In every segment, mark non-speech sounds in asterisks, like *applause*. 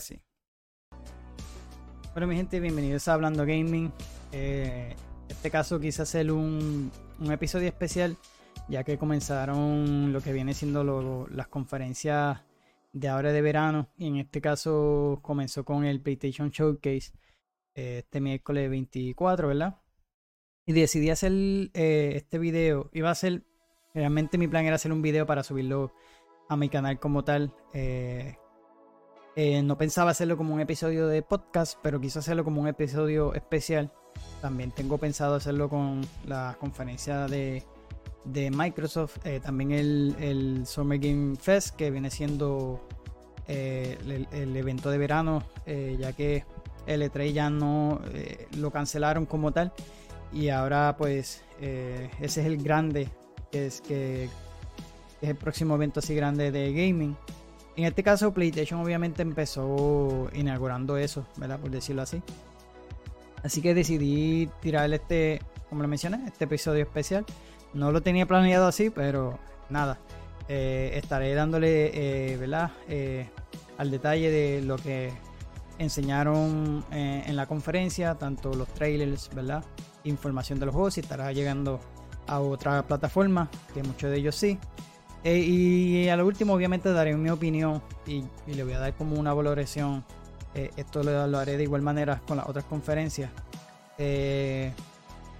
Ahora sí. Bueno, mi gente, bienvenidos a Hablando Gaming. Eh, este caso quise hacer un, un, episodio especial, ya que comenzaron lo que viene siendo las conferencias de ahora de verano. Y en este caso comenzó con el PlayStation Showcase eh, este miércoles 24, ¿verdad? Y decidí hacer eh, este video. Iba a ser, realmente mi plan era hacer un video para subirlo a mi canal como tal. Eh, eh, no pensaba hacerlo como un episodio de podcast, pero quise hacerlo como un episodio especial. También tengo pensado hacerlo con la conferencia de, Microsoft. Eh, también el, Summer Game Fest, que viene siendo eh, el, evento de verano, ya que el E3 ya no lo cancelaron como tal. Y ahora pues ese es el grande, que es, que es el próximo evento así grande de gaming. En este caso, PlayStation obviamente empezó inaugurando eso, ¿verdad? Por decirlo así. Así que decidí tirar este, como lo mencioné, este episodio especial. No lo tenía planeado así, pero nada. Eh, estaré dándole, eh, ¿verdad? Eh, al detalle de lo que enseñaron en la conferencia, tanto los trailers, ¿verdad? Información de los juegos, y estará llegando a otra plataforma, que muchos de ellos sí. Eh, y a lo último, obviamente, daré mi opinión y, le voy a dar como una valoración. Eh, esto lo, haré de igual manera con las otras conferencias. Eh,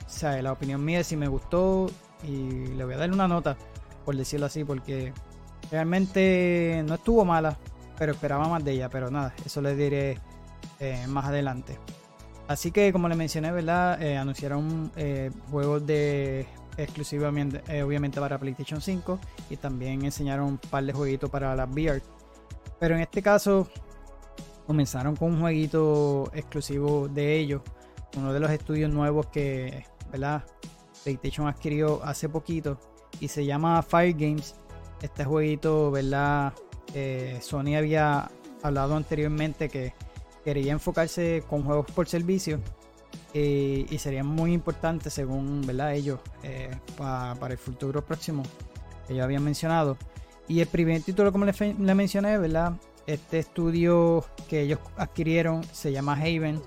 o sea, la opinión mía es si me gustó y le voy a dar una nota, por decirlo así, porque realmente no estuvo mala, pero esperaba más de ella. Pero nada, eso les diré más adelante. Así que, como le mencioné, ¿verdad? anunciaron juegos de exclusivamente, eh, obviamente para PlayStation 5 y también enseñaron un par de jueguitos para la VR. Pero en este caso comenzaron con un jueguito exclusivo de ellos, uno de los estudios nuevos que. PlayStation adquirió hace poquito y se llama Fire Games. Este jueguito, ¿verdad? Eh, Sony había hablado anteriormente que quería enfocarse con juegos por servicio y, sería muy importante según ¿verdad? ellos eh, para el futuro próximo que yo había mencionado. Y el primer título, como le, mencioné, ¿verdad? Este estudio que ellos adquirieron se llama Haven.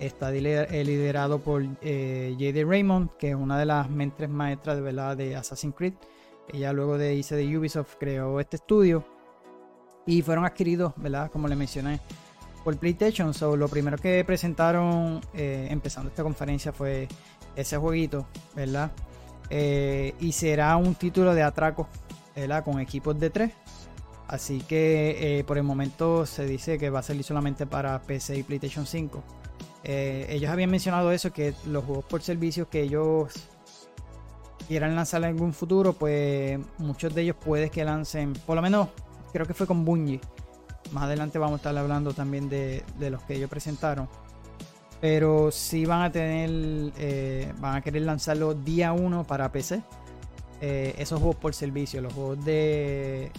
Está eh, liderado por eh, J.D. Raymond, que es una de las mentes maestras de, ¿verdad? de Assassin's Creed. Ella luego de irse de Ubisoft creó este estudio. Y fueron adquiridos, ¿verdad? Como le mencioné, por PlayStation. So, lo primero que presentaron eh, empezando esta conferencia fue ese jueguito, ¿verdad? Eh, y será un título de atraco, ¿verdad? Con equipos de 3. Así que eh, por el momento se dice que va a salir solamente para PC y PlayStation 5. ellos habían mencionado eso, que los juegos por servicios que ellos quieran lanzar en algún futuro, pues muchos de ellos puede que lancen, por lo menos creo que fue con Bungie más adelante vamos a estar hablando también de, los que ellos presentaron. Pero sí van a tener, eh, van a querer lanzarlo día 1 para PC. Eh, esos juegos por servicio, los juegos de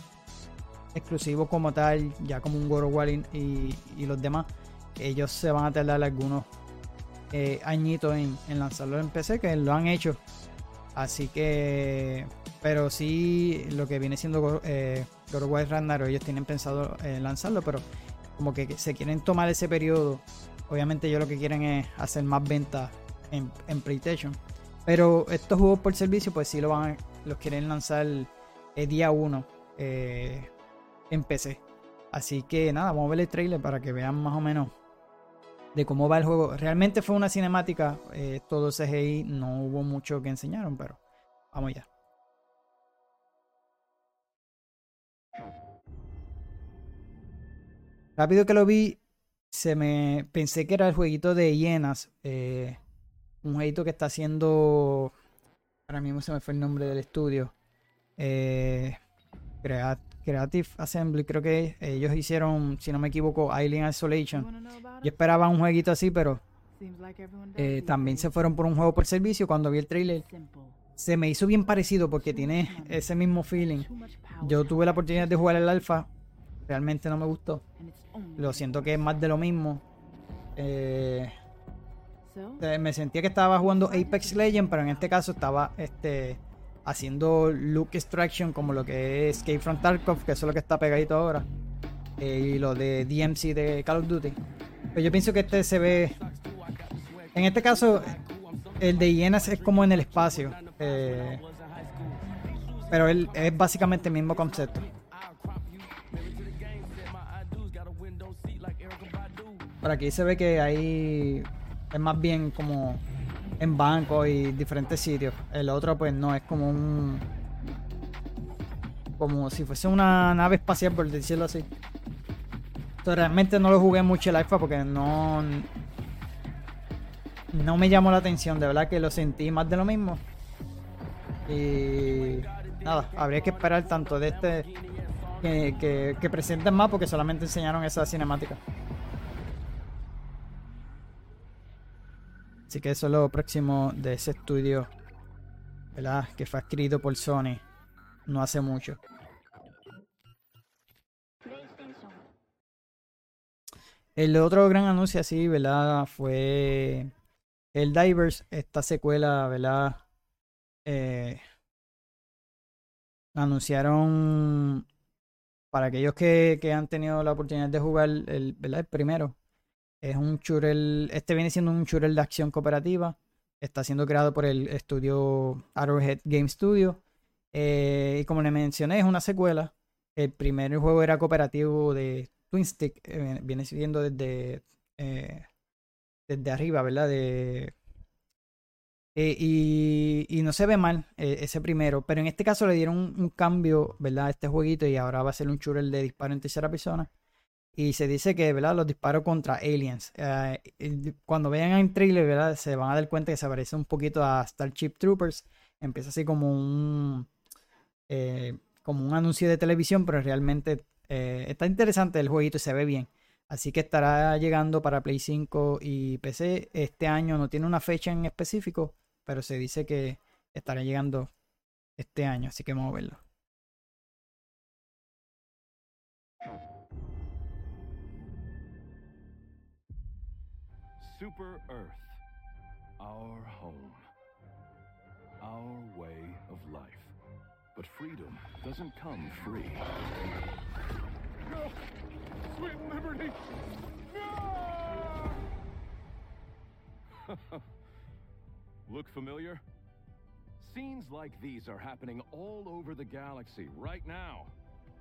exclusivos como tal, ya como un God of War y, los demás, ellos se van a tardar algunos eh, añitos en, en lanzarlo en PC, que lo han hecho. Así que, pero sí, lo que viene siendo God of War ellos tienen pensado eh, lanzarlo, pero como que se quieren tomar ese periodo. Obviamente, ellos lo que quieren es hacer más ventas en, PlayStation. Pero estos juegos por servicio, pues sí lo van, los quieren lanzar el, día 1 eh, en PC. Así que nada, vamos a ver el trailer para que vean más o menos de cómo va el juego. Realmente fue una cinemática, eh, todo CGI, no hubo mucho que enseñaron, pero vamos ya. Rápido que lo vi, se me pensé que era el jueguito de hienas, eh, un jueguito que está haciendo, ahora mismo se me fue el nombre del estudio, eh, Creative Assembly, creo que ellos hicieron, si no me equivoco, Alien Isolation. Yo esperaba un jueguito así, pero eh, también se fueron por un juego por servicio. Cuando vi el trailer, se me hizo bien parecido porque tiene ese mismo feeling. Yo tuve la oportunidad de jugar el alfa, realmente no me gustó. Lo siento que es más de lo mismo. Eh, me sentía que estaba jugando Apex Legends, pero en este caso estaba este haciendo look extraction como lo que es Escape from Tarkov, que eso es lo que está pegadito ahora. eh, y lo de DMC de Call of Duty. Pero yo pienso que este se ve. En este caso, el de hienas es como en el espacio. Eh, pero él es básicamente el mismo concepto. Por aquí se ve que hay. Es más bien como en bancos y diferentes sitios. El otro, pues no, es como un. Como si fuese una nave espacial, por decirlo así. Entonces, realmente no lo jugué mucho el alfa porque no. No me llamó la atención, de verdad que lo sentí más de lo mismo. Y. Nada, habría que esperar tanto de este. Que, que presenten más porque solamente enseñaron esa cinemática. Así que eso es lo próximo de ese estudio, ¿verdad? Que fue adquirido por Sony no hace mucho. El otro gran anuncio así, ¿verdad? Fue el Divers, esta secuela, ¿verdad? Eh, anunciaron para aquellos que, que, han tenido la oportunidad de jugar el, ¿verdad? el primero, es un churel, este viene siendo un churel de acción cooperativa. Está siendo creado por el estudio Arrowhead Game Studio. Eh, y como le mencioné, es una secuela. El primer juego era cooperativo de Twin Stick. Eh, viene siendo desde, eh, desde arriba, ¿verdad? De, y, y, no se ve mal ese primero. Pero en este caso le dieron un, cambio, ¿verdad? A este jueguito. Y ahora va a ser un churel de disparo en tercera persona. Y se dice que. Los disparos contra aliens. Eh, cuando vean en trailer, ¿verdad? Se van a dar cuenta que se parece un poquito a Starship Troopers. Empieza así como un... Eh, anuncio de televisión, pero realmente eh, está interesante el jueguito y se ve bien. Así que estará llegando para Play 5 y PC. Este año no tiene una fecha en específico, pero se dice que estará llegando este año. Así que vamos a verlo. Super Earth, our home, our way of life. But freedom doesn't come free. No! Sweet liberty! No! *laughs* Look familiar? Scenes like these are happening all over the galaxy right now.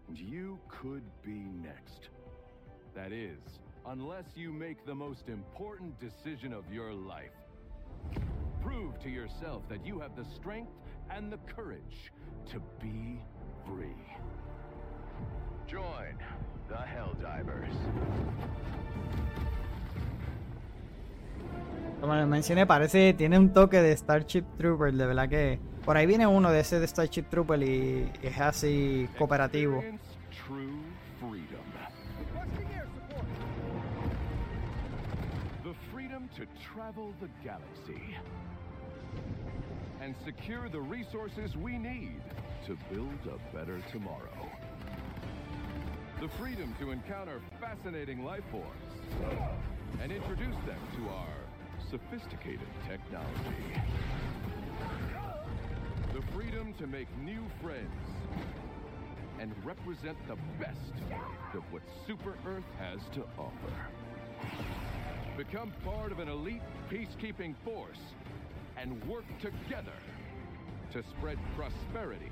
And you could be next. That is, unless you make the most important decision of your life. Prove to yourself that you have the strength and the courage to be free. Join the Helldivers. Como les mencioné, parece, tiene un toque de Starship Trooper, de verdad que por ahí viene uno de ese de Starship Trooper y es así cooperativo. to travel the galaxy and secure the resources we need to build a better tomorrow. The freedom to encounter fascinating life forms and introduce them to our sophisticated technology. The freedom to make new friends and represent the best of what Super Earth has to offer. Become part of an elite peacekeeping force and work together to spread prosperity,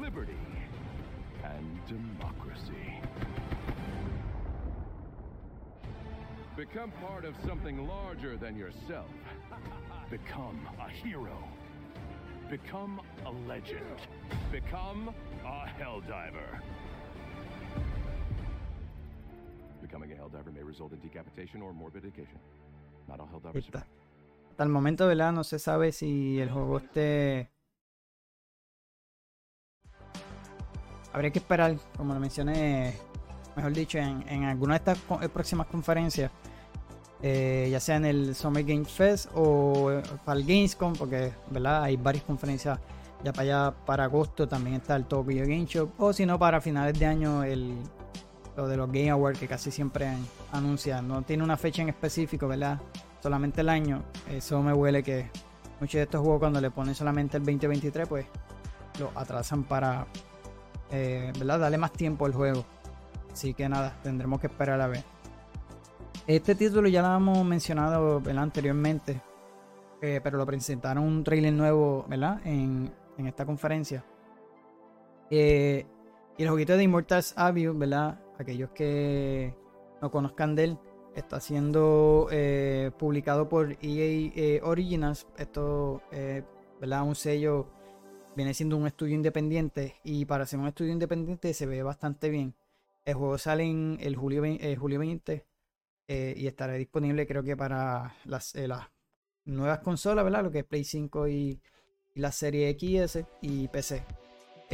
liberty, and democracy. Become part of something larger than yourself. Become a hero. Become a legend. Become a Helldiver. Hasta el momento, ¿verdad? No se sabe si el juego esté. Habría que esperar, como lo mencioné, mejor dicho, en, en alguna de estas próximas conferencias. Eh, ya sea en el Summer Game Fest o eh, para el Gamescom, porque ¿verdad? hay varias conferencias ya para allá, para agosto también está el Tokyo Game Show, o si no, para finales de año el lo de los Game Awards que casi siempre anuncian. No tiene una fecha en específico, ¿verdad? Solamente el año. Eso me huele que muchos de estos juegos cuando le ponen solamente el 2023, pues lo atrasan para, eh, ¿verdad? Darle más tiempo al juego. Así que nada, tendremos que esperar a ver. Este título ya lo hemos mencionado anteriormente, eh, pero lo presentaron un trailer nuevo ¿verdad? En, esta conferencia. Eh, y el jueguito de Immortals Aviu, ¿verdad? Aquellos que no conozcan de él, está siendo eh, publicado por EA Originals. Esto, ¿verdad? Un sello viene siendo un estudio independiente y para ser un estudio independiente se ve bastante bien. El juego sale en el julio, julio 20 y estará disponible creo que para las, nuevas consolas, ¿verdad? Lo que es Play 5 y, la serie XS y PC.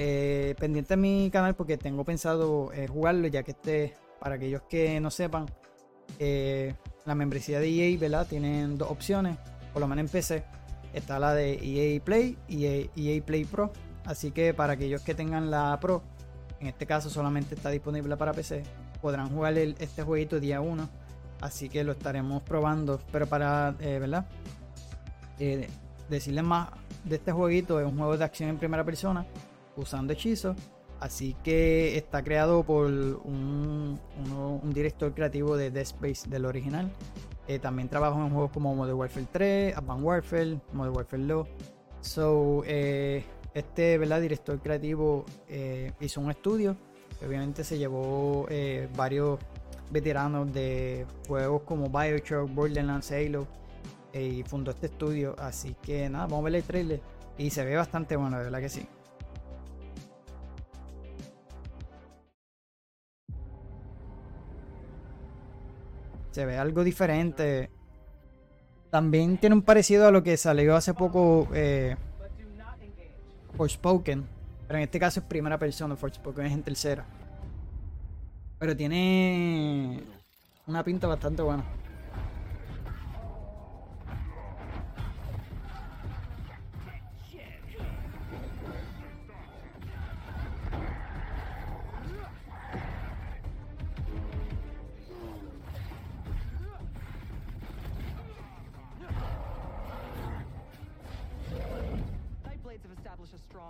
Eh, pendiente de mi canal porque tengo pensado eh, jugarlo, ya que este, para aquellos que no sepan, eh, la membresía de EA, ¿verdad? Tienen dos opciones, por lo menos en PC. Está la de EA Play y EA Play Pro. Así que para aquellos que tengan la Pro, en este caso solamente está disponible para PC, podrán jugar este jueguito día 1. Así que lo estaremos probando. Pero para, ¿verdad? decirles más de este jueguito, es un juego de acción en primera persona, usando hechizos. Así que está creado por un, director creativo de Dead Space del original. Eh, también trabajó en juegos como Modern Warfare 3, Advanced Warfare, Modern Warfare 2. So, eh, este ¿verdad? director creativo eh, hizo un estudio. obviamente se llevó varios veteranos de juegos como Bioshock, Borderlands, Halo y fundó este estudio. Así que nada, vamos a ver el trailer. Y se ve bastante bueno, de verdad que sí. Se ve algo diferente. También tiene un parecido a lo que salió hace poco eh, Forspoken. Pero en este caso es primera persona, Forspoken es en tercera. Pero tiene una pinta bastante buena.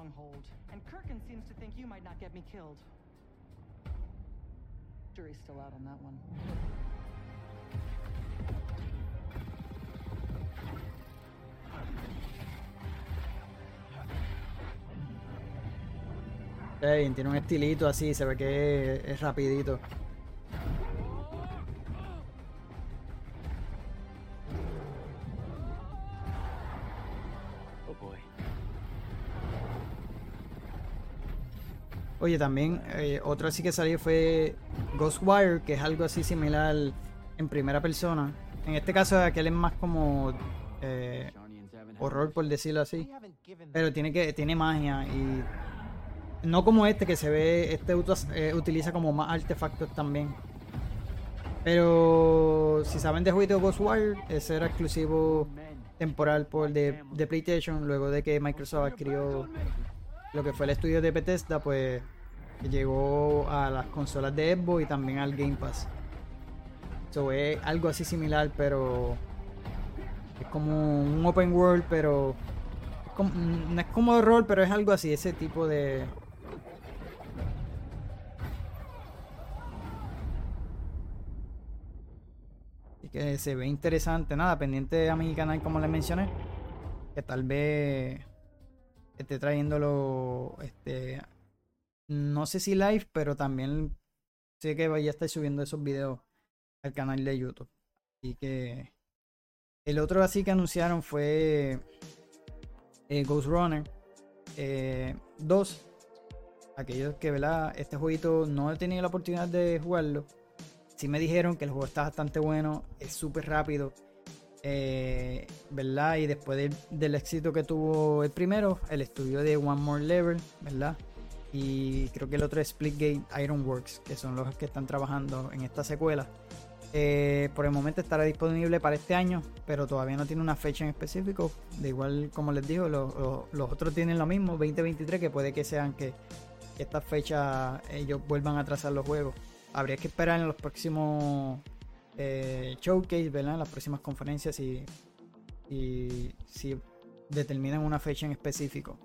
Stronghold, and Kirkin seems to think you might not get me killed. Jury's still out on that one. Hey, tiene un estilito así, se ve que es rapidito. Oye, también eh, otro así que salió fue Ghostwire, que es algo así similar en primera persona. En este caso, aquel es más como eh, horror, por decirlo así. Pero tiene que tiene magia y no como este que se ve, este eh, utiliza como más artefactos también. Pero si saben de juego Ghostwire, ese era exclusivo temporal por de, de PlayStation, luego de que Microsoft adquirió lo que fue el estudio de Bethesda, pues llegó a las consolas de Xbox y también al Game Pass. Eso es algo así similar, pero es como un open world, pero no es como rol, pero es algo así, ese tipo de... Que se ve interesante, nada, pendiente a mi canal como les mencioné, que tal vez esté trayéndolo este no sé si live, pero también sé que vaya a estar subiendo esos videos al canal de YouTube. Así que el otro así que anunciaron fue eh, Ghost Runner 2. Eh, Aquellos que, ¿verdad? Este jueguito no he tenido la oportunidad de jugarlo. Sí me dijeron que el juego está bastante bueno, es súper rápido. Eh, ¿Verdad? Y después del éxito que tuvo el primero, el estudio de One More Level, ¿verdad? y creo que el otro es Splitgate Ironworks, que son los que están trabajando en esta secuela. Eh, por el momento estará disponible para este año, pero todavía no tiene una fecha en específico. De igual, como les digo, los, otros tienen lo mismo, 2023, que puede que sean que esta fecha ellos vuelvan a trazar los juegos. Habría que esperar en los próximos eh, showcase, ¿verdad? Las próximas conferencias y, si determinan una fecha en específico.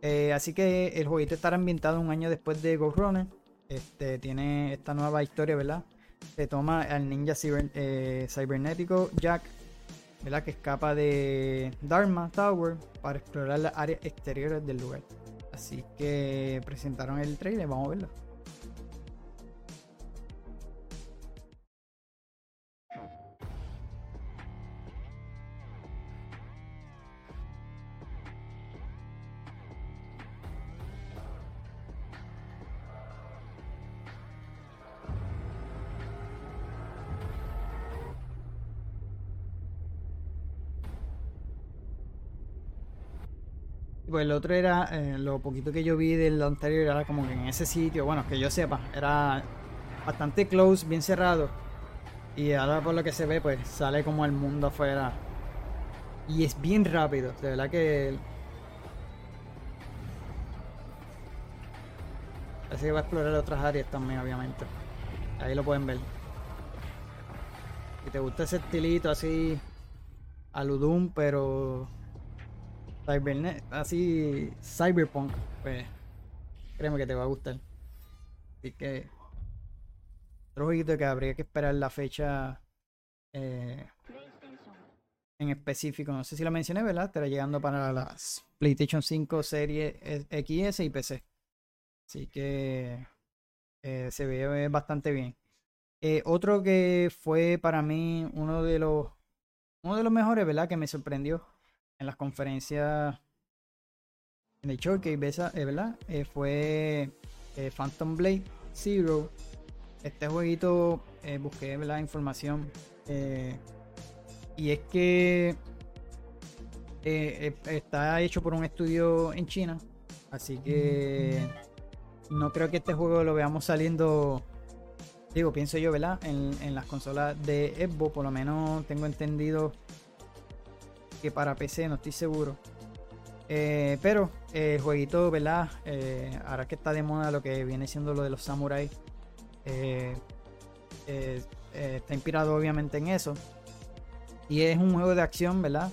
Eh, así que el jueguito estará ambientado un año después de Ghost Runner. este, tiene esta nueva historia, ¿verdad? Se toma al ninja eh, cibernético Jack, ¿verdad? Que escapa de Dharma Tower para explorar las áreas exteriores del lugar. Así que presentaron el trailer, vamos a verlo. Pues el otro era, eh, lo poquito que yo vi del anterior era como que en ese sitio, bueno, que yo sepa, era bastante close, bien cerrado. Y ahora por lo que se ve, pues sale como el mundo afuera. Y es bien rápido, de verdad que... Así que va a explorar otras áreas también, obviamente. Ahí lo pueden ver. Si te gusta ese estilito así, aludum, pero Cybernet, así Cyberpunk, pues créeme que te va a gustar. Así que otro jueguito que habría que esperar la fecha eh, en específico. No sé si la mencioné, ¿verdad? Estará llegando para las PlayStation 5 serie XS y PC. Así que eh, se ve bastante bien. Eh, otro que fue para mí uno de los uno de los mejores, ¿verdad? Que me sorprendió en las conferencias en el showcase, eh, ¿verdad? Eh, fue eh, Phantom Blade Zero. Este jueguito busqué la información y es que está hecho por un estudio en China, así que no creo que este juego lo veamos saliendo digo, pienso yo, ¿verdad? En, en, las consolas de Xbox, por lo menos tengo entendido que para PC, no estoy seguro. Eh, pero el jueguito, ¿verdad? Eh, ahora que está de moda lo que viene siendo lo de los samuráis, eh, está inspirado obviamente en eso. Y es un juego de acción, ¿verdad?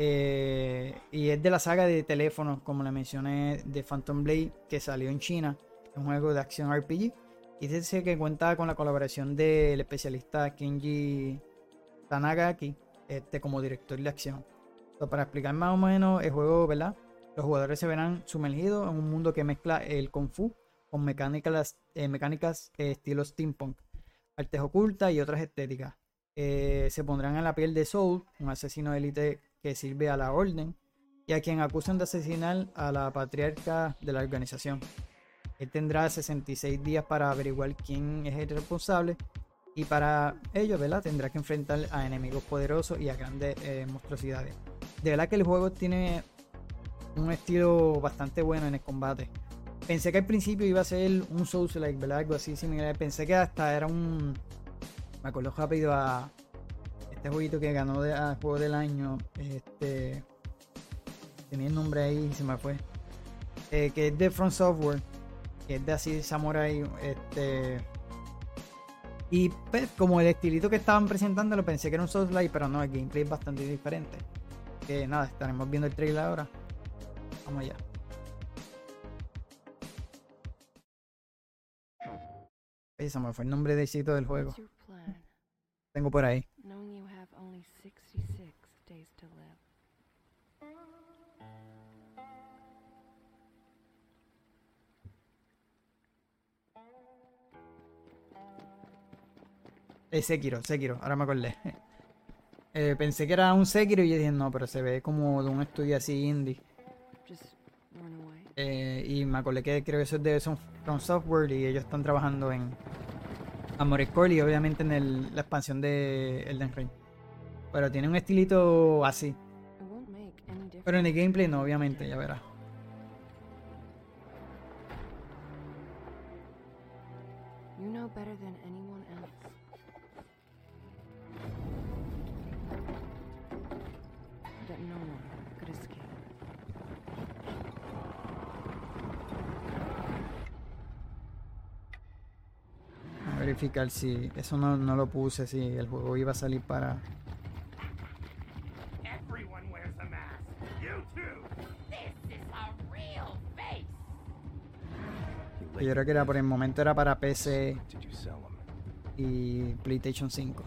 y es de la saga de teléfonos, como le mencioné, de Phantom Blade, que salió en China. Un juego de acción RPG. Y dice que cuenta con la colaboración del especialista Kenji Tanagaki este, como director de acción. para explicar más o menos el juego, ¿verdad? Los jugadores se verán sumergidos en un mundo que mezcla el Kung Fu con mecánicas, eh, mecánicas eh, estilo artes ocultas y otras estéticas. Eh, se pondrán en la piel de Soul, un asesino de élite que sirve a la orden, y a quien acusan de asesinar a la patriarca de la organización. Él tendrá 66 días para averiguar quién es el responsable y para ello, ¿verdad? Tendrá que enfrentar a enemigos poderosos y a grandes eh, monstruosidades. De verdad que el juego tiene un estilo bastante bueno en el combate. Pensé que al principio iba a ser un Souls-like, ¿verdad? Algo así similar. Pensé que hasta era un. Me acuerdo rápido a este jueguito que ganó de, a juego del año. Este. Tenía el nombre ahí y se me fue. Eh, que es de Front Software. Que es de así Samurai. Este y pues, como el estilito que estaban presentando, lo pensé que era un Souls Light, pero no, el gameplay es bastante diferente. Que nada, estaremos viendo el trailer ahora. Vamos allá. Ese me fue el nombre de sitio del juego. Tengo por ahí. Eh, Sekiro, Sekiro, ahora me acordé. *laughs* Eh, pensé que era un Sekiro y dije, no, pero se ve como de un estudio así indie. Eh, y me acordé que creo que eso es de From Software y ellos están trabajando en Amory Core y obviamente en la expansión de Elden Ring. Pero tiene un estilito así. Pero en el gameplay no, obviamente, ya verás. You know better than anyone verificar si eso no, no lo puse, si el juego iba a salir para Yo creo que era por el momento era para PC y PlayStation 5.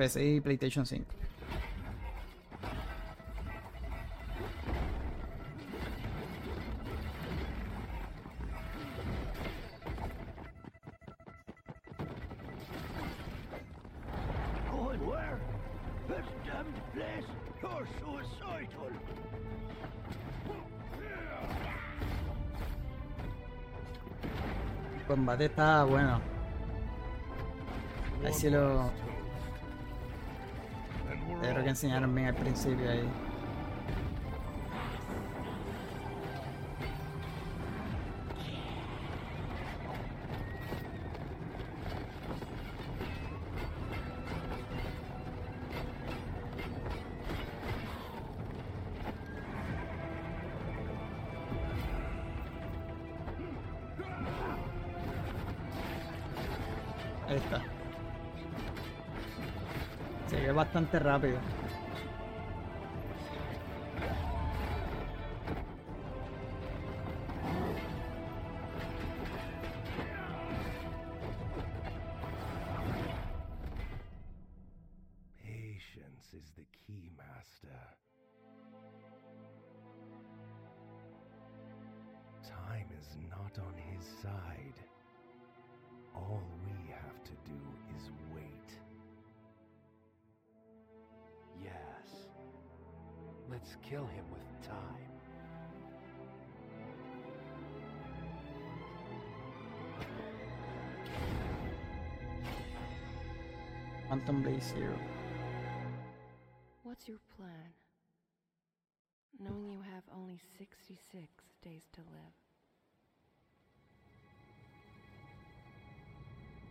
PC y PlayStation 5. Going where? This damned place! You're suicidal! El combate está bueno. Ahí sí lo. Que bien al principio ahí. Ahí está. Se ve bastante rápido.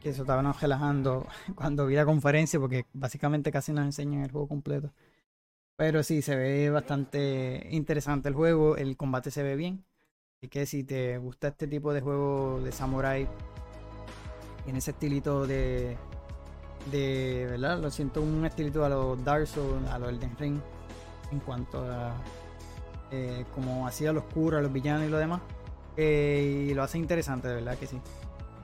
Que eso estábamos relajando *laughs* cuando vi la conferencia porque básicamente casi nos enseñan el juego completo. Pero sí, se ve bastante interesante el juego, el combate se ve bien. Así que si te gusta este tipo de juego de samurai, tiene ese estilito de, de ¿verdad? Lo siento un estilito a los Dark Souls, a los Elden Ring, en cuanto a eh, como hacía los oscuro, a los villanos y lo demás. Eh, y lo hace interesante, de verdad que sí.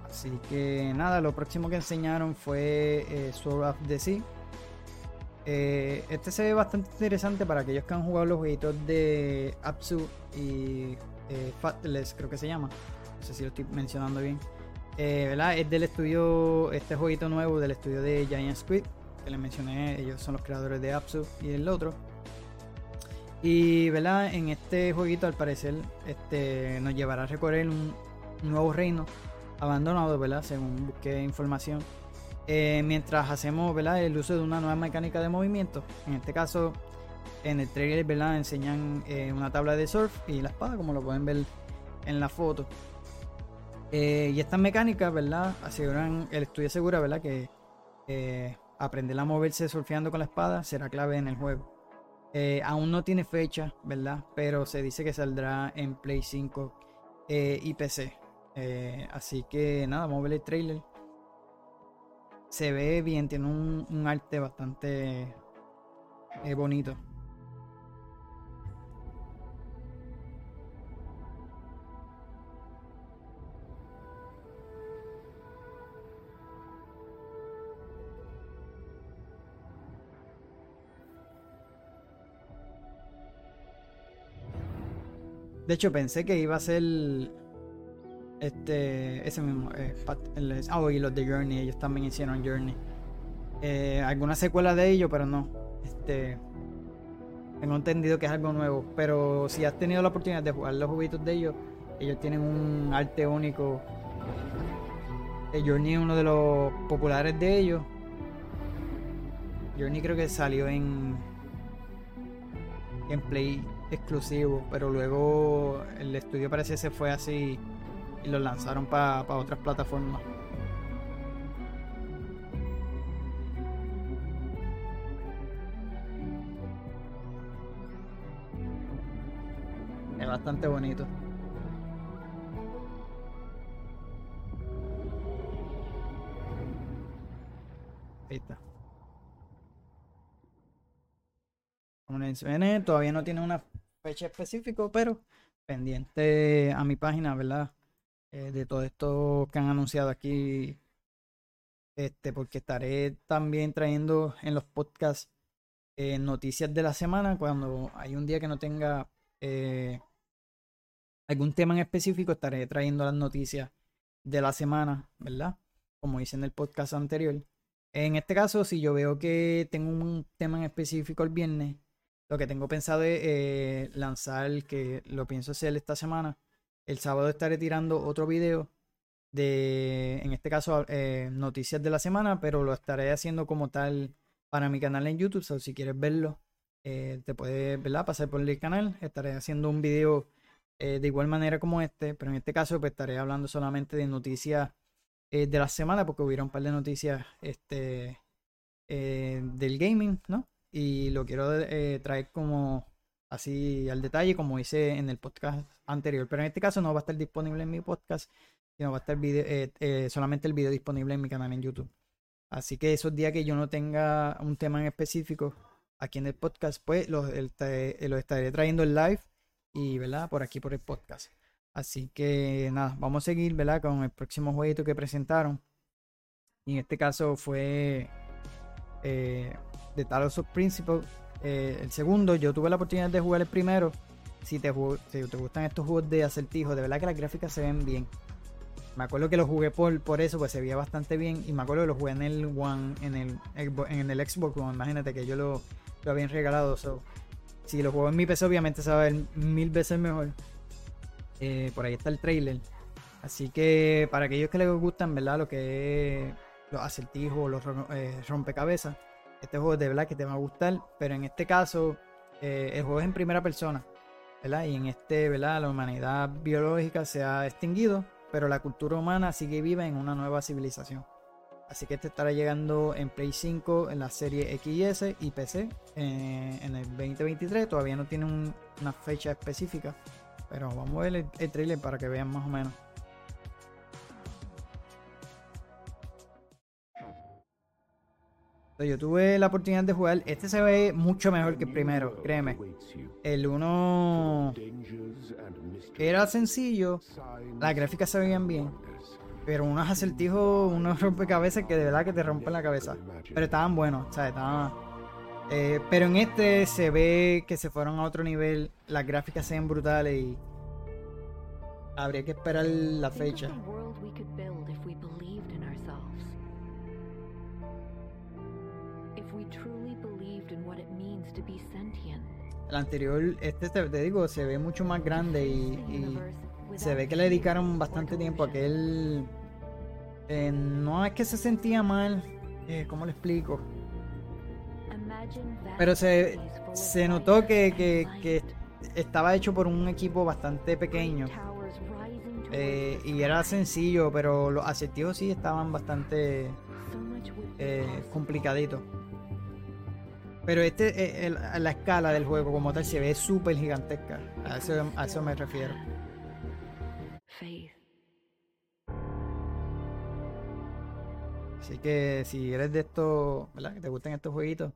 Así que nada, lo próximo que enseñaron fue eh, Sword of the Sea. Eh, este se ve bastante interesante para aquellos que han jugado los jueguitos de Apsu y eh, creo que se llama. No sé si lo estoy mencionando bien. Eh, ¿verdad? Es del estudio, este jueguito nuevo del estudio de Giant Squid, que les mencioné, ellos son los creadores de Apsu y el otro. Y ¿verdad? en este jueguito al parecer este, nos llevará a recorrer un nuevo reino abandonado, ¿verdad? Según busqué información. Eh, mientras hacemos ¿verdad? el uso de una nueva mecánica de movimiento. En este caso, en el trailer ¿verdad? enseñan eh, una tabla de surf y la espada, como lo pueden ver en la foto. Eh, y estas mecánicas, ¿verdad? Aseguran, el estudio asegura, ¿verdad? Que aprender a moverse surfeando con la espada será clave en el juego. Aún no tiene fecha, ¿verdad? Pero se dice que saldrá en Play 5 eh, y PC. Eh, así que nada, vamos a ver el trailer. Se ve bien, tiene un, arte bastante eh, bonito. De hecho, pensé que iba a ser este ese mismo. eh, ah, y los de Journey, ellos también hicieron Journey. Eh, alguna secuela de ellos, pero no. Este. Tengo entendido que es algo nuevo. Pero si has tenido la oportunidad de jugar los juguitos de ellos, ellos tienen un arte único. Eh, Journey es uno de los populares de ellos. Journey creo que salió en. En Play exclusivo, pero luego el estudio parece que se fue así y los lanzaron para pa otras plataformas. Es bastante bonito. Ahí está. Como les mencioné, todavía no tiene una fecha específica, pero pendiente a mi página, ¿verdad? Eh, de todo esto que han anunciado aquí. Este, porque estaré también trayendo en los podcasts eh, noticias de la semana. Cuando hay un día que no tenga eh, algún tema en específico, estaré trayendo las noticias de la semana, ¿verdad? Como hice en el podcast anterior. En este caso, si yo veo que tengo un tema en específico el viernes, lo que tengo pensado es lanzar, que lo pienso hacer esta semana. El sábado estaré tirando otro video de, en este caso, eh, noticias de la semana, pero lo estaré haciendo como tal para mi canal en YouTube. O si quieres verlo, eh, te puedes ¿verdad? pasar por el canal. Estaré haciendo un video de igual manera como este, pero en este caso pues, estaré hablando solamente de noticias de la semana, porque hubiera un par de noticias este, del gaming, ¿no? y lo quiero eh, traer como así al detalle como hice en el podcast anterior. Pero en este caso no va a estar disponible en mi podcast, sino va a estar eh, eh, solamente el video disponible en mi canal en YouTube. Así que esos días que yo no tenga un tema en específico aquí en el podcast, pues los, estaré trayendo en live y, ¿verdad? Por aquí por el podcast. Así que nada, vamos a seguir, ¿verdad? Con el próximo jueguito que presentaron. Y en este caso fue de Talos of Principle. Eh, el segundo, yo tuve la oportunidad de jugar el primero. Si te, si te gustan estos juegos de acertijo, de verdad que las gráficas se ven bien. Me acuerdo que lo jugué por, por eso, pues se veía bastante bien. Y me acuerdo que lo jugué en el One, en el, en el Xbox One. Imagínate que yo lo, lo habían regalado. si lo juego en mi PC, obviamente se va a ver mil veces mejor. Eh, por ahí está el trailer. Así que para aquellos que les gustan, ¿verdad? Lo que es los acertijos, los eh, rompecabezas este juego de verdad que te va a gustar, pero en este caso eh, el juego es en primera persona, ¿verdad? Y en este, ¿verdad? La humanidad biológica se ha extinguido, pero la cultura humana sigue viva en una nueva civilización. Así que este estará llegando en Play 5, en la serie XS y PC eh, en el 2023. Todavía no tiene una fecha específica, pero vamos a ver el, el trailer para que vean más o menos. Yo tuve la oportunidad de jugar. Este se ve mucho mejor que el primero, créeme. El uno era sencillo, las gráficas se veían bien, pero unos acertijos, unos *laughs* rompecabezas que de verdad que te rompen la cabeza. Pero estaban buenos, ¿sabes? Estaban. Eh, pero en este se ve que se fueron a otro nivel, las gráficas se ven brutales y habría que esperar la fecha. El anterior, este te, digo, se ve mucho más grande y, se ve que le dedicaron bastante tiempo a que él. Eh, no es que se sentía mal, eh, ¿cómo le explico? Pero se, se notó que, que, estaba hecho por un equipo bastante pequeño. Eh, y era sencillo, pero los acertijos sí estaban bastante eh, complicaditos. Pero este, eh, la escala del juego como tal se ve súper gigantesca. A eso, a eso me refiero. Así que si eres de estos, ¿verdad? Que te gusten estos jueguitos,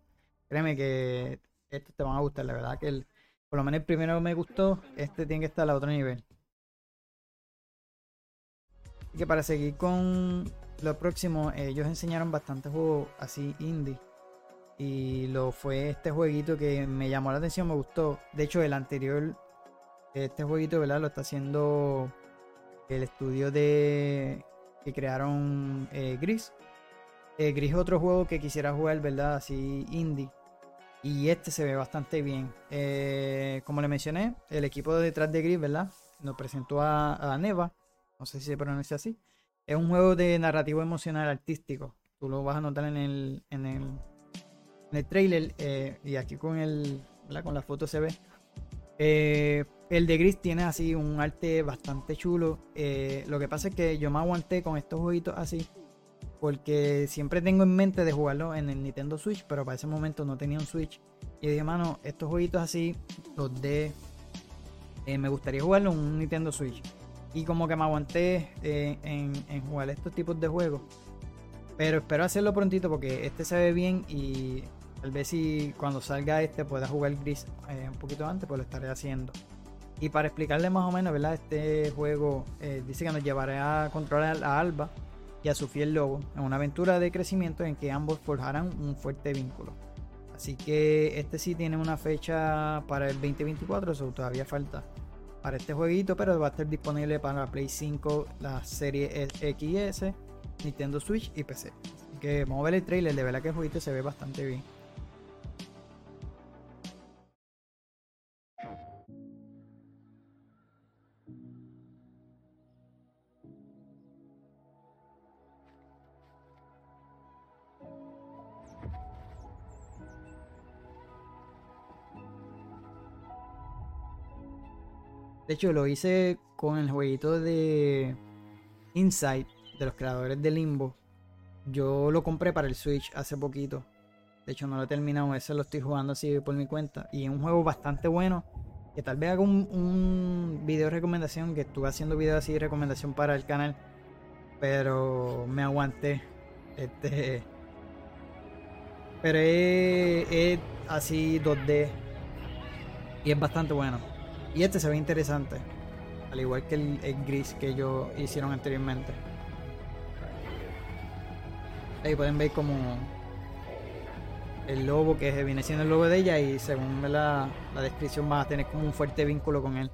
créeme que estos te van a gustar. La verdad que el, por lo menos el primero me gustó, este tiene que estar a otro nivel. Y que para seguir con lo próximo, ellos enseñaron bastantes juegos así indie y lo fue este jueguito que me llamó la atención, me gustó. De hecho, el anterior, este jueguito, ¿verdad? Lo está haciendo el estudio de que crearon eh, Gris. Eh, Gris es otro juego que quisiera jugar, ¿verdad? Así indie. Y este se ve bastante bien. Eh, como le mencioné, el equipo detrás de Gris, ¿verdad? Nos presentó a, Neva. No sé si se pronuncia así. Es un juego de narrativo emocional artístico. Tú lo vas a notar en el, en el en el trailer, eh, y aquí con el con la foto se ve. Eh, el de Gris tiene así un arte bastante chulo. Eh, lo que pasa es que yo me aguanté con estos jueguitos así. Porque siempre tengo en mente de jugarlo en el Nintendo Switch. Pero para ese momento no tenía un Switch. Y dije, mano, estos jueguitos así, los de. me gustaría jugarlo en un Nintendo Switch. Y como que me aguanté en, en jugar estos tipos de juegos. Pero espero hacerlo prontito porque este se ve bien y tal vez si cuando salga este pueda jugar gris eh, un poquito antes, pues lo estaré haciendo. Y para explicarle más o menos, ¿verdad? Este juego eh, dice que nos llevará a controlar a Alba y a su fiel lobo en una aventura de crecimiento en que ambos forjarán un fuerte vínculo. Así que este sí tiene una fecha para el 2024, eso todavía falta para este jueguito, pero va a estar disponible para Play 5, la serie XS, Nintendo Switch y PC. Así que vamos a ver el trailer, de verdad que el jueguito se ve bastante bien. De hecho, lo hice con el jueguito de Inside de los creadores de Limbo. Yo lo compré para el Switch hace poquito. De hecho, no lo he terminado. Ese lo estoy jugando así por mi cuenta. Y es un juego bastante bueno. Que tal vez haga un, un video de recomendación. Que estuve haciendo videos así de recomendación para el canal. Pero me aguanté. Este. Pero es, es así 2D. Y es bastante bueno. Y este se ve interesante. Al igual que el, gris que ellos hicieron anteriormente. Ahí pueden ver como el lobo que viene siendo el lobo de ella y según la, la descripción va a tener como un fuerte vínculo con él.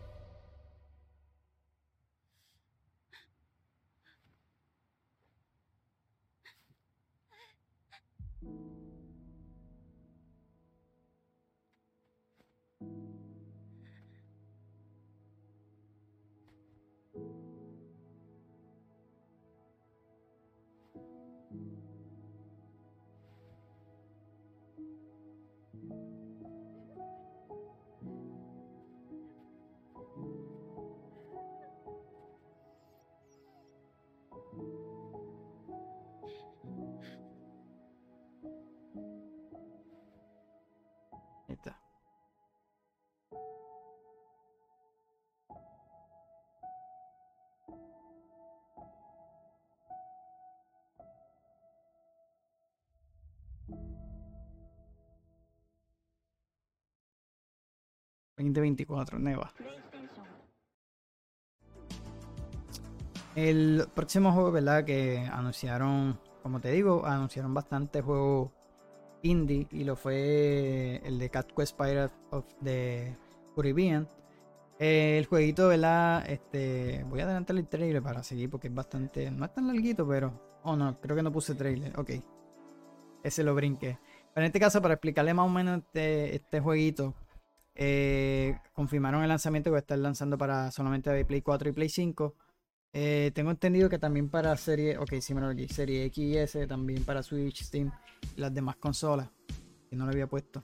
...2024, Neva. El próximo juego, ¿verdad? Que anunciaron, como te digo, anunciaron bastante juegos indie y lo fue el de Cat Quest Pirates of the Caribbean. El jueguito, ¿verdad? Este, voy a adelantar el trailer para seguir porque es bastante, no es tan larguito, pero, oh no, creo que no puse trailer, ok. Ese lo brinqué. Pero en este caso, para explicarle más o menos este, este jueguito, eh, confirmaron el lanzamiento que va a estar lanzando para solamente Play 4 y Play 5. Eh, tengo entendido que también para serie, ok, leí, serie X y S, también para Switch, Steam y las demás consolas, que no lo había puesto.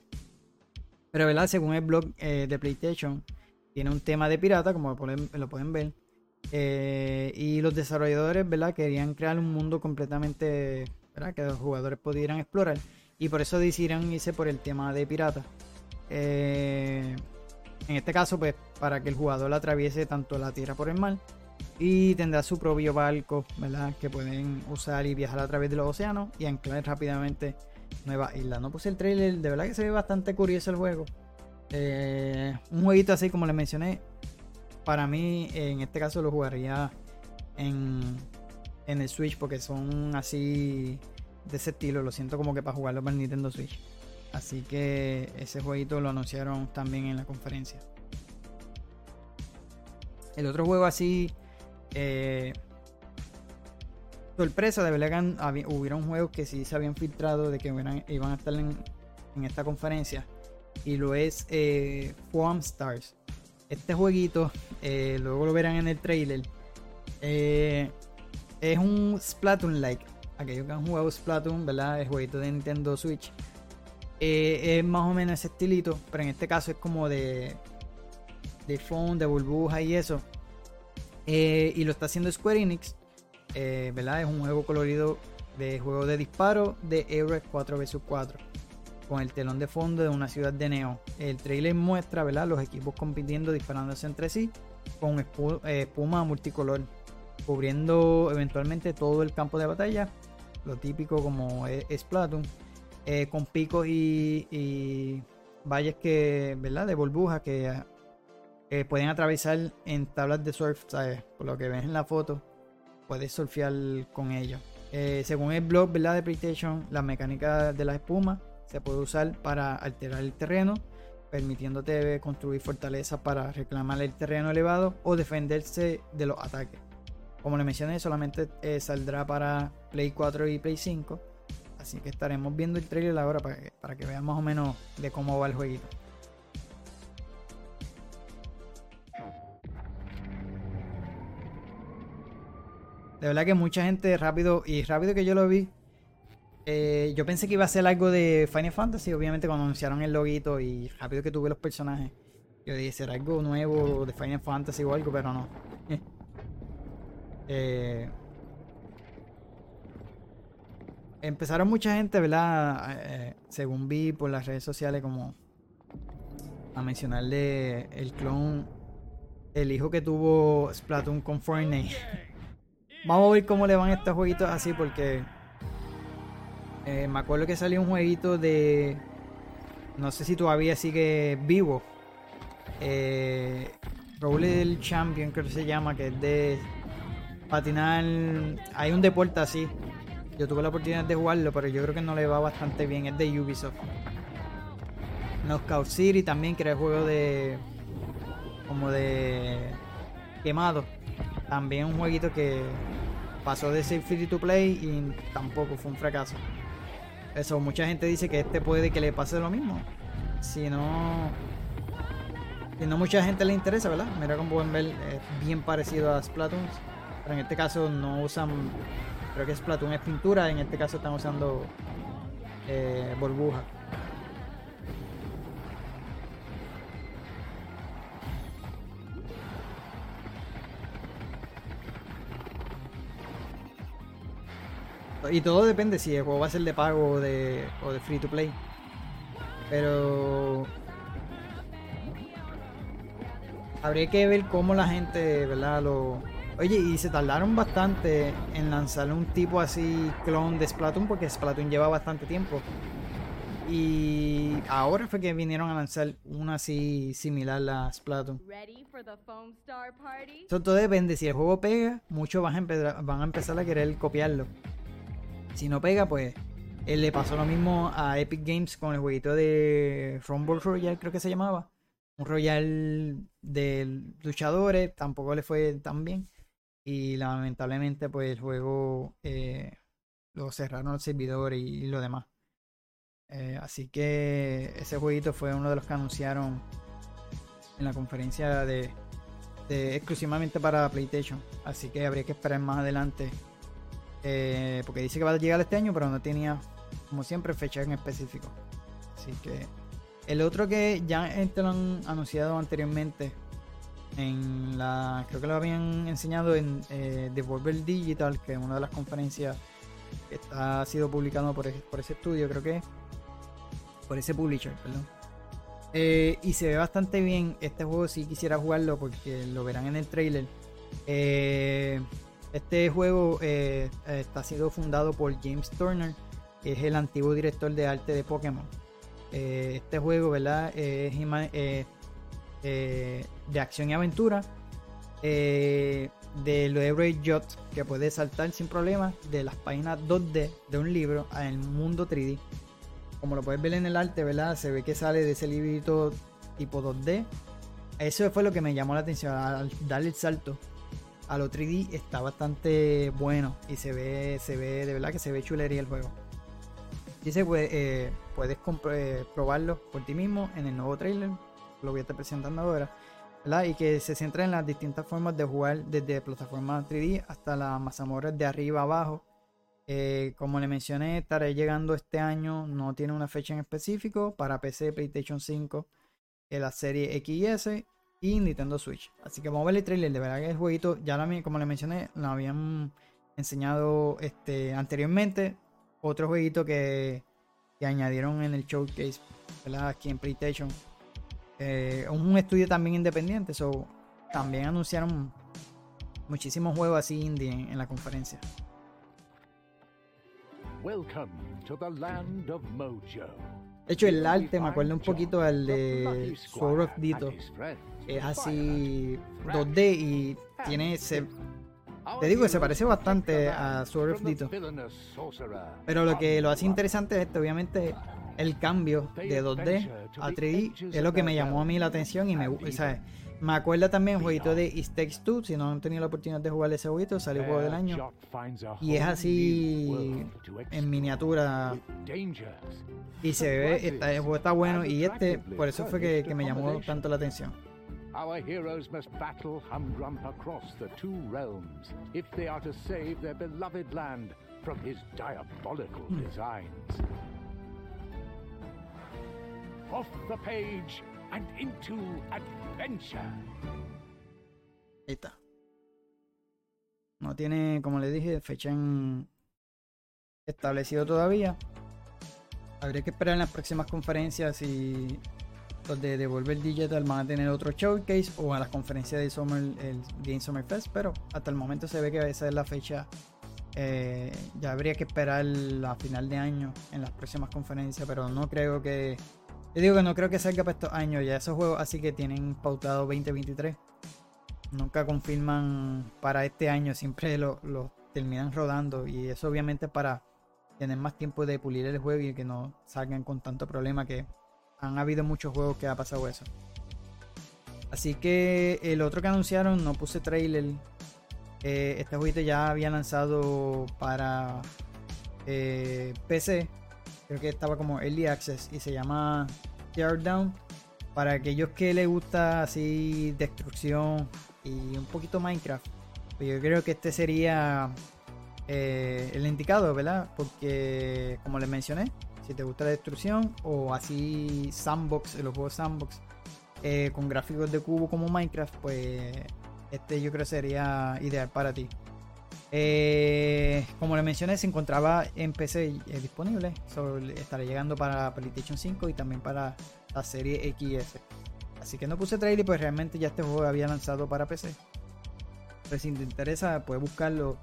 Pero, ¿verdad? Según el blog eh, de PlayStation, tiene un tema de pirata, como lo pueden, lo ver. Y los desarrolladores, ¿verdad? Querían crear un mundo completamente, ¿verdad? Que los jugadores pudieran explorar. Y por eso decidieron irse por el tema de pirata. Eh, en este caso, pues, para que el jugador atraviese tanto la tierra por el mar y tendrá su propio barco, ¿verdad? Que pueden usar y viajar a través de los océanos y anclar rápidamente nuevas islas. No puse el trailer, de verdad que se ve bastante curioso el juego. Eh, un jueguito así como les mencioné, para mí en este caso lo jugaría en, en el Switch porque son así de ese estilo. Lo siento como que para jugarlo para el Nintendo Switch. Así que ese jueguito lo anunciaron también en la conferencia. El otro juego así eh, sorpresa, de verdad que hubieron juegos que sí se habían filtrado de que iban a estar en, en esta conferencia. Y lo es eh, Foam Stars. Este jueguito, eh, luego lo verán en el trailer. eh, es un Splatoon-like. Aquellos que han jugado Splatoon, ¿verdad? El jueguito de Nintendo Switch. Eh, es más o menos ese estilito, pero en este caso es como de, de de burbuja y eso. Eh, y lo está haciendo Square Enix. eh, ¿Verdad? Es un juego colorido de juego de disparo de Héroes 4 vs 4. Con el telón de fondo de una ciudad de Neo. El trailer muestra, ¿verdad? Los equipos compitiendo, disparándose entre sí. Con espu- espuma multicolor. Cubriendo eventualmente todo el campo de batalla. lo típico como es Splatoon, eh, con picos y, valles que, ¿verdad? De burbujas que eh, pueden atravesar en tablas de surf, ¿sabes? Por lo que ves en la foto, puedes surfear con ellos. Eh, según el blog ¿verdad? de PlayStation, la mecánica de la espuma se puede usar para alterar el terreno, permitiéndote construir fortalezas para reclamar el terreno elevado o defenderse de los ataques. Como le mencioné, solamente saldrá para Play 4 y Play 5. Así que estaremos viendo el trailer ahora para que, para que vean más o menos de cómo va el jueguito. De verdad que mucha gente rápido y rápido que yo lo vi. eh, yo pensé que iba a ser algo de Final Fantasy, obviamente cuando anunciaron el loguito y rápido que tuve los personajes. Yo dije, será algo nuevo de Final Fantasy o algo, pero no. *laughs* Eh, empezaron mucha gente, ¿verdad? Eh, según vi por las redes sociales, como a mencionarle el clon, el hijo que tuvo Splatoon con Fortnite. *laughs* Vamos a ver cómo le van estos jueguitos así, porque eh, me acuerdo que salió un jueguito de. No sé si todavía sigue vivo. Eh, Roller Champion, creo que se llama, que es de patinar. Hay un deporte así. Yo tuve la oportunidad de jugarlo, pero yo creo que no le va bastante bien. Es de Ubisoft. Knockout City también, que era el juego de. como de. quemado. También un jueguito que pasó de ser free to play y tampoco fue un fracaso. Eso, mucha gente dice que este puede que le pase lo mismo. Si no. Si no mucha gente le interesa, ¿verdad? Mira como pueden ver, es bien parecido a Splatoon. Pero en este caso no usan. Creo que Splatoon es pintura, en este caso están usando eh, burbuja. Y todo depende si el juego va a ser de pago o de, o de free to play. Pero habría que ver cómo la gente, ¿verdad? Lo... Oye, y se tardaron bastante en lanzar un tipo así clon de Splatoon porque Splatoon lleva bastante tiempo. Y ahora fue que vinieron a lanzar una así similar a Splatoon. Eso todo depende. Si el juego pega, muchos van a, empezar, van a empezar a querer copiarlo. Si no pega, pues él le pasó lo mismo a Epic Games con el jueguito de Rumble Royale, creo que se llamaba. Un Royal de luchadores, tampoco le fue tan bien. Y lamentablemente, pues el juego eh, lo cerraron los servidores y, lo demás. Eh, así que ese jueguito fue uno de los que anunciaron en la conferencia de, exclusivamente para PlayStation. Así que habría que esperar más adelante eh, porque dice que va a llegar este año, pero no tenía, como siempre, fecha en específico. Así que el otro que ya este lo han anunciado anteriormente, en la creo que lo habían enseñado en eh, Devolver Digital, que es una de las conferencias que ha sido publicado por, por ese estudio, creo que por ese publisher, perdón. Eh, y se ve bastante bien. Este juego si quisiera jugarlo porque lo verán en el trailer. Eh, este juego está siendo fundado por James Turner, que es el antiguo director de arte de Pokémon. Este juego, ¿verdad? Es de acción y aventura. Eh, del héroe Jot, que puede saltar sin problema de las páginas 2D de un libro al mundo 3D. Como lo puedes ver en el arte, ¿verdad? Se ve que sale de ese librito tipo 2D. Eso fue lo que me llamó la atención al darle el salto a lo 3D está bastante bueno y se ve, se ve, de verdad que se ve chulería el juego. Dice, pues, eh, puedes eh, probarlo por ti mismo en el nuevo trailer, lo voy a estar presentando ahora, Y que se centra en las distintas formas de jugar desde plataforma 3D hasta las mazamorras de arriba abajo. Eh, como le mencioné, estaré llegando este año, no tiene una fecha en específico, para PC, PlayStation 5, la serie XS y Nintendo Switch. Así que vamos a ver el trailer. De verdad que el jueguito, ya lo, como le mencioné, lo habían enseñado este, anteriormente. Otro jueguito que, que añadieron en el showcase. Aquí en PlayStation. Eh, un estudio también independiente. So, también anunciaron muchísimos juegos así indie en, en la conferencia. Welcome to the land of Mojo. De hecho, el arte me acuerda un poquito al de Sword of Dito. Es así 2D y tiene ese... Te digo que se parece bastante a Sword of Dito. Pero lo que lo hace interesante es este, obviamente, el cambio de 2D a 3D. Es lo que me llamó a mí la atención y me gusta. Me acuerda también el jueguito de It Takes Two. Si no han tenido la oportunidad de jugar ese jueguito, salió juego del año. Y es así en miniatura. Y se ve, está, el juego está bueno. Y este, por eso fue que, que me llamó tanto la atención. Our heroes must battle Humgrump across the two realms if they are to save their beloved land from his diabolical designs. Off the page and into adventure. Ahí está. No tiene, como le dije, fecha en establecido todavía. Habría que esperar en las próximas conferencias si los de Devolver Digital van a tener otro showcase o a las conferencias de Summer, el Game Summer Fest, pero hasta el momento se ve que esa es la fecha. Eh, ya habría que esperar la final de año en las próximas conferencias, pero no creo que. Te digo que no creo que salga para estos años. Ya esos juegos así que tienen pautado 2023. Nunca confirman para este año, siempre lo, lo terminan rodando. Y eso obviamente para tener más tiempo de pulir el juego y que no salgan con tanto problema que han habido muchos juegos que ha pasado eso. Así que el otro que anunciaron, no puse trailer. Eh, este jueguito ya había lanzado para eh, PC. Creo que estaba como Early Access y se llama Teardown. Para aquellos que les gusta así destrucción y un poquito Minecraft. Pues yo creo que este sería eh, el indicado, ¿verdad? Porque como les mencioné, si te gusta la destrucción o así sandbox, los juegos sandbox eh, con gráficos de cubo como Minecraft, pues este yo creo sería ideal para ti. Eh, como le mencioné, se encontraba en PC eh, disponible. estará llegando para PlayStation 5 y también para la serie XS. Así que no puse trailer, pues realmente ya este juego había lanzado para PC. Pues si te interesa, puedes buscarlo.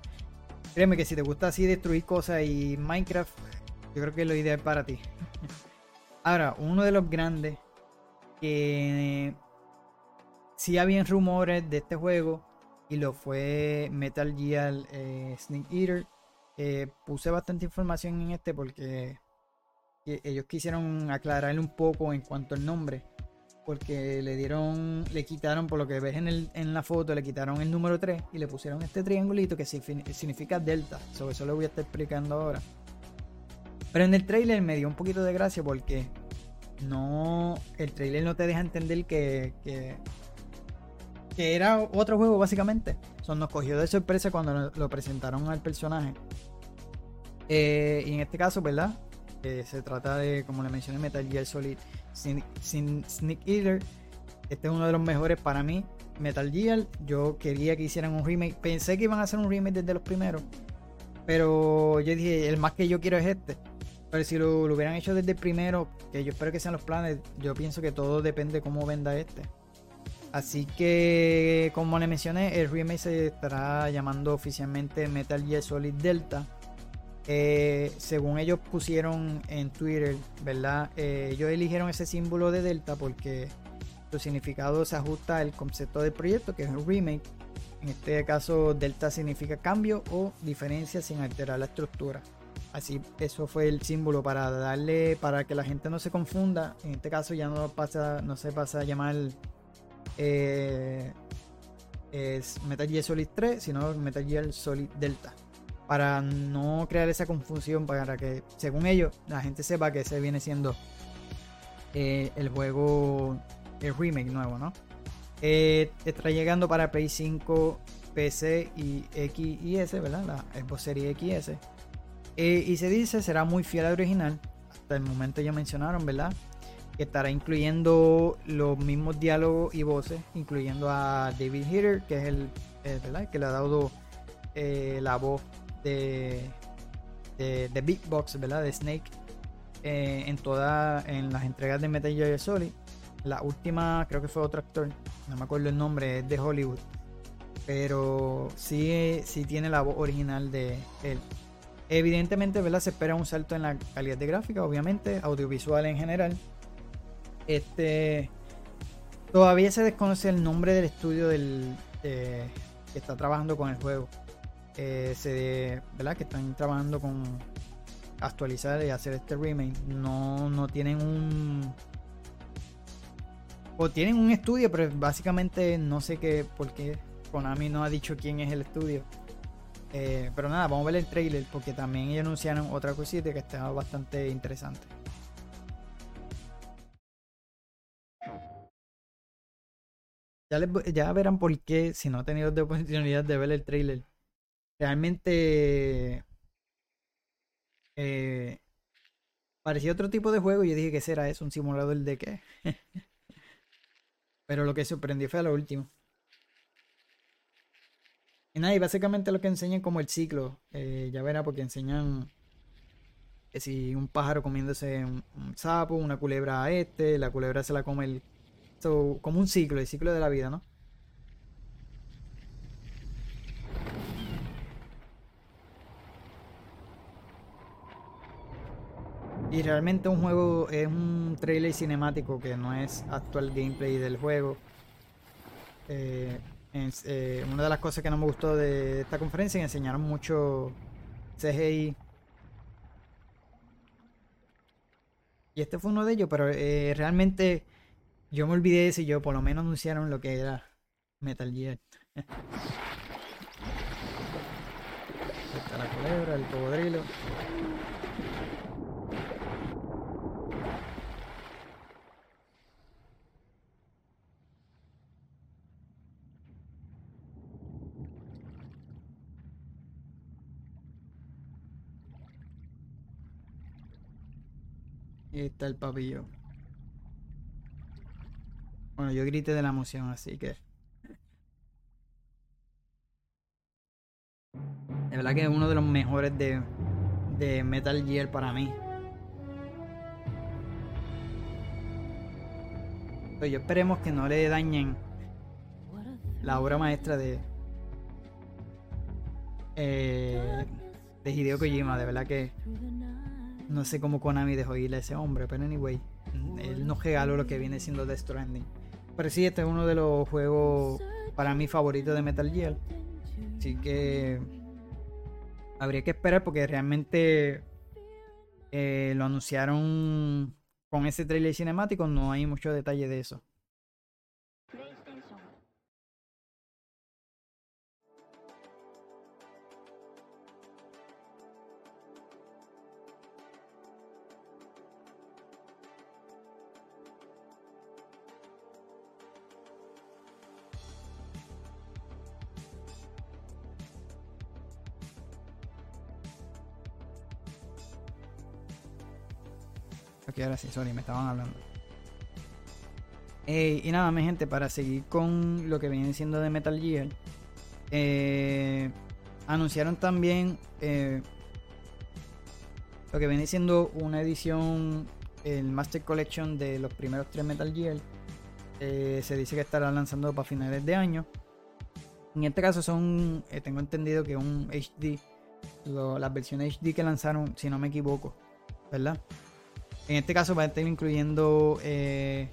Créeme que si te gusta así destruir cosas y Minecraft, yo creo que es lo ideal para ti. *laughs* Ahora, uno de los grandes que sí habían rumores de este juego y lo fue Metal Gear eh, Snake Eater. Eh, puse bastante información en este porque ellos quisieron aclararle un poco en cuanto al nombre. Porque le dieron, le quitaron, por lo que ves en, el, en la foto, le quitaron el número 3 y le pusieron este triangulito que significa Delta. Sobre eso lo voy a estar explicando ahora. Pero en el trailer me dio un poquito de gracia porque no. El trailer no te deja entender que, era otro juego, básicamente. Son nos cogió de sorpresa cuando lo, presentaron al personaje. Eh, y en este caso, ¿verdad? Eh, se trata de, como le mencioné, Metal Gear Solid sin, Sneak Eater. Este es uno de los mejores para mí. Metal Gear, yo quería que hicieran un remake. Pensé que iban a hacer un remake desde los primeros. Pero yo dije, el más que yo quiero es este. Pero si lo, hubieran hecho desde el primero, que yo espero que sean los planes, yo pienso que todo depende de cómo venda este. Así que, como le mencioné, el remake se estará llamando oficialmente Metal Gear Solid Delta. Eh, según ellos pusieron en Twitter, ¿verdad? Eh, ellos eligieron ese símbolo de Delta porque su significado se ajusta al concepto del proyecto, que es un remake. En este caso, Delta significa cambio o diferencia sin alterar la estructura. Así, eso fue el símbolo para darle, para que la gente no se confunda. En este caso ya no pasa, no se pasa a llamar eh, es Metal Gear Solid 3, sino Metal Gear Solid Delta. Para no crear esa confusión, para que, según ellos, la gente sepa que ese viene siendo eh, el juego, el remake nuevo, ¿no? Eh, está llegando para Play 5, PC y X y S, ¿verdad? La Xbox Series XS. Y se dice será muy fiel al original. Hasta el momento ya mencionaron, ¿verdad? Que estará incluyendo los mismos diálogos y voces, incluyendo a David Hitter, que es el, ¿verdad? que le ha dado eh, la voz de, de, Big Box, ¿verdad? De Snake eh, en todas en las entregas de Metal Gear Solid. La última creo que fue otro actor, no me acuerdo el nombre, es de Hollywood. Pero sí, sí tiene la voz original de él. Evidentemente, ¿verdad? Se espera un salto en la calidad de gráfica, obviamente, audiovisual en general. Este. Todavía se desconoce el nombre del estudio del, que está trabajando con el juego. Eh, se, ¿verdad? Que están trabajando con actualizar y hacer este remake. No, no tienen un. O tienen un estudio, pero básicamente no sé qué, porque Konami no ha dicho quién es el estudio. Eh, pero nada, vamos a ver el trailer porque también ellos anunciaron otra cosita que está bastante interesante. Ya, verán por qué, si no han tenido la oportunidad de ver el trailer. Realmente eh, parecía otro tipo de juego. y Yo dije que será eso, un simulador de qué. *laughs* Pero lo que sorprendió fue a lo último. Y nada, y básicamente lo que enseñan como el ciclo. eh, ya verá, porque enseñan que si un pájaro comiéndose un, un sapo, una culebra a este, la culebra se la come el. Como un ciclo, el ciclo de la vida, ¿no? Y realmente un juego es un trailer cinemático que no es actual gameplay del juego. Eh, eh, una de las cosas que no me gustó de esta conferencia es que enseñaron mucho CGI. Y este fue uno de ellos, pero eh, realmente yo me olvidé si yo por lo menos anunciaron lo que era Metal Gear. Está la culebra, el cocodrilo. Está el papillo. Bueno, yo grité de la emoción, así que. De verdad que es uno de los mejores de, de Metal Gear para mí. Pero yo esperemos que no le dañen la obra maestra de. eh, de Hideo Kojima, de verdad que. No sé cómo Konami dejó ir a ese hombre, pero anyway, él nos regaló lo que viene siendo Death Stranding. Pero sí, este es uno de los juegos para mí favoritos de Metal Gear. Así que habría que esperar porque realmente eh, lo anunciaron con ese trailer cinemático, no hay mucho detalle de eso. Sí, sorry, me estaban hablando. Y nada, mi gente, para seguir con lo que viene siendo de Metal Gear, eh, anunciaron también eh, lo que viene siendo una edición, el Master Collection de los primeros tres Metal Gear. Eh, se dice que estará lanzando para finales de año. En este caso son, tengo entendido que un HD, las versiones HD que lanzaron, si no me equivoco, ¿verdad? En este caso va a estar incluyendo eh,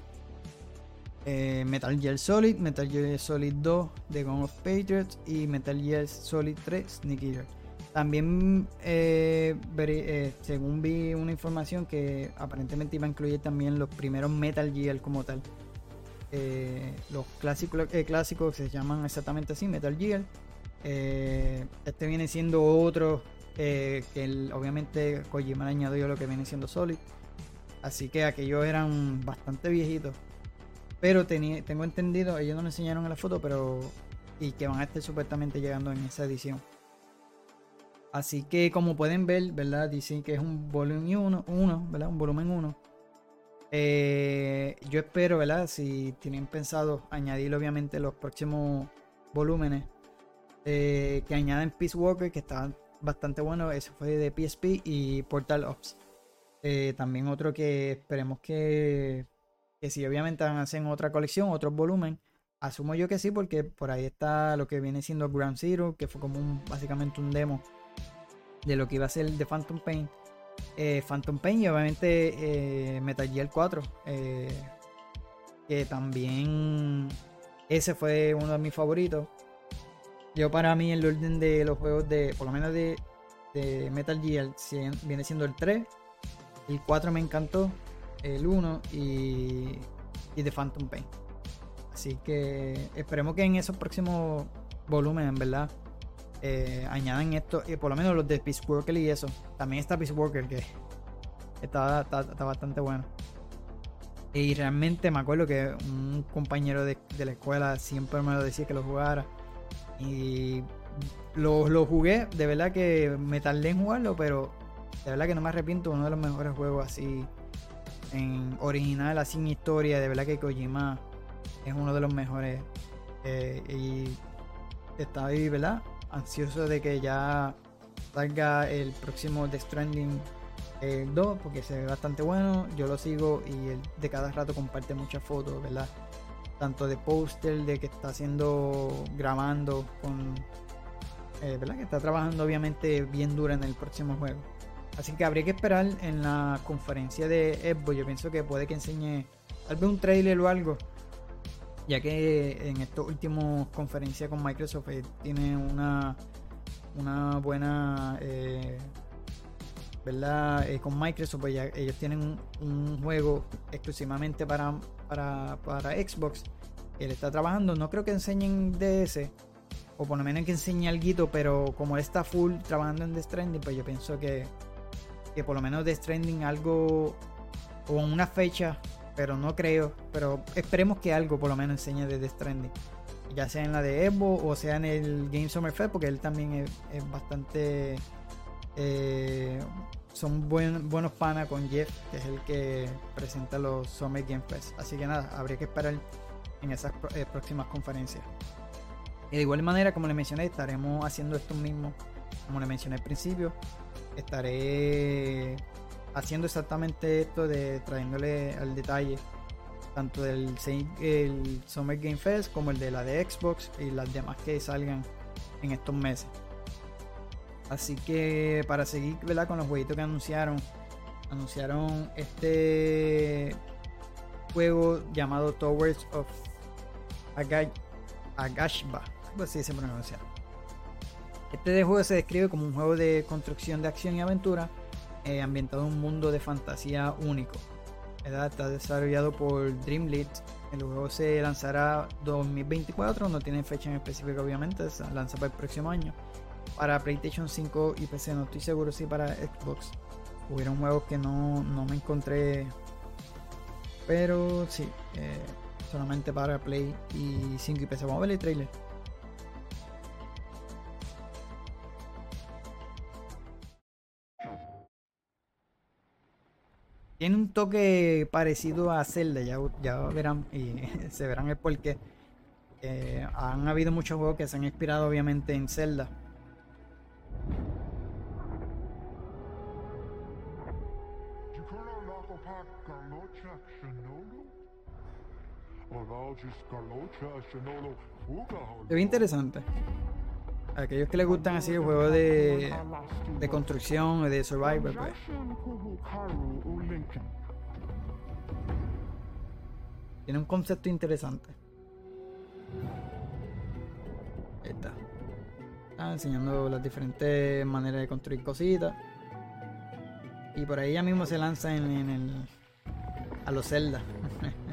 eh, Metal Gear Solid, Metal Gear Solid 2, The Gun of Patriots y Metal Gear Solid 3, Sneak Eater. También, eh, según vi una información que aparentemente iba a incluir también los primeros Metal Gear como tal. Los clásicos, clásicos se llaman exactamente así, Metal Gear. Este viene siendo otro que el- obviamente Kojima le añadió lo que viene siendo Solid. Así que aquellos eran bastante viejitos. Pero tengo entendido, ellos no lo enseñaron en la foto, pero. Y que van a estar supuestamente llegando en esa edición. Así que como pueden ver, ¿verdad? Dicen que es un volumen 1, uno, ¿verdad? Un volumen 1. yo espero, ¿verdad? Si tienen pensado añadir obviamente los próximos volúmenes. eh, que añaden Peace Walker, que está bastante bueno. Ese fue de PSP y Portal Ops. Eh, también otro que esperemos que, que si obviamente hacen otra colección, otro volumen. Asumo yo que sí, porque por ahí está lo que viene siendo Ground Zero, que fue como un, básicamente un demo de lo que iba a ser de Phantom Pain. Eh, Phantom Pain y obviamente eh, Metal Gear 4. eh, que también ese fue uno de mis favoritos. Yo para mí el orden de los juegos de, por lo menos de, de Metal Gear, viene siendo el 3. El 4 me encantó. El 1 y, y The Phantom Pain. Así que esperemos que en esos próximos volúmenes, en verdad, eh, añadan esto, y por lo menos los de Peace Walker y eso. También está Peace Walker que está, está, está bastante bueno. Y realmente me acuerdo que un compañero de, de la escuela siempre me lo decía que lo jugara. Y lo, lo jugué, de verdad que me tardé en jugarlo, pero de verdad que no me arrepiento. Uno de los mejores juegos así, en original, así en historia. De verdad que Kojima es uno de los mejores. eh, y estaba ahí, ¿verdad? Ansioso de que ya salga el próximo The Stranding el 2 porque se ve bastante bueno. Yo lo sigo y él de cada rato comparte muchas fotos, ¿verdad? Tanto de póster, de que está haciendo, grabando con. eh, ¿Verdad? Que está trabajando obviamente bien dura en el próximo juego. Así que habría que esperar en la conferencia de Xbox. Yo pienso que puede que enseñe tal vez un trailer o algo. Ya que en estas últimas conferencias con Microsoft eh, tiene una, una buena eh, ¿verdad? Eh, con Microsoft, pues ya ellos tienen un, juego exclusivamente para, para, para Xbox. Él está trabajando. No creo que enseñen DS. O por lo menos que enseñe algo, pero como él está full trabajando en The Stranding, pues yo pienso que, que por lo menos The Stranding algo o una fecha, pero no creo. Pero esperemos que algo por lo menos enseñe de The Stranding. Ya sea en la de Evo o sea en el Game Summer Fest, porque él también es, bastante eh, son buen- buenos panas con Jeff, que es el que presenta los Summer Game Fest. Así que nada, habría que esperar en esas eh, próximas conferencias. Y de igual manera, como le mencioné, estaremos haciendo esto mismo, como le mencioné al principio. Estaré haciendo exactamente esto de trayéndole al detalle tanto del Summer Game Fest como el de la de Xbox y las demás que salgan en estos meses. Así que para seguir con los jueguitos que anunciaron, anunciaron este juego llamado Towers of Aga- Agashba, algo así se pronuncia. Este juego se describe como un juego de construcción de acción y aventura eh, ambientado en un mundo de fantasía único. Está desarrollado por Dreamlit. El juego se lanzará 2024, no tiene fecha en específico obviamente, se lanza para el próximo año para PlayStation 5 y PC. No estoy seguro si para Xbox. Hubieron juegos que no, no me encontré. Pero sí, eh, solamente para Play y 5 y PC. Vamos a ver el trailer. Tiene un toque parecido a Zelda, ya, ya verán y *laughs* se verán el porqué. Eh, han habido muchos juegos que se han inspirado obviamente en Zelda. Se ve interesante. Aquellos que les gustan así el juego de, de construcción o de survival, pues. Tiene un concepto interesante. Ahí está. Está enseñando las diferentes maneras de construir cositas. Y por ahí ya mismo se lanza en, en el. a los Zelda. *laughs*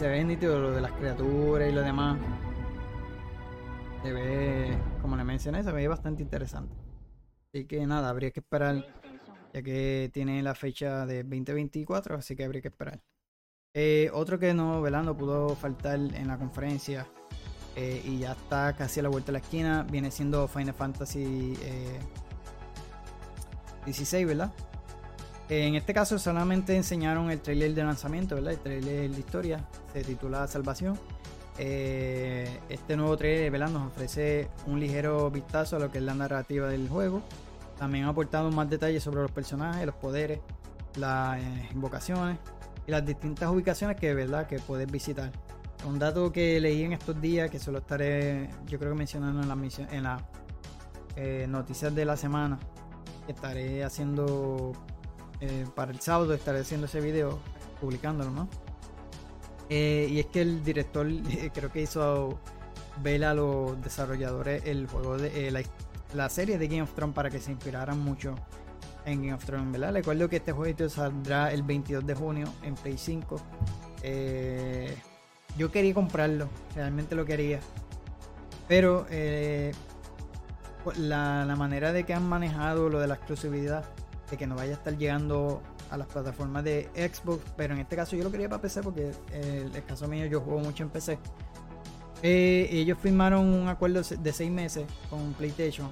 se ve nítido lo de las criaturas y lo demás. Se ve, como le mencioné, se ve bastante interesante. Así que nada, habría que esperar, ya que tiene la fecha de 2024, así que habría que esperar. Eh, otro que no, ¿verdad? no pudo faltar en la conferencia eh, y ya está casi a la vuelta de la esquina. Viene siendo Final Fantasy eh, 16, ¿verdad? En este caso solamente enseñaron el trailer de lanzamiento, ¿verdad? El trailer de historia, se titula Salvación. Eh, este nuevo trailer nos ofrece un ligero vistazo a lo que es la narrativa del juego. También ha aportado más detalles sobre los personajes, los poderes, las eh, invocaciones y las distintas ubicaciones que, ¿verdad? que puedes visitar. Un dato que leí en estos días, que solo estaré, yo creo que mencionando en las en las eh, noticias de la semana, estaré haciendo eh, para el sábado, estaré haciendo ese video, publicándolo, ¿no? Eh, y es que el director *laughs* creo que hizo ver a los desarrolladores el juego de eh, la, la serie de Game of Thrones para que se inspiraran mucho en Game of Thrones, ¿verdad? Recuerdo que este jueguito saldrá el 22 de junio en Play 5. Eh, yo quería comprarlo, realmente lo quería. Pero eh, la, la manera de que han manejado lo de la exclusividad, de que no vaya a estar llegando a las plataformas de Xbox, pero en este caso yo lo quería para PC porque el, el caso mío yo juego mucho en PC. Eh, ellos firmaron un acuerdo de 6 meses con PlayStation,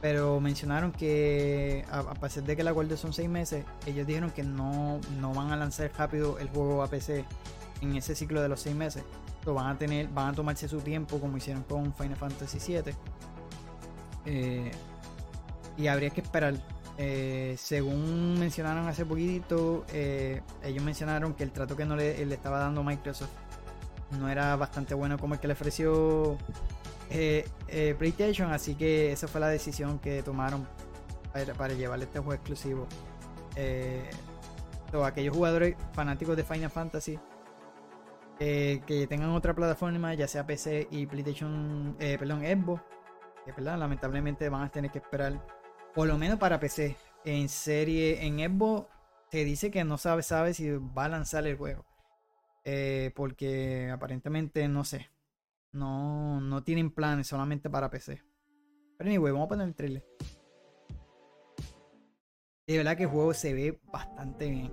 pero mencionaron que a, a pesar de que el acuerdo son 6 meses, ellos dijeron que no, no van a lanzar rápido el juego a PC en ese ciclo de los 6 meses. Lo van a tener, van a tomarse su tiempo como hicieron con Final Fantasy VII. Eh, y habría que esperar. Eh, según mencionaron hace poquito, eh, ellos mencionaron que el trato que no le, estaba dando Microsoft no era bastante bueno como el que le ofreció eh, PlayStation, así que esa fue la decisión que tomaron para, llevarle este juego exclusivo. So, aquellos jugadores fanáticos de Final Fantasy que tengan otra plataforma, ya sea PC y PlayStation, perdón, Xbox, que lamentablemente van a tener que esperar por lo menos para PC. En serie, en Xbox se dice que no sabe, sabe si va a lanzar el juego. Eh, porque aparentemente no sé. No, no tienen planes solamente para PC. Pero anyway, vamos a poner el trailer. De verdad que el juego se ve bastante bien.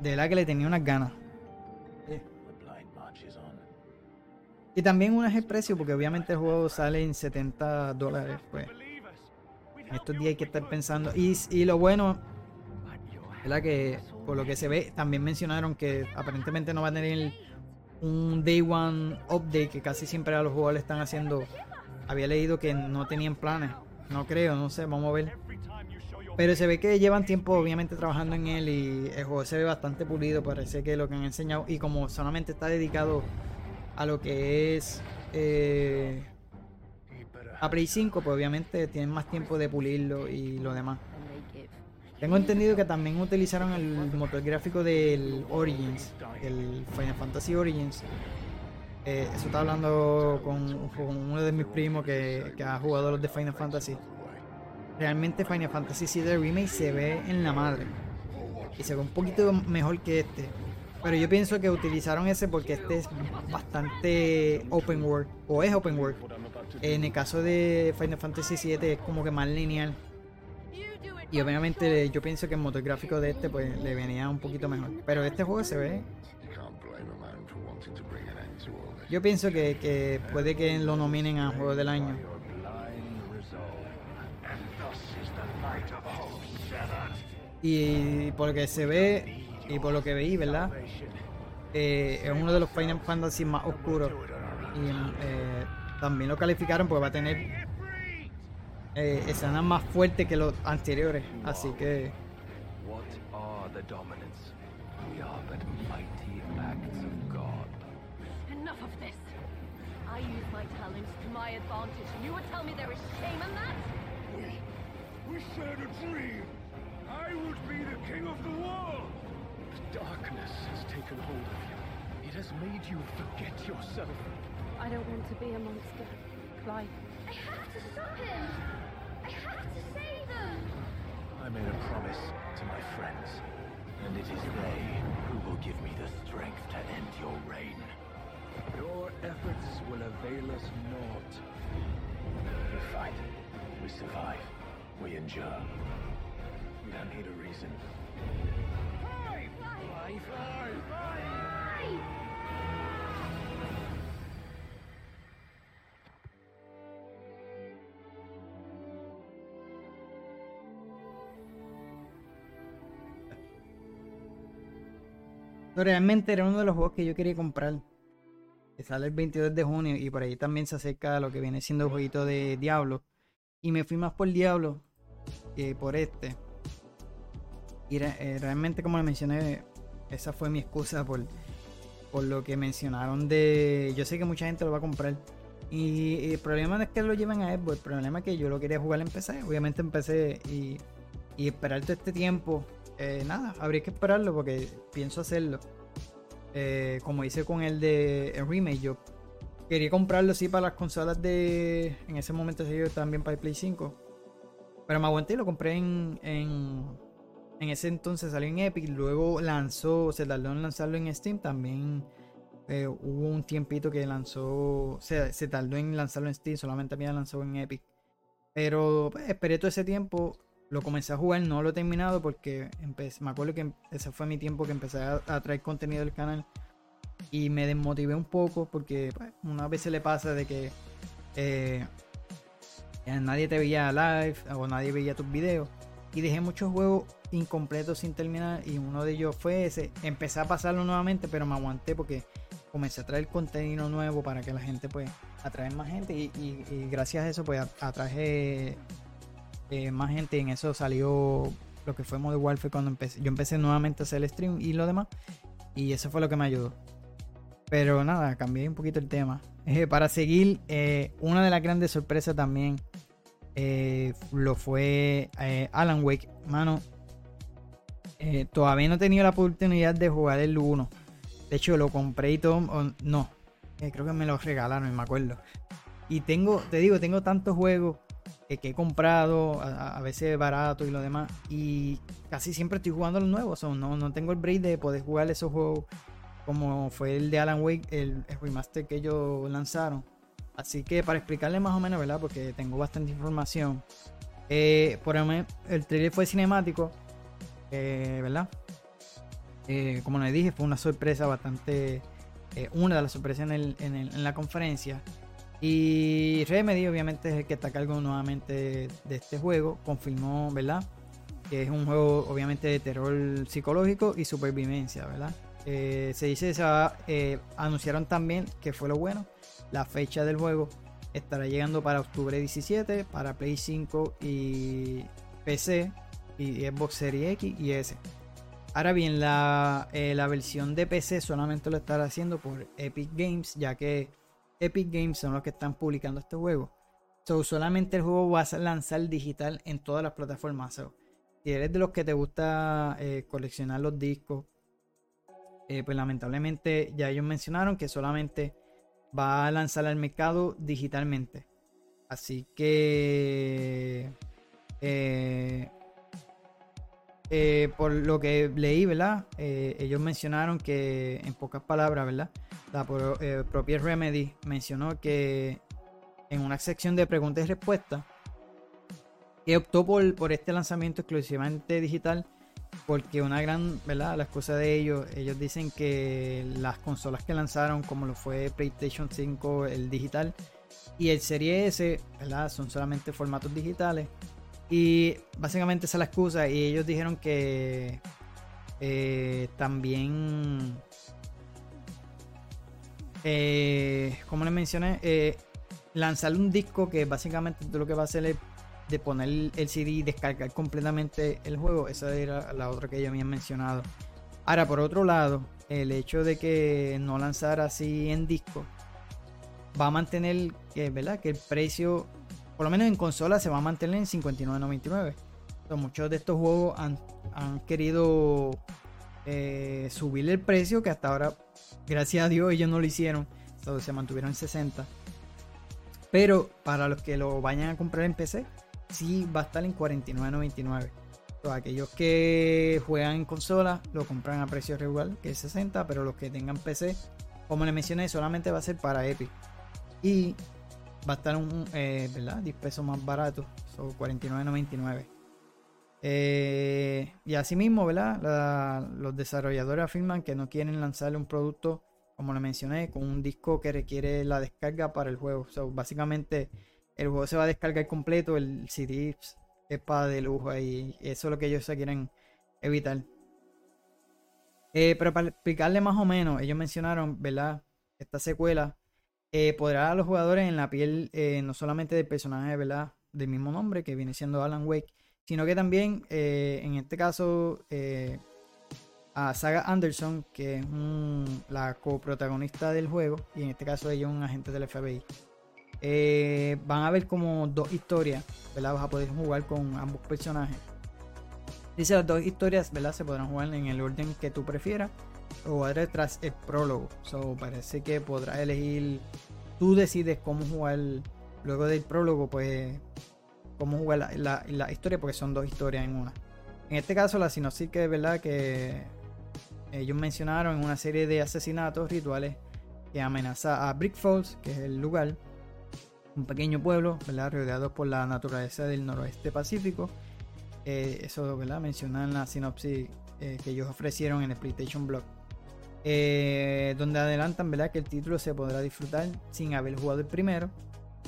De verdad que le tenía unas ganas. On. Y también uno es el precio, porque obviamente el juego sale en 70 dólares. Pues estos días hay que estar pensando. Y, y lo bueno, ¿verdad? Que por lo que se ve, también mencionaron que aparentemente no va a tener un Day One Update que casi siempre a los jugadores están haciendo. Había leído que no tenían planes. No creo, no sé, vamos a ver. Pero se ve que llevan tiempo obviamente trabajando en él y el juego se ve bastante pulido, parece que lo que han enseñado y como solamente está dedicado a lo que es eh, Play 5, pues obviamente tienen más tiempo de pulirlo y lo demás. Tengo entendido que también utilizaron el motor gráfico del Origins, el Final Fantasy Origins. Eh, eso estaba hablando con, con uno de mis primos que, que ha jugado los de Final Fantasy. Realmente Final Fantasy VII Remake se ve en la madre. Y se ve un poquito mejor que este. Pero yo pienso que utilizaron ese porque este es bastante open world. O es open world. En el caso de Final Fantasy VII es como que más lineal. Y obviamente yo pienso que el motor gráfico de este pues le venía un poquito mejor. Pero este juego se ve. Yo pienso que, puede que lo nominen a Juego del Año. Y por lo que se ve y por lo que veí, ¿verdad? Eh, es uno de los Final Fantasy más oscuros. Y eh, también lo calificaron porque va a tener eh, escenas más fuertes que los anteriores. Así que the. I use my talents to my advantage, and you would tell me there is shame in that? We shared a dream. I would be the king of the world. Darkness has taken hold of you. It has made you forget yourself. I don't want to be a monster. Clive. I have to stop him. I have to save them. I made a promise to my friends, and it is they who will give me the strength to end your reign. Your efforts will avail us naught. We fight, we survive, we endure. We don't need a reason. Fly! Fly! Fly! No, realmente era uno de los juegos que yo quería comprar. Que sale el 22 de junio y por ahí también se acerca lo que viene siendo el jueguito de Diablo. Y me fui más por Diablo que por este. Y eh, realmente, como le mencioné, esa fue mi excusa por, por lo que mencionaron de... Yo sé que mucha gente lo va a comprar. Y, el problema no es que lo lleven a Xbox, el problema es que yo lo quería jugar en PC. Obviamente en PC y, y esperar todo este tiempo. Eh, nada, habría que esperarlo porque pienso hacerlo. Eh, como hice con el de el remake, yo quería comprarlo sí para las consolas de. En ese momento salió también para el Play 5. Pero me aguanté y lo compré en, en, en ese entonces salió en Epic. Luego lanzó, se tardó en lanzarlo en Steam. También eh, hubo un tiempito que lanzó, se, se tardó en lanzarlo en Steam. Solamente había lanzado en Epic. Pero pues, esperé todo ese tiempo. Lo comencé a jugar, no lo he terminado porque empecé, me acuerdo que ese fue mi tiempo que empecé a, traer contenido del canal. Y me desmotivé un poco porque pues, una vez se le pasa de que eh, nadie te veía live o nadie veía tus videos. Y dejé muchos juegos incompletos sin terminar. Y uno de ellos fue ese. Empecé a pasarlo nuevamente, pero me aguanté porque comencé a traer contenido nuevo para que la gente, pues, atraer más gente. Y, y- gracias a eso, pues, atraje eh, más gente. En eso salió lo que fue Modern Warfare cuando empecé. Yo empecé nuevamente a hacer el stream y lo demás. Y eso fue lo que me ayudó. Pero nada, cambié un poquito el tema. *laughs* Eh, para seguir, eh, una de las grandes sorpresas también eh, lo fue Alan Wake. Mano, todavía no he tenido la oportunidad de jugar el 1. De hecho, lo compré y todo. no, creo que me lo regalaron, me acuerdo. Y tengo, te digo, tengo tantos juegos que he comprado, a, veces barato y lo demás. Y casi siempre estoy jugando los nuevos. o no, no tengo el break de poder jugar esos juegos como fue el de Alan Wake, el, remaster que ellos lanzaron. Así que para explicarle más o menos, ¿verdad? Porque tengo bastante información. Eh, por el, el trailer fue cinemático, eh, ¿verdad? Eh, como les dije, fue una sorpresa bastante. eh, una de las sorpresas en el- en la conferencia. Y Remedy, obviamente, es el que está a cargo nuevamente de este juego. Confirmó, ¿verdad? Que es un juego, obviamente, de terror psicológico y supervivencia, ¿verdad? Eh, se dice, se eh, anunciaron también que fue lo bueno. La fecha del juego estará llegando para octubre 17 para Play 5 y PC y Xbox Series X y S. Ahora bien, la, eh, la versión de PC solamente lo estará haciendo por Epic Games, ya que Epic Games son los que están publicando este juego. So, solamente el juego va a lanzar digital en todas las plataformas. So, si eres de los que te gusta eh, coleccionar los discos, eh, pues lamentablemente ya ellos mencionaron que solamente va a lanzar al mercado digitalmente. Así que eh, eh, por lo que leí, ¿verdad? Eh, ellos mencionaron que, en pocas palabras, ¿verdad? La eh, propia Remedy mencionó que en una sección de preguntas y respuestas, que optó por, por este lanzamiento exclusivamente digital porque una gran, ¿verdad? La excusa de ellos, ellos dicen que las consolas que lanzaron, como lo fue PlayStation 5, el digital, y el Serie S, ¿verdad? Son solamente formatos digitales. Y básicamente esa es la excusa. Y ellos dijeron que eh, también, eh, como les mencioné, eh, lanzar un disco que básicamente lo que va a hacer es de poner el CD y descargar completamente el juego. Esa era la otra que ellos habían mencionado. Ahora, por otro lado, el hecho de que no lanzara así en disco va a mantener que, ¿verdad? que el precio, por lo menos en consola, se va a mantener en 59.99. Entonces, muchos de estos juegos han, han querido eh, subir el precio, que hasta ahora, gracias a Dios, ellos no lo hicieron. Entonces, se mantuvieron en 60. Pero para los que lo vayan a comprar en PC, sí va a estar en 49.99. Entonces, aquellos que juegan en consola lo compran a precio regular, que es 60, pero los que tengan PC, como les mencioné, solamente va a ser para Epic. Y va a estar un, eh, ¿verdad? 10 pesos más barato, son 49.99. Eh, y asimismo, ¿verdad? Los desarrolladores afirman que no quieren lanzarle un producto, como le mencioné, con un disco que requiere la descarga para el juego. So, básicamente, el juego se va a descargar completo, el CD es para de lujo y eso es lo que ellos se quieren evitar. Eh, pero para explicarle más o menos, ellos mencionaron, ¿verdad? Esta secuela eh, podrá a los jugadores en la piel eh, no solamente del personaje, ¿verdad? Del mismo nombre, que viene siendo Alan Wake, sino que también, eh, en este caso, eh, a Saga Anderson, que es la coprotagonista del juego, y en este caso ella es un agente del FBI. Van a ver como dos historias, ¿verdad? Vas a poder jugar con ambos personajes. Dice las dos historias, ¿verdad? Se podrán jugar en el orden que tú prefieras o jugar tras el prólogo. So, parece que podrás elegir, tú decides cómo jugar luego del prólogo, pues cómo jugar la, historia, porque son dos historias en una. En este caso, la sinopsis que es verdad que ellos mencionaron en una serie de asesinatos rituales que amenaza a Brick Falls, que es el lugar, un pequeño pueblo, ¿verdad? Rodeado por la naturaleza del noroeste pacífico. Eh, eso, ¿verdad? Mencionan la sinopsis eh, que ellos ofrecieron en el PlayStation Blog. Eh, donde adelantan, ¿verdad? Que el título se podrá disfrutar sin haber jugado el primero.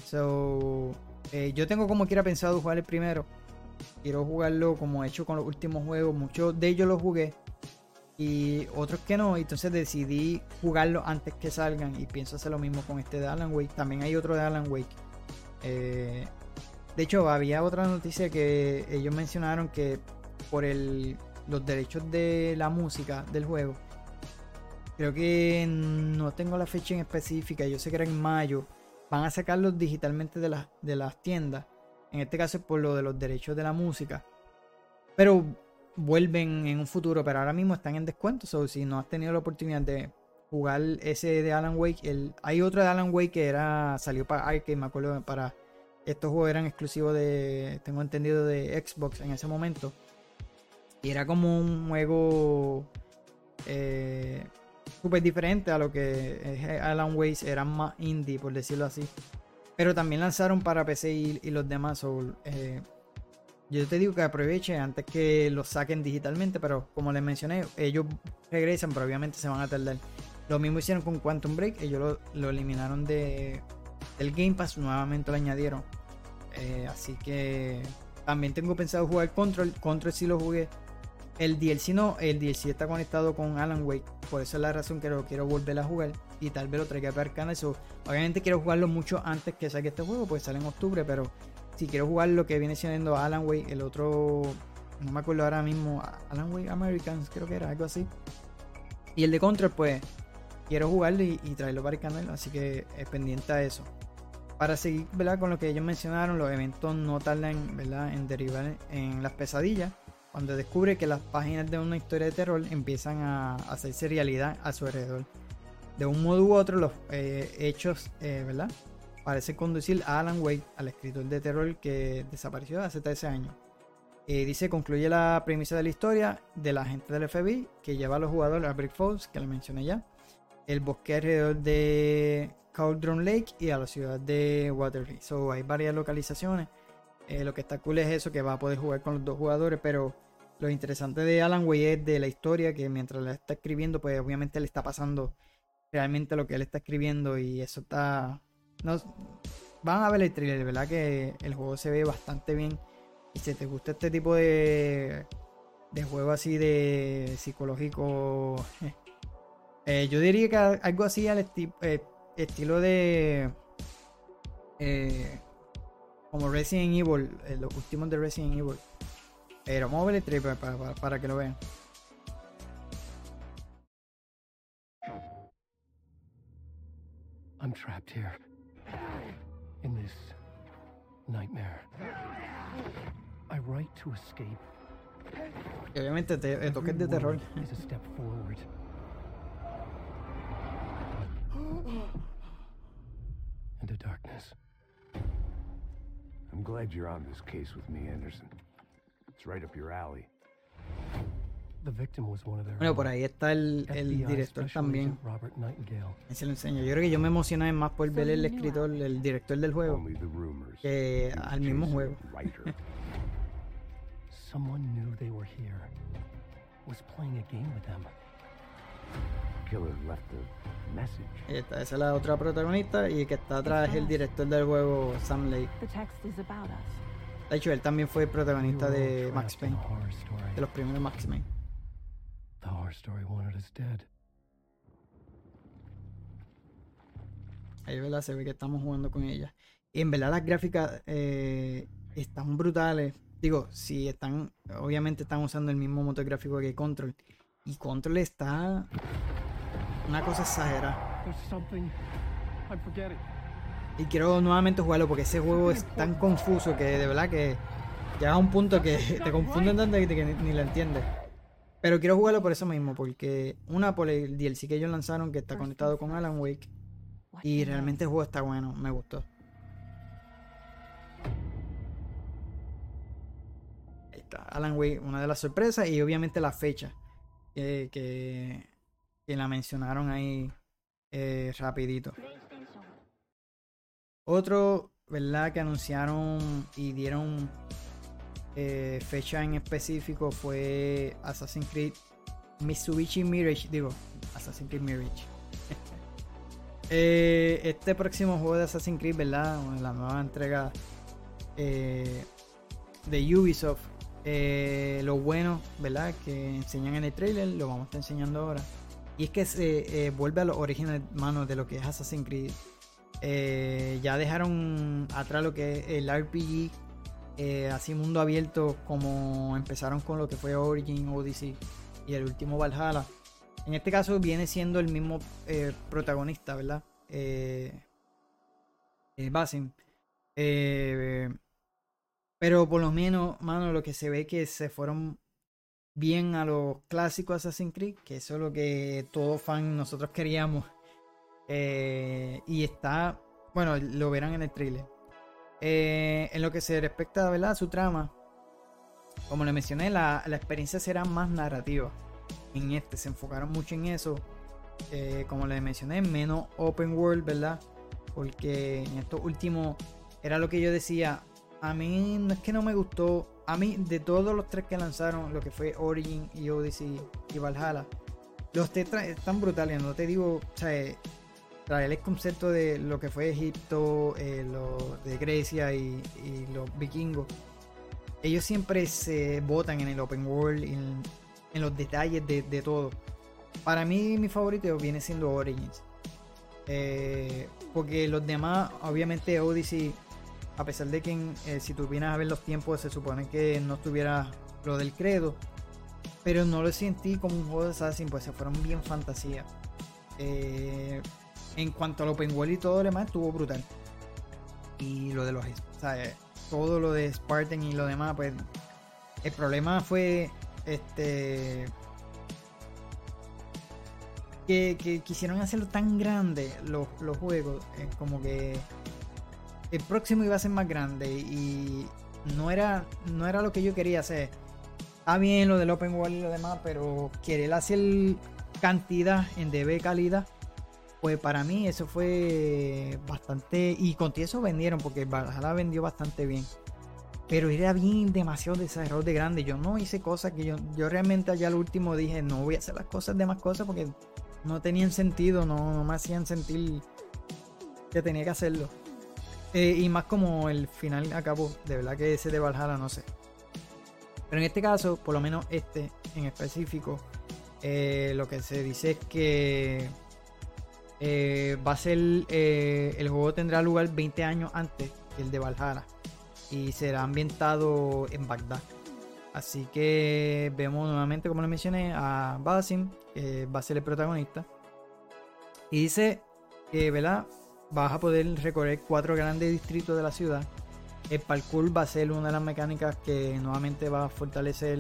So, eh, yo tengo como quiera pensado jugar el primero. Quiero jugarlo como he hecho con los últimos juegos. Muchos de ellos los jugué y otros que no. Entonces decidí jugarlo antes que salgan y pienso hacer lo mismo con este de Alan Wake. También hay otro de Alan Wake. Eh, de hecho, había otra noticia que ellos mencionaron que por los derechos de la música del juego, creo que no tengo la fecha en específica, yo sé que era en mayo, van a sacarlos digitalmente de, las de las tiendas. En este caso es por lo de los derechos de la música. Pero vuelven en un futuro, pero ahora mismo están en descuento. So, si no has tenido la oportunidad de jugar ese de Alan Wake, el, hay otro de Alan Wake que era salió para arcade, me acuerdo, para estos juegos eran exclusivos de, tengo entendido, de Xbox en ese momento. Y era como un juego eh, súper diferente a lo que es Alan Wake, eran más indie, por decirlo así. Pero también lanzaron para PC y, los demás. so, eh, yo te digo que aproveche antes que los saquen digitalmente, pero como les mencioné, ellos regresan, pero obviamente se van a tardar. Lo mismo hicieron con Quantum Break, ellos lo, lo eliminaron de, del Game Pass, nuevamente lo añadieron. Eh, así que también tengo pensado jugar Control. Control sí lo jugué. El DLC no, el DLC está conectado con Alan Wake. Por eso es la razón que lo quiero volver a jugar. Y tal vez lo traiga para Arcana. So, obviamente quiero jugarlo mucho antes que saque este juego, pues sale en octubre. Pero si quiero jugar lo que viene siendo Alan Wake, el otro, no me acuerdo ahora mismo, Alan Wake Americans, creo que era algo así. Y el de Control, pues quiero jugarlo y, y traerlo para el canal. Así que es pendiente a eso. Para seguir ¿verdad? con lo que ellos mencionaron, los eventos no tardan ¿verdad? en derivar en las pesadillas. Cuando descubre que las páginas de una historia de terror empiezan a hacerse realidad a su alrededor. De un modo u otro, los eh, hechos eh, ¿verdad? parecen conducir a Alan Wake, al escritor de terror que desapareció hace 13 años. Eh, dice, concluye la premisa de la historia de la gente del FBI que lleva a los jugadores a Brick Falls, que le mencioné ya, el bosque alrededor de Cauldron Lake y a la ciudad de Waterloo. So, hay varias localizaciones. Eh, lo que está cool es eso, que va a poder jugar con los dos jugadores, pero lo interesante de Alan Wake es de la historia, que mientras la está escribiendo, pues obviamente le está pasando realmente lo que él está escribiendo y eso está... No, van a ver el trailer, ¿verdad? Que el juego se ve bastante bien. Y si te gusta este tipo de, de juego así de psicológico, eh, yo diría que algo así al eh, estilo de... eh, como Resident Evil, eh, los últimos de Resident Evil. Pero vamos a ver el trailer para, para- para que lo vean. I'm trapped here. In this nightmare. I write to escape. Y obviamente te, te toques de terror. is a step forward. *gasps* Into darkness. I'm glad you're on this case with me, Anderson. Bueno, por ahí está el, el director también. Ahí se lo enseño. Yo creo que yo me emocioné más por ver el escritor, el director del juego. Que al mismo juego. Someone knew they were here. Was playing a game with them. Killer left a message. Está, esa es la otra protagonista y que está atrás es el director del juego, Sam Lake. The text is about us. De hecho, él también fue protagonista de Max Payne, de los primeros Max Payne. The horror Our story wanted us dead. Ahí, ¿verdad? Se ve que estamos jugando con ella. Y en verdad las gráficas eh, están brutales. Digo, si están, obviamente están usando el mismo motor gráfico que Control. Y Control está una cosa exagerada. Y quiero nuevamente jugarlo porque ese juego es tan confuso que de verdad que llega a un punto que *laughs* te confunden tanto que, ni, lo entiendes. Pero quiero jugarlo por eso mismo, porque una por el DLC que ellos lanzaron que está conectado con Alan Wake. Y realmente el juego está bueno, me gustó. Ahí está, Alan Wake, una de las sorpresas y obviamente la fecha que, que, que la mencionaron ahí eh, rapidito. Otro, ¿verdad? Que anunciaron y dieron eh, fecha en específico fue Assassin's Creed Mitsubishi Mirage, digo, Assassin's Creed Mirage. *laughs* Eh, este próximo juego de Assassin's Creed, ¿verdad? Bueno, La nueva entrega eh, de Ubisoft. Lo bueno, ¿verdad? Que enseñan en el trailer, lo vamos a estar enseñando ahora. Y es que se vuelve a los orígenes, mano, de lo que es Assassin's Creed. Eh, ya dejaron atrás lo que es el RPG, eh, así mundo abierto, como empezaron con lo que fue Origin, Odyssey y el último Valhalla. En este caso viene siendo el mismo eh, protagonista, ¿verdad? Basim. Pero por lo menos, mano, lo que se ve que se fueron bien a los clásicos Assassin's Creed, que eso es lo que todo fan nosotros queríamos. Eh, y está, bueno, lo verán en el trailer. Eh, en lo que se respecta ¿verdad? a su trama, como le mencioné, la, la experiencia será más narrativa. En este se enfocaron mucho en eso. Eh, como les mencioné, menos open world, ¿verdad? Porque en estos últimos era lo que yo decía. A mí no es que no me gustó. A mí, de todos los tres que lanzaron, lo que fue Origin y Odyssey y Valhalla, los tres están brutales. No te digo, o sea, traer el concepto de lo que fue Egipto, eh, de Grecia y, los vikingos. Ellos siempre se botan en el open world, en, en los detalles de, todo. Para mí, mi favorito viene siendo Origins. Eh, porque los demás, obviamente, Odyssey, a pesar de que eh, si tú vienes a ver los tiempos, se supone que no estuviera lo del credo. Pero no lo sentí como un juego de Assassin, pues se fueron bien fantasía. Eh, en cuanto al open world y todo lo demás, estuvo brutal. Y lo de los. Todo lo de Spartan y lo demás, pues. El problema fue. Este. Que, quisieron hacerlo tan grande los, juegos. eh, como que. El próximo iba a ser más grande. Y no era. No era lo que yo quería hacer. Está bien lo del open world y lo demás. Pero querer hacer cantidad en de calidad. Pues para mí eso fue bastante. Y con eso vendieron, porque Valhalla vendió bastante bien. Pero era bien demasiado desarrollo de grande. Yo no hice cosas que yo, yo realmente allá al último dije, no voy a hacer las cosas de más cosas porque no tenían sentido, no, no me hacían sentir que tenía que hacerlo. Eh, y más como el final acabó, de verdad que ese de Valhalla no sé. Pero en este caso, por lo menos este en específico, eh, lo que se dice es que eh, va a ser eh, el juego tendrá lugar 20 años antes que el de Valhalla y será ambientado en Bagdad. Así que vemos nuevamente, como les mencioné, a Basim, que va a ser el protagonista. Y dice que, ¿verdad? Vas a poder recorrer cuatro grandes distritos de la ciudad. El parkour va a ser una de las mecánicas que nuevamente va a fortalecer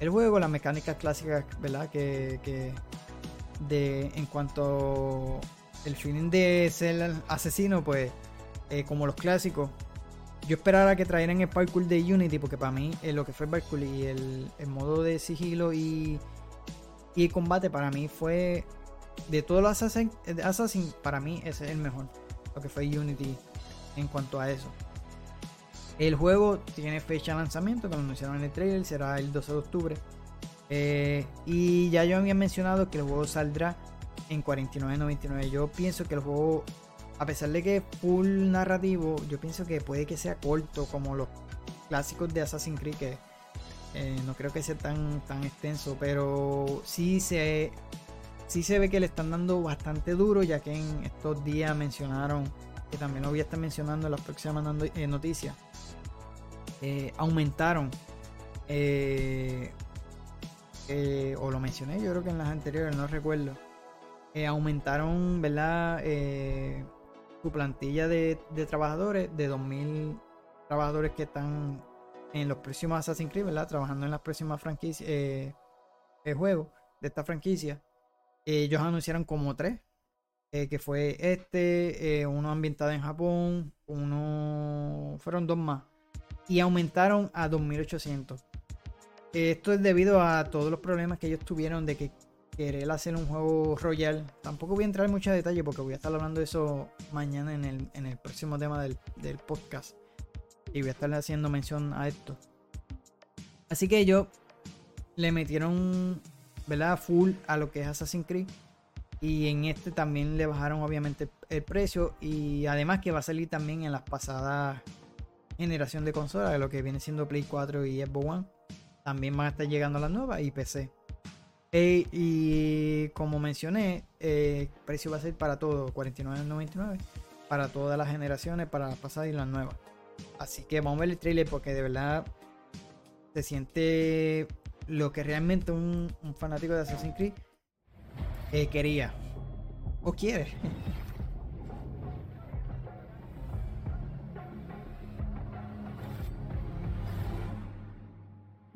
el, juego, las mecánicas clásicas, ¿verdad? Que de en cuanto el feeling de ser asesino, pues eh, como los clásicos. Yo esperara que trajeran el parkour de Unity, porque para mí eh, lo que fue el parkour y el, el modo de sigilo y, y el combate, para mí fue de todos los Assassin, Assassin, para mí ese es el mejor. Lo que fue Unity en cuanto a eso. El juego tiene fecha de lanzamiento, como anunciaron en el trailer, será el 12 de octubre. Eh, y ya yo había mencionado que el juego saldrá en 49.99. Yo pienso que el juego, a pesar de que es full narrativo, yo pienso que puede que sea corto como los clásicos de Assassin's Creed que Eh, no creo que sea tan, tan extenso, pero sí se, sí se ve que le están dando bastante duro, ya que en estos días mencionaron, que también lo voy a estar mencionando en las próximas eh, noticias, aumentaron, eh, o lo mencioné yo creo que en las anteriores, no recuerdo, eh, aumentaron, ¿verdad? Eh, su plantilla de, trabajadores de 2.000 trabajadores que están en los próximos Assassin's Creed, ¿verdad? Trabajando en las próximas franquicias, eh, juegos de esta franquicia. Ellos anunciaron como tres, que fue este, uno ambientado en Japón, uno, fueron dos más, y aumentaron a 2.800. Esto es debido a todos los problemas que ellos tuvieron de que querer hacer un juego royal. Tampoco voy a entrar en muchos detalles porque voy a estar hablando de eso mañana en el, en el próximo tema del, del podcast. Y voy a estar haciendo mención a esto. Así que ellos le metieron, ¿verdad? Full a lo que es Assassin's Creed. Y en este también le bajaron obviamente el precio. Y además que va a salir también en las pasadas generación de consolas, lo que viene siendo Play 4 y Xbox One. También van a estar llegando las nuevas y PC. Y como mencioné, eh, el precio va a ser para todo, 49.99, para todas las generaciones, para las pasadas y las nuevas. Así que vamos a ver el trailer porque de verdad se siente lo que realmente un, un fanático de Assassin's Creed eh, quería o quiere. *laughs*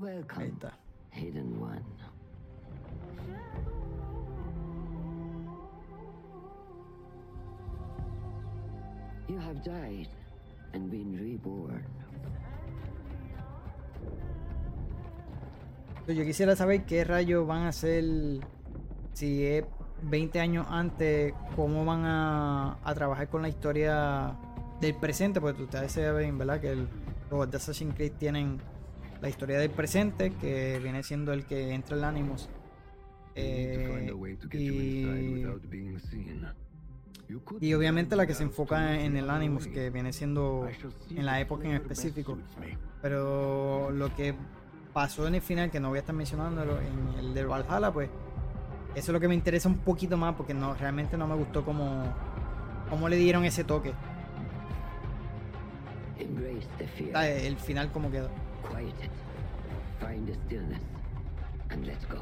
Ahí está. Hidden One. You have died and been reborn. Yo quisiera saber qué rayos van a hacer si es 20 años antes, cómo van a, a trabajar con la historia del presente, porque ustedes saben, ¿verdad? Que el, los de Assassin's Creed tienen la historia del presente, que viene siendo el que entra el Animus. Eh, y, y obviamente la que se enfoca en el Animus, que viene siendo en la época en específico. Pero lo que pasó en el final, que no voy a estar mencionándolo, en el del Valhalla, pues eso es lo que me interesa un poquito más, porque no realmente no me gustó cómo, cómo le dieron ese toque. Ah, El final como quedó. Quiet it. Find the stillness. And let's go.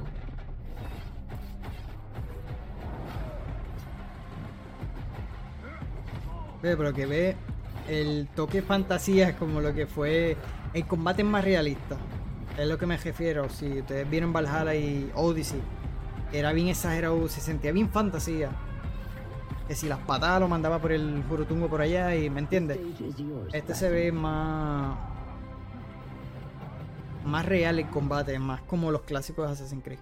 Ve, pero que ve el toque fantasía como lo que fue el combate más realista. Es lo que me refiero. Si ustedes vieron Valhalla y Odyssey, era bien exagerado, se sentía bien fantasía. Que si las patadas lo mandaba por el Jurutungo por allá y me entiendes. Este se ve más. Más real el combate, más como los clásicos de Assassin's Creed.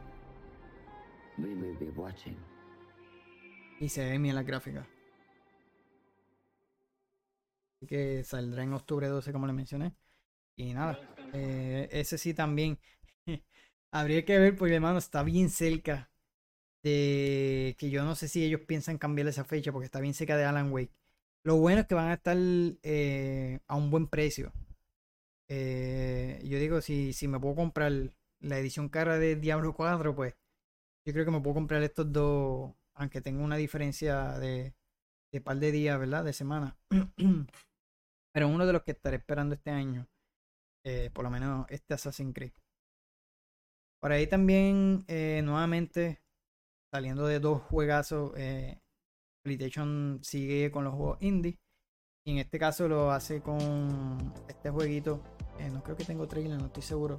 We will be watching. Y se ve bien la gráfica. Así que saldrá en octubre 12, como le mencioné. Y nada, eh, ese sí también. *laughs* Habría que ver, porque hermano, está bien cerca de que yo no sé si ellos piensan cambiar esa fecha, porque está bien cerca de Alan Wake. Lo bueno es que van a estar eh, a un buen precio. Eh, yo digo, si, si me puedo comprar la edición cara de Diablo 4, pues yo creo que me puedo comprar estos dos, aunque tenga una diferencia de, de par de días, ¿verdad? De semana. *clears throat* Pero uno de los que estaré esperando este año, eh, por lo menos este Assassin's Creed. Por ahí también, eh, nuevamente, saliendo de dos juegazos, eh, PlayStation sigue con los juegos indie. Y en este caso lo hace con este jueguito. Eh, no creo que tengo trailer, no estoy seguro.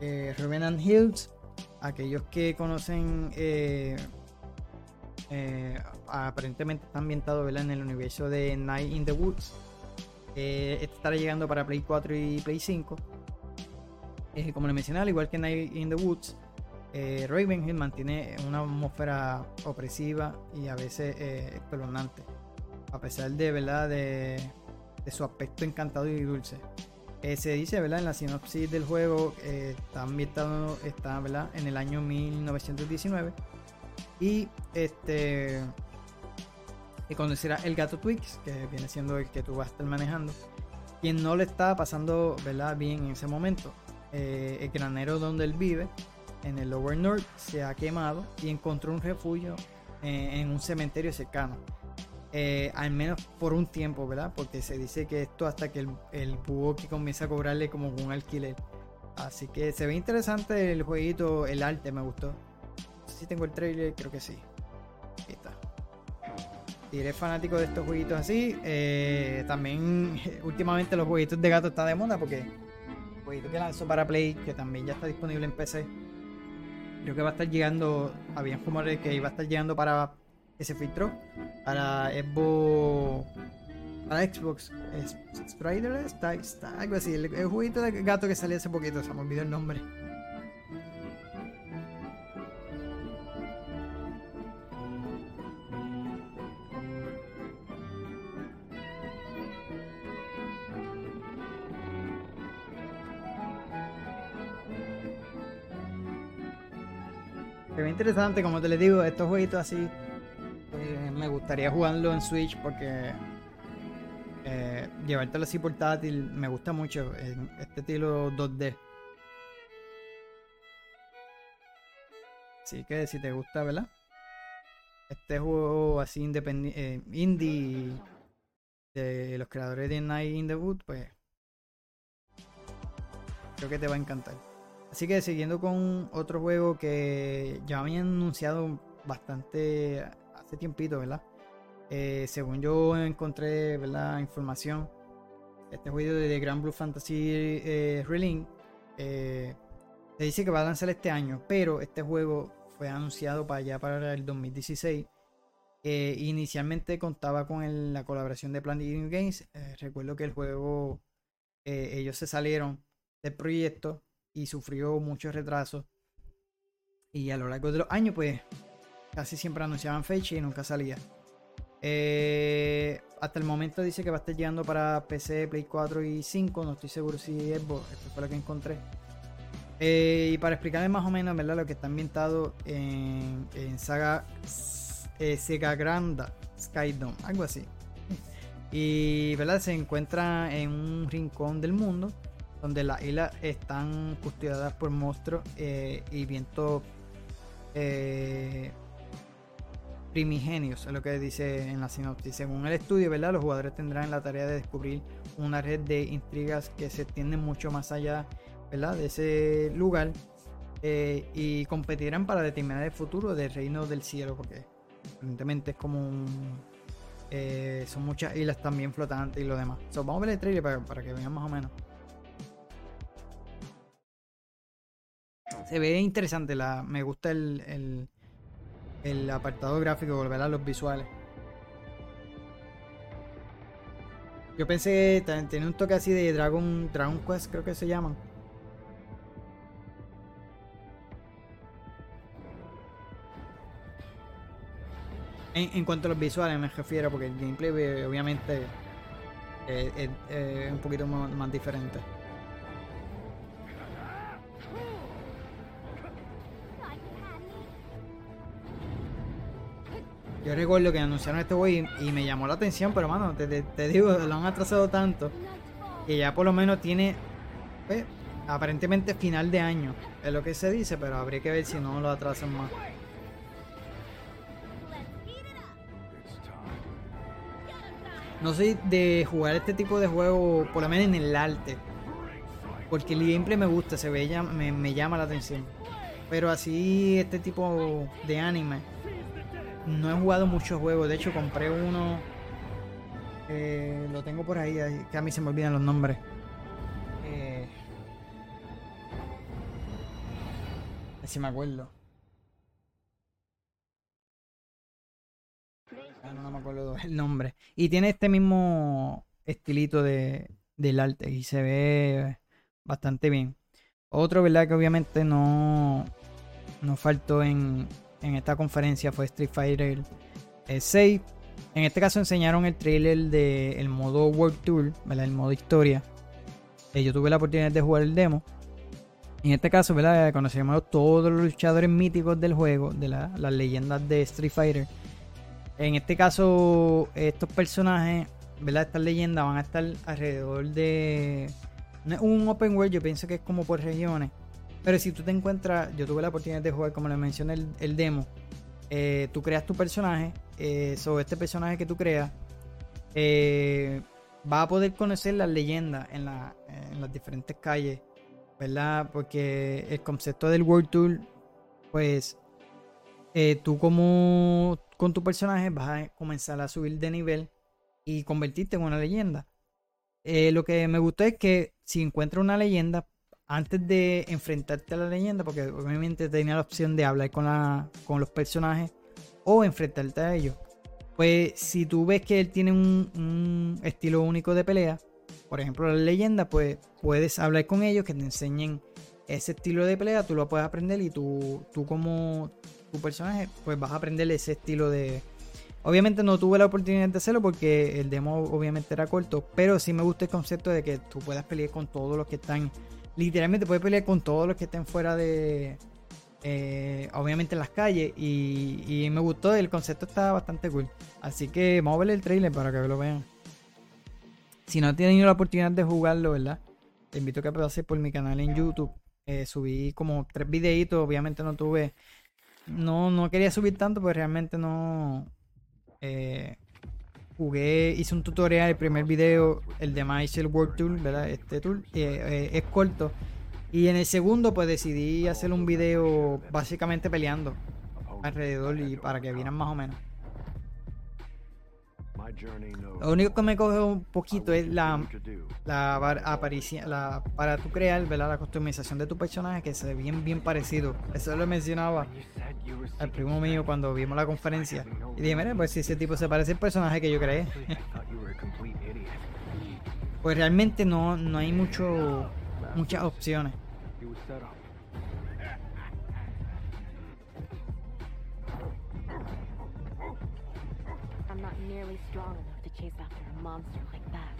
Eh, Revenant Hills. Aquellos que conocen, eh, eh, aparentemente está ambientado en el universo de Night in the Woods. Este estará llegando para Play 4 y Play 5. Eh, como le mencioné, al igual que Night in the Woods, Ravenhill mantiene una atmósfera opresiva y a veces espeluznante. A pesar de, ¿verdad? de, de su aspecto encantador y dulce. Eh, se dice, ¿verdad? En la sinopsis del juego eh, está ambientado, está, ¿verdad? En el año 1919 y este y conocerá el gato Twix, que viene siendo el que tú vas a estar manejando, quien no le está pasando, ¿verdad? Bien en ese momento. eh, el granero donde él vive, en el Lower North, se ha quemado y encontró un refugio eh, en un cementerio cercano. Eh, al menos por un tiempo, ¿verdad? Porque se dice que esto hasta que el, el Buoki comienza a cobrarle como un alquiler. Así que se ve interesante el jueguito, el arte me gustó. No sé si tengo el trailer, creo que sí. Ahí está. Si eres fanático de estos jueguitos así, eh, también *laughs* últimamente los jueguitos de gato están de moda porque el jueguito que lanzó para Play, que también ya está disponible en PC, creo que va a estar llegando, habían rumores que iba a estar llegando para que se filtró para Xbox para Xbox está, está algo así. El, el jueguito de gato que salió hace poquito se me olvidó el nombre. Ve interesante, como te les digo, estos jueguitos así gustaría jugarlo en Switch porque eh, llevártelo así portátil me gusta mucho este estilo 2D. Así que si te gusta, ¿verdad? Este juego así independiente, indie de los creadores de Night in the Wood, pues creo que te va a encantar. Así que siguiendo con otro juego que ya habían anunciado bastante hace tiempito, ¿verdad? Eh, según yo encontré, ¿verdad? Información. Este juego de Grand Blue Fantasy eh, Relink eh, se dice que va a lanzar este año, pero este juego fue anunciado para allá para el 2016. Eh, inicialmente contaba con el- la colaboración de Platinum Games. Eh, recuerdo que el juego, eh, ellos se salieron del proyecto y sufrió muchos retrasos. Y a lo largo de los años, pues casi siempre anunciaban fecha y nunca salía. Eh, hasta el momento dice que va a estar llegando para PC, Play 4 y 5. No estoy seguro si es Xbox. Esto fue lo que encontré. Eh, y para explicarles más o menos, ¿verdad? Lo que está ambientado en, Saga eh, Sega Granda Skydome, algo así. Y ¿verdad? se encuentra en un rincón del mundo donde las islas están custodiadas por monstruos y vientos primigenios, es lo que dice en la sinopsis. Según el estudio, ¿verdad? los jugadores tendrán la tarea de descubrir una red de intrigas que se extiende mucho más allá ¿verdad? de ese lugar eh, y competirán para determinar el futuro del reino del cielo, porque evidentemente es como un, eh, son muchas islas también flotantes y lo demás. So, vamos a ver el trailer para, para que vean más o menos. Se ve interesante, la, me gusta el, el apartado gráfico, volver a los visuales. Yo pensé que tiene un toque así de Dragon, Dragon Quest, creo que se llaman. En, cuanto a los visuales me refiero, porque el gameplay eh, obviamente eh, es, es un poquito más diferente. Yo recuerdo que anunciaron este juego y, me llamó la atención, pero mano, te, digo, *laughs* lo han atrasado tanto que ya por lo menos tiene pues, aparentemente final de año, es lo que se dice, pero habría que ver si no lo atrasan más. No soy de jugar este tipo de juego, por lo menos en el arte. Porque el gameplay me gusta, se ve, me, me llama la atención. Pero así, este tipo de anime, no he jugado muchos juegos. De hecho, compré uno. eh, lo tengo por ahí, que a mí se me olvidan los nombres. Eh, si me acuerdo. Ah, no, no me acuerdo *laughs* el nombre. Y tiene este mismo estilito de, del arte y se ve bastante bien. Otro, ¿verdad? Que obviamente no, no faltó en, en esta conferencia fue Street Fighter eh, 6. En este caso enseñaron el trailer del modo World Tour, ¿verdad? El modo historia. Eh, yo tuve la oportunidad de jugar el demo. En este caso, ¿verdad? Conocemos todos los luchadores míticos del juego, de la- las leyendas de Street Fighter. En este caso, estos personajes, ¿verdad? Estas leyendas van a estar alrededor de un open world, yo pienso que es como por regiones. Pero si tú te encuentras, yo tuve la oportunidad de jugar, como le mencioné el, el demo, eh, tú creas tu personaje, eh, sobre este personaje que tú creas, eh, va a poder conocer las leyendas en, la- en las diferentes calles, ¿verdad? Porque el concepto del World Tour, pues eh, tú como con tu personaje vas a comenzar a subir de nivel y convertirte en una leyenda. Eh, lo que me gustó es que si encuentras una leyenda, antes de enfrentarte a la leyenda, porque obviamente tenía la opción de hablar con, la, con los personajes o enfrentarte a ellos. Pues si tú ves que él tiene un, un estilo único de pelea, por ejemplo la leyenda, pues puedes hablar con ellos que te enseñen ese estilo de pelea, tú lo puedes aprender y tú, tú como tu personaje, pues vas a aprender ese estilo de... Obviamente no tuve la oportunidad de hacerlo porque el demo obviamente era corto, pero sí me gusta el concepto de que tú puedas pelear con todos los que están... Literalmente puedes pelear con todos los que estén fuera de... eh, obviamente en las calles y, y me gustó, el concepto está bastante cool. Así que vamos a ver el trailer para que lo vean. Si no han tenido la oportunidad de jugarlo, ¿verdad? Te invito a que pases por mi canal en YouTube. Eh, subí como tres videitos, obviamente no tuve... No, no quería subir tanto, pues realmente no... eh, jugué, hice un tutorial, el primer video, el de MyShell World Tour, ¿verdad? Este tour, eh, eh, es corto. Y en el segundo, pues decidí hacer un video básicamente peleando alrededor y para que vieran más o menos. Lo único que me coge un poquito es la, do. la para tu crear, ¿verdad? La customización de tu personaje que se ve bien, bien parecido. Eso lo mencionaba al primo mío cuando vimos la conferencia. Y dije, mira, pues si ese tipo se parece al personaje que yo creé. Pues realmente no, no hay mucho, muchas opciones. Monster like that.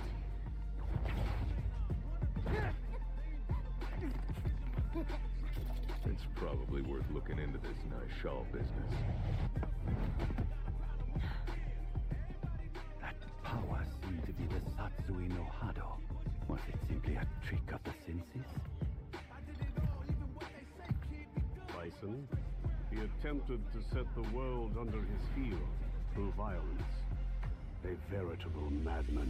It's probably worth looking into this nice shawl business. That power seemed to be the Satsui no Hado. Was it simply a trick of the senses? Bison. He attempted to set the world under his heel through violence. A veritable madman.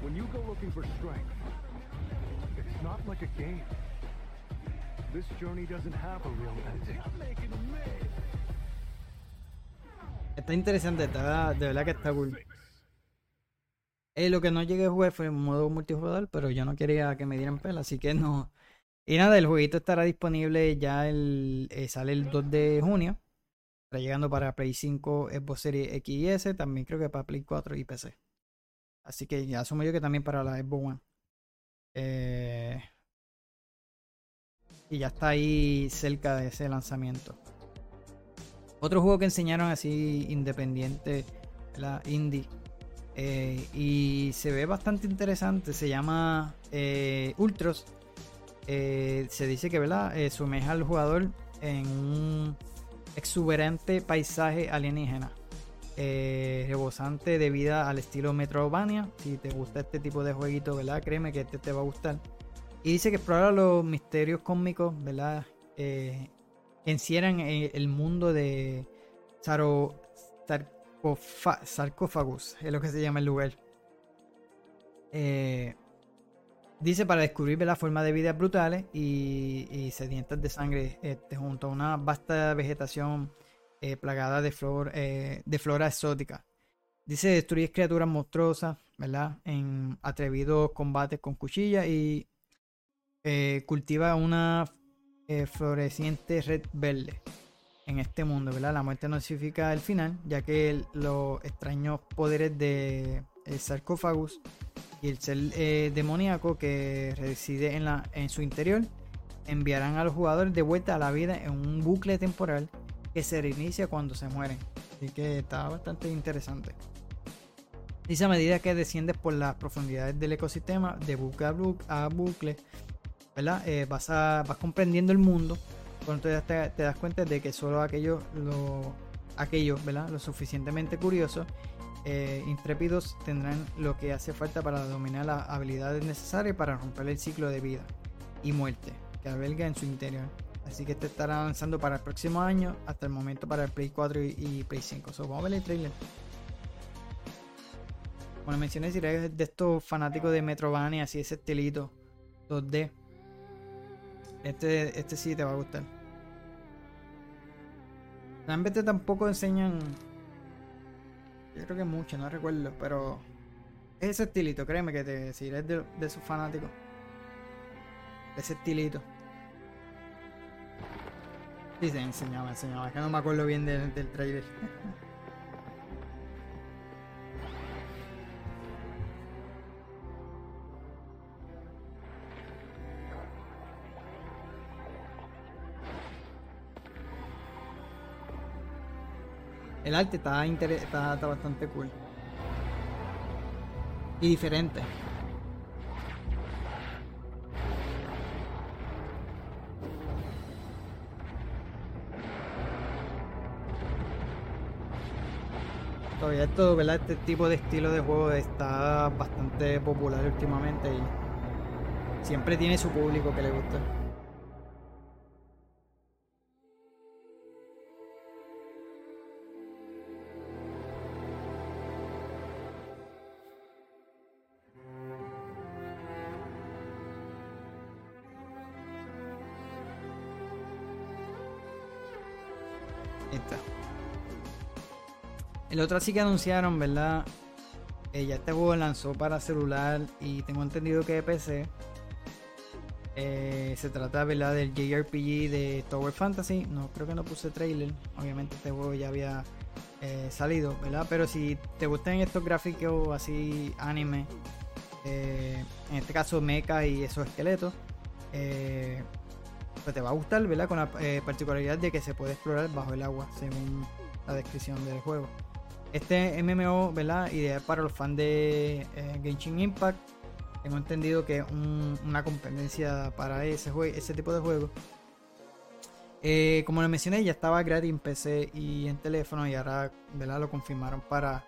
When you go looking for strength, it's not like a game. This journey doesn't have a real ending. Está interesante, está, de verdad que está cool. Eh, lo que no llegué a jugar fue en modo multijugador, pero yo no quería que me dieran pela, así que no. Y nada, el jueguito estará disponible ya el. eh, sale el 2 de junio. Llegando para Play 5, Xbox Series X y S, también creo que para Play 4 y PC. Así que ya asumo yo que también para la Xbox One. Eh, y ya está ahí cerca de ese lanzamiento. Otro juego que enseñaron así independiente, la indie. eh, y se ve bastante interesante. Se llama eh, Ultros. Eh, se dice que ¿verdad? Sumerge al jugador en un exuberante paisaje alienígena. Eh, rebosante de vida al estilo Metroidvania. Si te gusta este tipo de jueguito, ¿verdad? Créeme que este te va a gustar. Y dice que explora los misterios cósmicos, ¿verdad? Eh, que encierran eh, el mundo de Saro, Sarcófagos, es lo que se llama el lugar. Eh, dice para descubrir las formas de vida brutales y, sedientas de sangre este, junto a una vasta vegetación eh, plagada eh, de flora exótica. Dice destruir criaturas monstruosas, ¿verdad? En atrevidos combates con cuchillas y eh, cultiva una floreciente red verde en este mundo, ¿verdad? La muerte no significa el final, ya que el- los extraños poderes de el sarcófagus y el ser eh, demoníaco que reside en, la, en su interior enviarán a los jugadores de vuelta a la vida en un bucle temporal que se reinicia cuando se mueren. Así que está bastante interesante. Dice a medida que desciendes por las profundidades del ecosistema, de bucle a bucle, a bucle ¿verdad? Eh, vas, a- vas comprendiendo el mundo, cuando te, te das cuenta de que solo aquellos, lo, aquellos, ¿verdad? Lo suficientemente curiosos eh, intrépidos tendrán lo que hace falta para dominar las habilidades necesarias para romper el ciclo de vida y muerte que alberga en su interior. Así que este estará lanzando para el próximo año, hasta el momento para el Play 4 y, Play 5. So, vamos a ver el trailer. Bueno, mencioné si eres de estos fanáticos de Metrovania, así ese estilito 2D. Este, este sí te va a gustar. Realmente tampoco enseñan. Yo creo que mucho, no recuerdo, pero. Es ese estilito, créeme que te, eres de, de esos fanáticos. Ese estilito. Se enseñaba, enseñaba. Que no me acuerdo bien del trailer. *laughs* El arte está, está, está bastante cool. Y diferente. Todavía esto, ¿verdad? Este tipo de estilo de juego está bastante popular últimamente y siempre tiene su público que le gusta. El otro sí que anunciaron, ¿verdad? Eh, ya este juego lanzó para celular y tengo entendido que de PC. Eh, se trata, ¿verdad? Del JRPG de Tower Fantasy. No, creo que no puse trailer. Obviamente este juego ya había eh, salido, ¿verdad? Pero si te gustan estos gráficos así anime, eh, en este caso mecha y esos esqueletos, pues te va a gustar, ¿verdad? Con la particularidad de que se puede explorar bajo el agua, según la descripción del juego. Este MMO, ¿verdad? Ideal para los fans de eh, Genshin Impact. Tengo entendido que es un- una competencia para ese, ese tipo de juego. Eh, como les mencioné, ya estaba gratis en PC y en teléfono y ahora ¿verdad? lo confirmaron para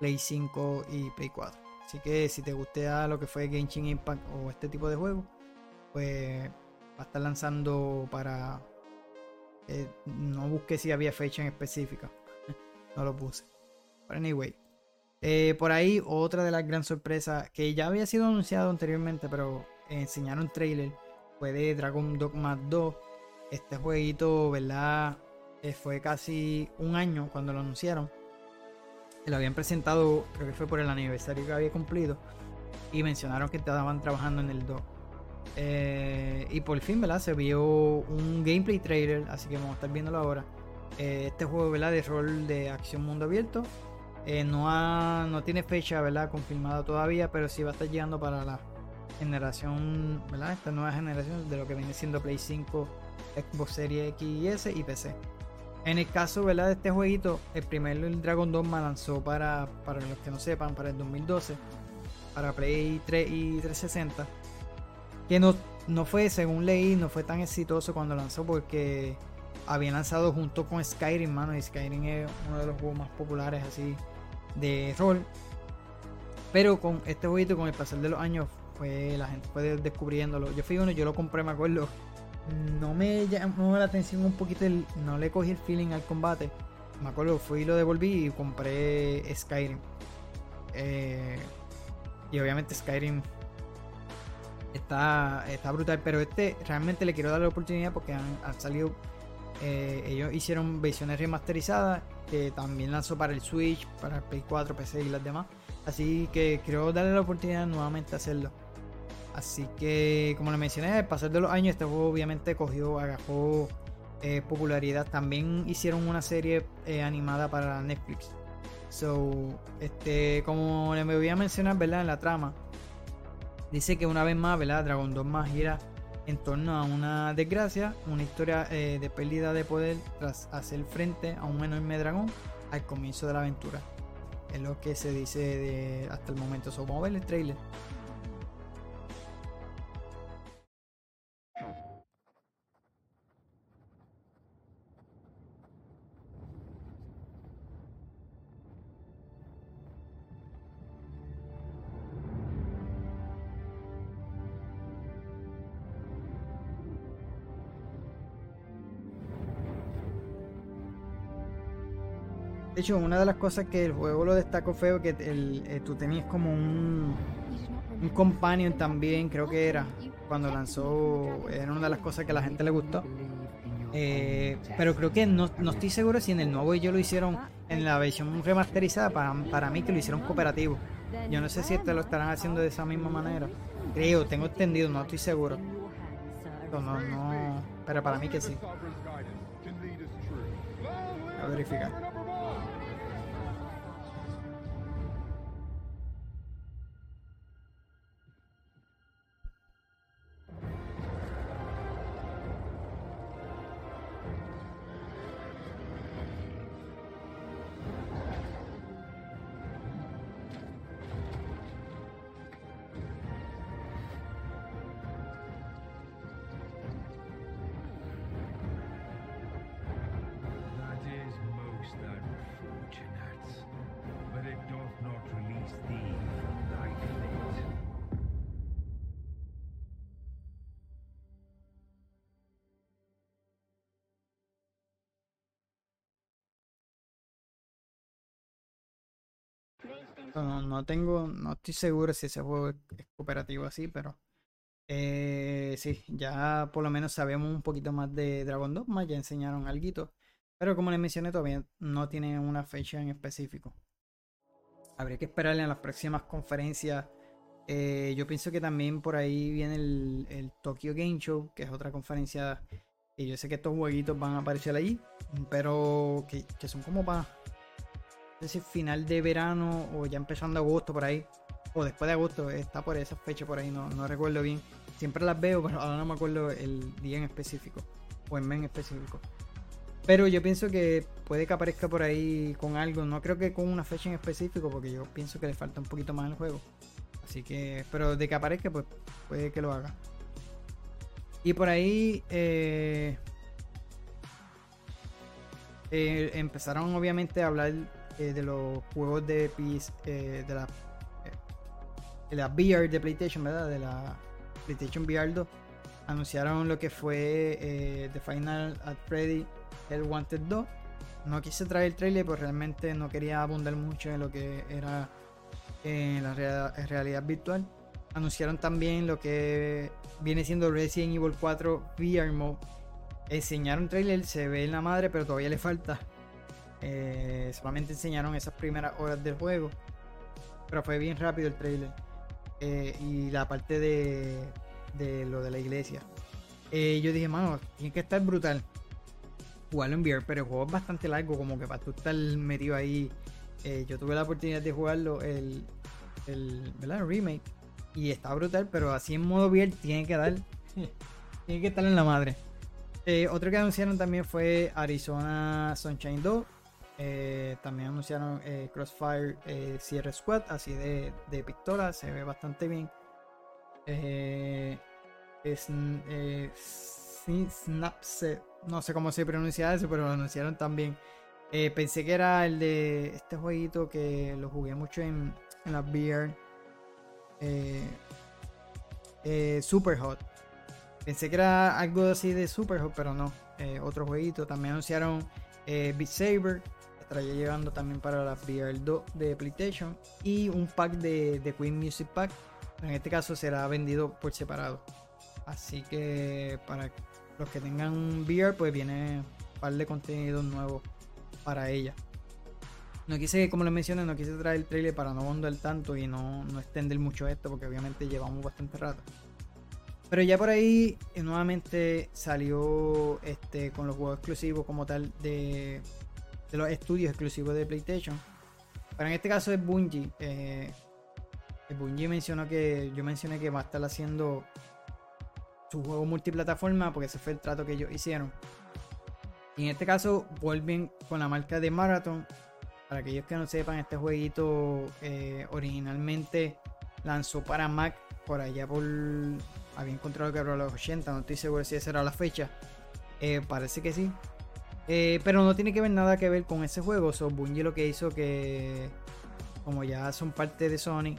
Play 5 y Play 4. Así que si te gusta lo que fue Genshin Impact o este tipo de juego, pues va a estar lanzando para... eh, no busqué si había fecha en específica. *laughs* no lo puse. Anyway. Eh, por ahí otra de las gran sorpresas que ya había sido anunciado anteriormente, pero enseñaron trailer, fue de Dragon Dogma 2. Este jueguito, ¿verdad? Eh, fue casi un año cuando lo anunciaron. Lo habían presentado, creo que fue por el aniversario que había cumplido. Y mencionaron que estaban trabajando en el 2. Eh, y por fin, ¿verdad? Se vio un gameplay trailer, así que vamos a estar viéndolo ahora. Este juego, ¿verdad? De rol de acción mundo abierto. Eh, no, ha- no tiene fecha, ¿verdad? Confirmada todavía, pero sí va a estar llegando para la generación, ¿verdad? Esta nueva generación de lo que viene siendo Play 5, Xbox Series X y S y PC. En el caso, ¿verdad? De este jueguito, el primero, Dragon Dogma, lanzó para, para los que no sepan, para el 2012, para Play 3 y 360 que no, no fue, según leí, no fue tan exitoso cuando lanzó porque había lanzado junto con Skyrim, mano, y Skyrim es uno de los juegos más populares así de rol. Pero con este jueguito, con el pasar de los años, fue la gente fue descubriéndolo. Yo fui uno, yo lo compré, me acuerdo. No me llamó la atención un poquito, el- no le cogí el feeling al combate. Me acuerdo, fui y lo devolví y compré Skyrim. Eh, y obviamente Skyrim está, está brutal, pero este realmente le quiero dar la oportunidad porque han, han salido, eh, ellos hicieron versiones remasterizadas que también lanzó para el Switch, para el Play 4, PC y las demás. Así que quiero darle la oportunidad nuevamente a hacerlo. Así que, como les mencioné, al pasar de los años, este juego obviamente cogió, agarró eh, popularidad. También hicieron una serie eh, animada para Netflix. So, este, como les voy a mencionar, ¿verdad? En la trama, dice que una vez más, ¿verdad? Dragon Dogma gira en torno a una desgracia, una historia eh, de pérdida de poder tras hacer frente a un enorme dragón al comienzo de la aventura. Es lo que se dice de, hasta el momento. So, vamos a ver el trailer. De hecho, una de las cosas que el juego lo destacó fue que el, eh, tú tenías como un, un companion también, creo que era, cuando lanzó, era una de las cosas que a la gente le gustó. Eh, pero creo que no, no estoy seguro si en el nuevo ellos lo hicieron en la versión remasterizada, para, para mí que lo hicieron cooperativo. Yo no sé si este lo estarán haciendo de esa misma manera. Creo, tengo entendido, no estoy seguro. No, no, no, pero para mí que sí. A verificar. Tengo, no estoy seguro si ese juego es, cooperativo así, pero eh, sí, ya por lo menos sabemos un poquito más de Dragon Dogma, ya enseñaron algo, pero como les mencioné todavía no tiene una fecha en específico. Habría que esperarle a las próximas conferencias. Eh, yo pienso que también por ahí viene el, el Tokyo Game Show, que es otra conferencia. Y yo sé que estos jueguitos van a aparecer allí, pero que, que son como para no si final de verano o ya empezando agosto por ahí. O después de agosto, está por esa fecha por ahí, no, no recuerdo bien. Siempre las veo, pero ahora no me acuerdo el día en específico. O el mes en específico. Pero yo pienso que puede que aparezca por ahí con algo. No creo que con una fecha en específico, porque yo pienso que le falta un poquito más al juego. Así que, pero de que aparezca, pues puede que lo haga. Y por ahí eh, eh, empezaron obviamente a hablar eh, de los juegos de PS, eh, de la eh, de la VR de PlayStation, ¿verdad? De la PlayStation VR 2. Anunciaron lo que fue The Final at Freddy El Wanted 2. No quise traer el trailer, porque realmente no quería abundar mucho en lo que era eh, la rea- realidad virtual. Anunciaron también lo que viene siendo Resident Evil 4 VR Mode. Enseñaron trailer, se ve en la madre, pero todavía le falta. Eh, solamente enseñaron esas primeras horas del juego. Pero fue bien rápido el trailer. Eh, y la parte de, de lo de la iglesia. Eh, yo dije, mano, tiene que estar brutal. Jugarlo en VR, pero el juego es bastante largo, como que para tú estar metido ahí. Yo tuve la oportunidad de jugarlo, el, el, ¿verdad? el remake. Y está brutal, pero así en modo VR tiene que dar. *laughs* tiene que estar en la madre. Eh, otro que anunciaron también fue Arizona Sunshine 2. Eh, también anunciaron eh, Crossfire eh, Sierra Squad, así de, de se ve bastante bien. Snapse, no sé cómo se pronuncia eso, pero lo anunciaron también. Pensé que era el de este jueguito que lo jugué mucho en, en la VR. Super Hot. Pensé que era algo así de Super Hot, pero no. Otro jueguito. También anunciaron eh, Beat Saber. Estaría llegando también para la VR 2 de PlayStation. Y un pack de, de Queen Music Pack. En este caso será vendido por separado. Así que para los que tengan un VR, pues viene un par de contenidos nuevos para ella. No quise, como les mencioné, no quise traer el trailer para no bondar tanto y no, no extender mucho esto, porque obviamente llevamos bastante rato. Pero ya por ahí eh, nuevamente salió este con los juegos exclusivos como tal de, de los estudios exclusivos de PlayStation. Pero en este caso es Bungie. Eh, el Bungie mencionó que yo mencioné que va a estar haciendo su juego multiplataforma porque ese fue el trato que ellos hicieron. Y en este caso vuelven con la marca de Marathon. Para aquellos que no sepan, este jueguito eh, originalmente lanzó para Mac por allá por... Había encontrado que era los 80, no estoy seguro si esa era la fecha. Eh, parece que sí. Eh, pero no tiene que ver nada que ver con ese juego. So, Bungie lo que hizo que, como ya son parte de Sony,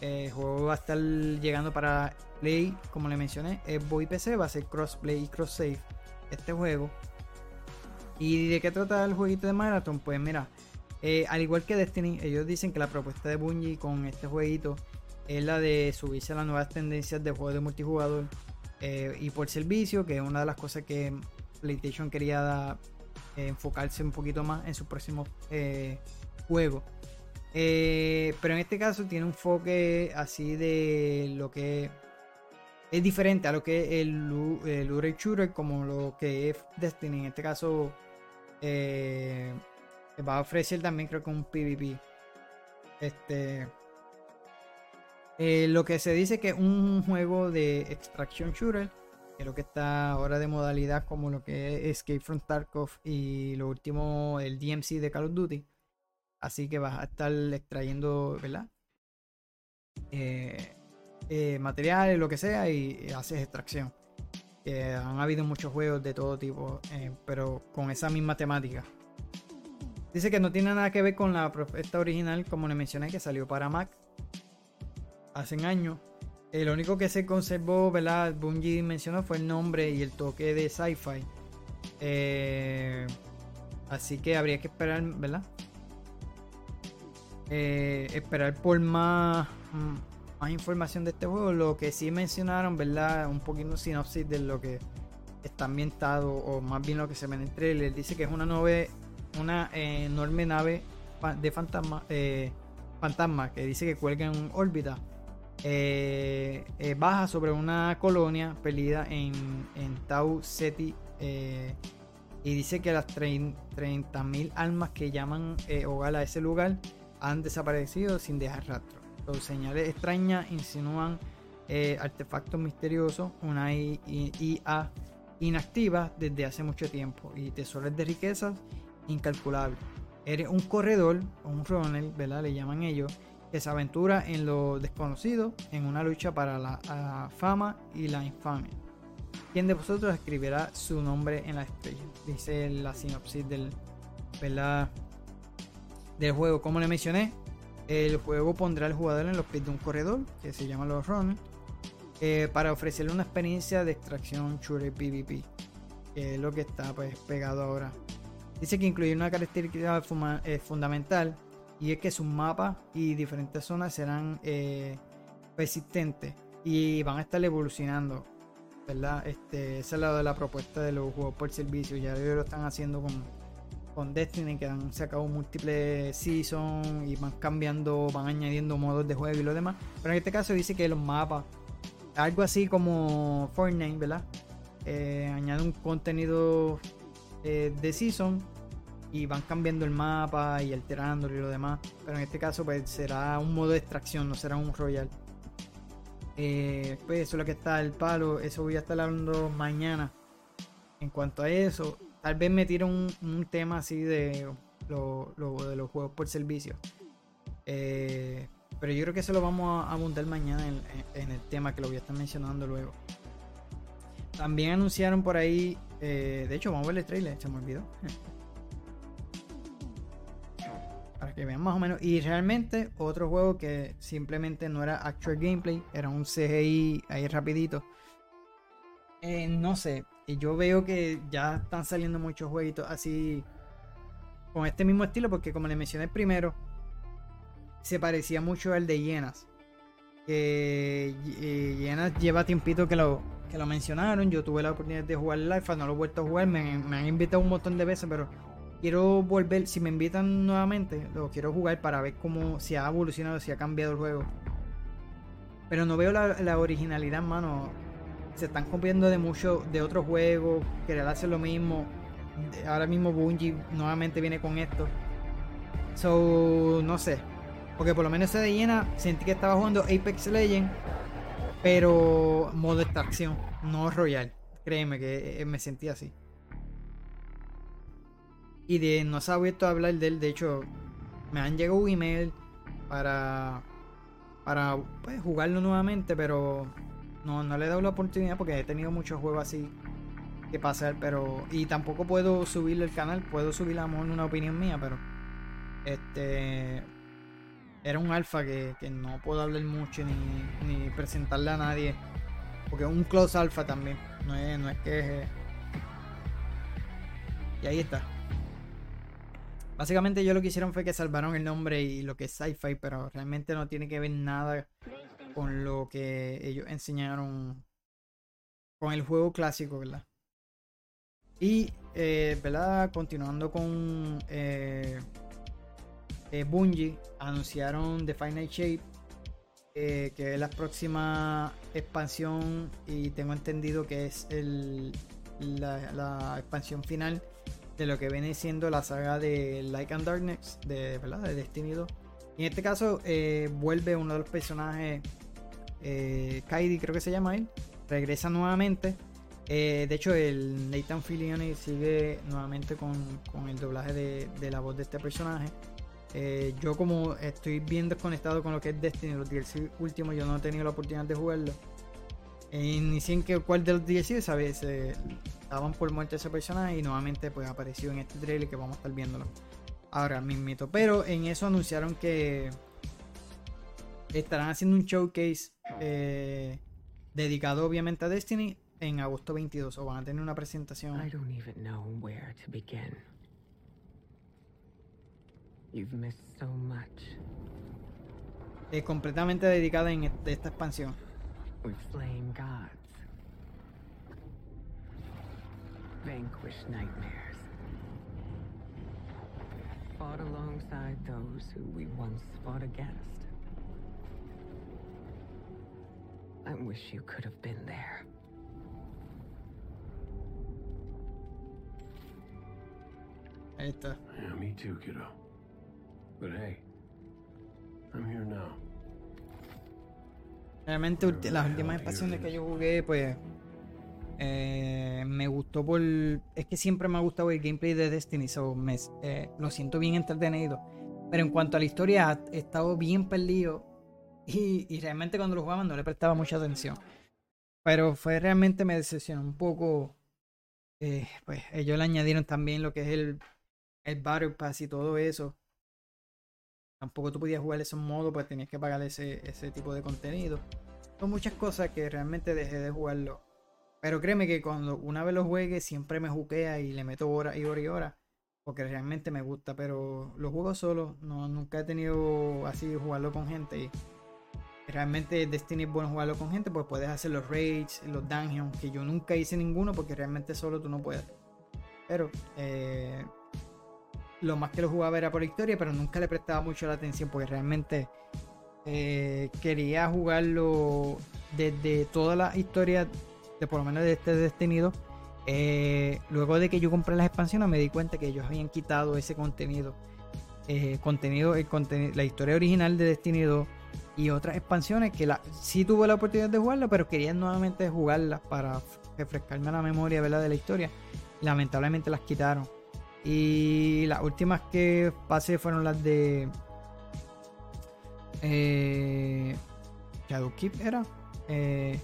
eh, el juego va a estar llegando para Play, como le mencioné, Xbox y PC, va a ser crossplay y cross save este juego. ¿Y de qué trata el jueguito de Marathon? Pues mira, Eh, al igual que Destiny, ellos dicen que la propuesta de Bungie con este jueguito es la de subirse a las nuevas tendencias de juegos de multijugador y por servicio, que es una de las cosas que PlayStation quería da- eh, enfocarse un poquito más en sus próximos eh, juegos. Eh, pero en este caso tiene un enfoque así de lo que es diferente a lo que es el, el shooter como lo que es Destiny. En este caso eh, va a ofrecer también creo que un PvP. Este lo que se dice que es un juego de extraction shooter, lo que está ahora de modalidad como lo que es Escape from Tarkov y lo último el DMC de Call of Duty. Así que vas a estar extrayendo, ¿verdad? Eh, eh, materiales, lo que sea, y, y haces extracción. Eh, han habido muchos juegos de todo tipo, eh, pero con esa misma temática. Dice que no tiene nada que ver con la propuesta original, como le mencioné, que salió para Mac hace años. Lo único que se conservó, ¿verdad? Bungie mencionó fue el nombre y el toque de sci-fi. Eh, así que habría que esperar, ¿verdad? Eh, esperar por más, más información de este juego. Lo que sí mencionaron, ¿verdad? Un poquito sinopsis de lo que está ambientado, o más bien lo que se ve en el trailer. Dice que es una nave, una eh, enorme nave de fantasma, fantasma que dice que cuelga en órbita. Eh, eh, baja sobre una colonia perdida en, en Tau Ceti eh, y dice que las 30.000 almas que llaman hogar a ese lugar han desaparecido sin dejar rastro. Los señales extrañas insinúan artefactos misteriosos, una IA inactiva desde hace mucho tiempo y tesoros de riquezas incalculables. Eres un corredor, o un runner, ¿verdad? Le llaman ellos, que se aventura en lo desconocido en una lucha para la, fama y la infamia. ¿Quién de vosotros escribirá su nombre en la estrella? Dice la sinopsis del, del juego. Como le mencioné, el juego pondrá al jugador en los pies de un corredor, que se llama los runners, eh, para ofrecerle una experiencia de extracción shooter PvP, que es lo que está pues, pegado ahora. Dice que incluye una característica eh, fundamental y es que sus mapas y diferentes zonas serán eh, persistentes y van a estar evolucionando. ¿Verdad? Este, esa es la de la propuesta de los juegos por servicio. Ya ellos lo están haciendo con, con Destiny, que han sacado múltiples seasons y van cambiando, van añadiendo modos de juego y lo demás. Pero en este caso dice que los mapas, algo así como Fortnite, ¿verdad? Eh, añade un contenido eh, de season y van cambiando el mapa y alterándolo y lo demás. Pero en este caso, pues será un modo de extracción, no será un royal. Eh, pues eso es lo que está el palo. Eso voy a estar hablando mañana. En cuanto a eso, tal vez me tire un, tema así de, lo, de los juegos por servicio. Eh, pero yo creo que eso lo vamos a abundar mañana en el tema que lo voy a estar mencionando luego. También anunciaron por ahí, eh, de hecho, vamos a ver el trailer, se me olvidó. *laughs* Que vean más o menos. Y realmente otro juego que simplemente no era actual gameplay, era un CGI ahí rapidito. Eh, no sé, yo veo que ya están saliendo muchos jueguitos así con este mismo estilo, porque como les mencioné primero, se parecía mucho al de. Que eh, Hienas lleva tiempito que lo, que lo mencionaron. Yo tuve la oportunidad de jugar alfa, no lo he vuelto a jugar. Me han invitado un montón de veces, pero quiero volver. Si me invitan nuevamente, lo quiero jugar para ver cómo si ha evolucionado, si ha cambiado el juego. Pero no veo la, originalidad, mano. Se están copiando de mucho de otros juegos. Querer hacer lo mismo. Ahora mismo Bungie nuevamente viene con esto. So, no sé. Porque por lo menos ese de llena sentí que estaba jugando Apex Legends. Pero modo extracción, no Royal. Créeme que eh, me sentí así. Y de no se ha vuelto a hablar de él. De hecho, me han llegado un email para, para pues, jugarlo nuevamente. Pero no, no le he dado la oportunidad porque he tenido muchos juegos así que pasar. Pero. Y tampoco puedo subirlo al canal. Puedo subir a lo una opinión mía, pero. Este. Era un alfa que, que no puedo hablar mucho ni, ni presentarle a nadie. Porque es un close alfa también. No es, no es que. es- Y ahí está. Básicamente ellos lo que hicieron fue que salvaron el nombre y lo que es sci-fi, pero realmente no tiene que ver nada con lo que ellos enseñaron con el juego clásico, ¿verdad? Y, eh, ¿verdad? Continuando con eh, eh, Bungie, anunciaron The Final Shape, eh, que es la próxima expansión y tengo entendido que es la expansión final de lo que viene siendo la saga de Light and Darkness, de, ¿verdad? de Destiny 2. Y en este caso eh, vuelve uno de los personajes, eh, Kaidi creo que se llama él, regresa nuevamente. Eh, de hecho, el Nathan Fillion sigue nuevamente con, con el doblaje de, de, la voz de este personaje. Eh, yo como estoy bien desconectado con lo que es Destiny, los DLC últimos, yo no he tenido la oportunidad de jugarlo. Eh, ni sé en qué, cuál de los DLC, ¿sabes? Se daban por muerte ese personaje y nuevamente pues apareció en este trailer que vamos a estar viéndolo ahora mismito. Pero en eso anunciaron que estarán haciendo un showcase eh, dedicado obviamente a Destiny en agosto 22 o van a tener una presentación. I don't even know where to begin. You've missed so much. Eh, completamente dedicada en esta expansión. We've slain gods. Vanquished nightmares. Fought alongside those who we once fought against. I wish you could have been there. Ahí. Yeah, me too, kiddo. But hey, I'm here now. Realmente las últimas expansiones que yo jugué, pues eh, me gustó por... Es que siempre me ha gustado el gameplay de Destiny, so me- eh, lo siento bien entretenido. Pero en cuanto a la historia, he estado bien perdido y, realmente cuando lo jugaban no le prestaba mucha atención. Pero fue realmente me decepcionó un poco. eh, pues ellos le añadieron también lo que es el, el Battle Pass y todo eso. Tampoco tú podías jugar esos modos, pues tenías que pagar ese, ese tipo de contenido. Son muchas cosas que realmente dejé de jugarlo. Pero créeme que cuando una vez lo juegue, siempre me juquea y le meto horas y horas y horas. Porque realmente me gusta. Pero lo juego solo. No, nunca he tenido así jugarlo con gente. Y realmente Destiny es bueno jugarlo con gente. Pues puedes hacer los raids, los dungeons. Que yo nunca hice ninguno porque realmente solo tú no puedes. Pero eh, lo más que lo jugaba era por historia, pero nunca le prestaba mucho la atención porque realmente eh, quería jugarlo desde toda la historia, de por lo menos de este Destiny 2. Eh, luego de que yo compré las expansiones me di cuenta que ellos habían quitado ese contenido. Eh, contenido, la historia original de Destiny 2 y otras expansiones que la, sí tuve la oportunidad de jugarla, pero quería nuevamente jugarlas para refrescarme la memoria de la historia. Lamentablemente las quitaron. Y las últimas que pasé fueron las de. Eh, Shadowkeep era. Eh,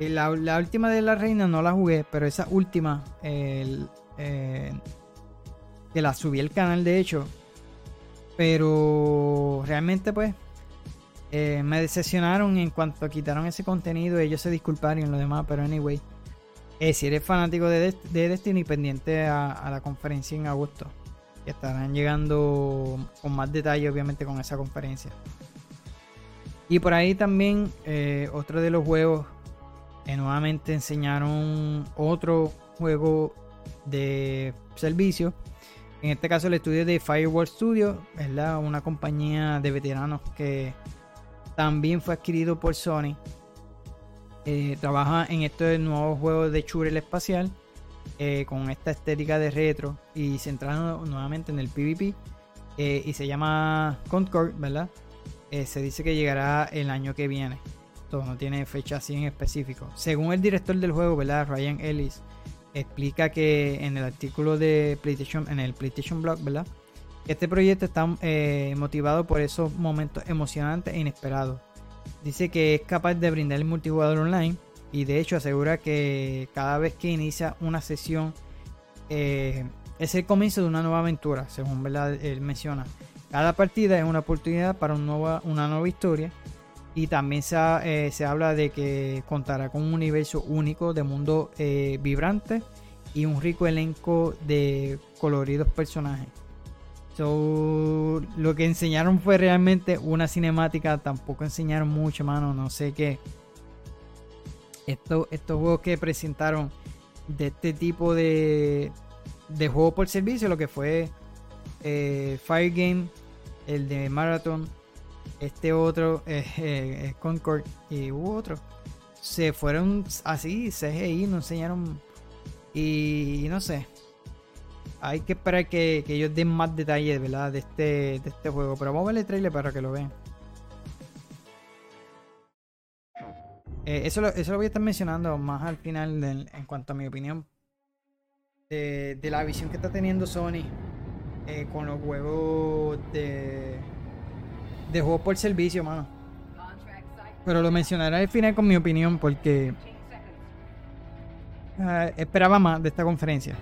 la, la última de la reina no la jugué, pero esa última. el, eh, que la subí al canal de hecho. Pero realmente pues. eh, me decepcionaron en cuanto quitaron ese contenido. Ellos se disculparon y lo demás, pero anyway. Eh, si eres fanático de, Dest- de Destiny, pendiente a, la conferencia en agosto. Que estarán llegando con más detalle, obviamente, con esa conferencia. Y por ahí también, eh, otro de los juegos, eh, nuevamente enseñaron otro juego de servicio. En este caso, el estudio de Firewall Studio, ¿verdad? Una compañía de veteranos que también fue adquirido por Sony. Eh, trabaja en este nuevo juego de shooter espacial eh, con esta estética de retro y centrado nuevamente en el PvP eh, y se llama Concord, ¿verdad? Se dice que llegará el año que viene. Todo no tiene fecha así en específico. Según el director del juego, ¿verdad? Ryan Ellis explica que en el artículo de PlayStation, en el PlayStation Blog, ¿verdad? Este proyecto está motivado por esos momentos emocionantes e inesperados. Dice que es capaz de brindar el multijugador online y de hecho asegura que cada vez que inicia una sesión eh, es el comienzo de una nueva aventura, según él menciona. Cada partida es una oportunidad para una nueva historia y también se, eh, se habla de que contará con un universo único de mundo eh, vibrante y un rico elenco de coloridos personajes. So, lo que enseñaron fue realmente una cinemática. Tampoco enseñaron mucho, mano. No sé qué. Esto, estos juegos que presentaron de este tipo de, de juego por servicio, lo que fue eh, Fire Game, el de Marathon, este otro, eh, eh, Concord y hubo otro. Se fueron así, CGI, no enseñaron. Y, no sé. Hay que esperar que, ellos den más detalles, ¿verdad? De este, de este juego. Pero vamos a ver el trailer para que lo vean. Eh, eso, lo, eso lo voy a estar mencionando más al final en cuanto a mi opinión de, de la visión que está teniendo Sony eh, con los juegos de, de juegos por servicio, mano. Pero lo mencionaré al final con mi opinión porque eh, esperaba más de esta conferencia.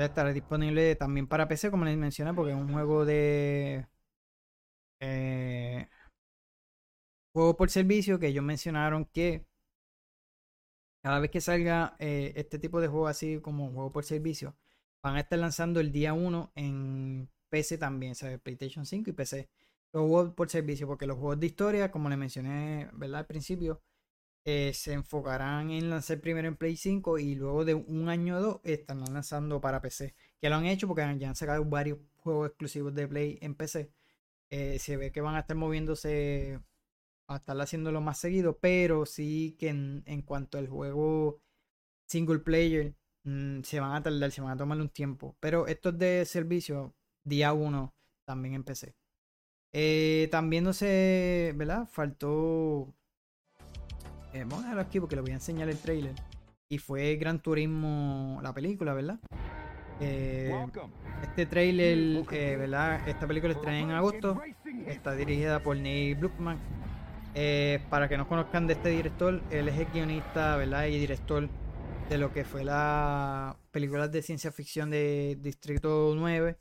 Debe estar disponible también para PC, como les mencioné, porque es un juego de. eh, juego por servicio que ellos mencionaron que cada vez que salga eh, este tipo de juego así como juego por servicio, van a estar lanzando el día 1 en PC también, ¿sabes? PlayStation 5 y PC. Los juegos por servicio, porque los juegos de historia, como les mencioné, ¿verdad? Al principio, eh, se enfocarán en lanzar primero en Play 5 y luego de un año o dos estarán lanzando para PC. Que lo han hecho porque ya han sacado varios juegos exclusivos de Play en PC. Eh, se ve que van a estar moviéndose a estar haciéndolo más seguido, pero sí que en, en cuanto al juego single player mm, se van a tardar, se van a tomar un tiempo. Pero estos de servicio, día 1 también en PC. Eh, también no sé, ¿verdad? Faltó eh, vamos a dejarlo aquí porque les voy a enseñar el trailer. Y fue Gran Turismo, la película, ¿verdad? Eh, este trailer, eh, ¿verdad? Esta película estrena en agosto. Está dirigida por Neil Blumman. Eh, para que no conozcan de este director, él es el guionista, ¿verdad? Y director de lo que fue la películas de ciencia ficción de Distrito 9,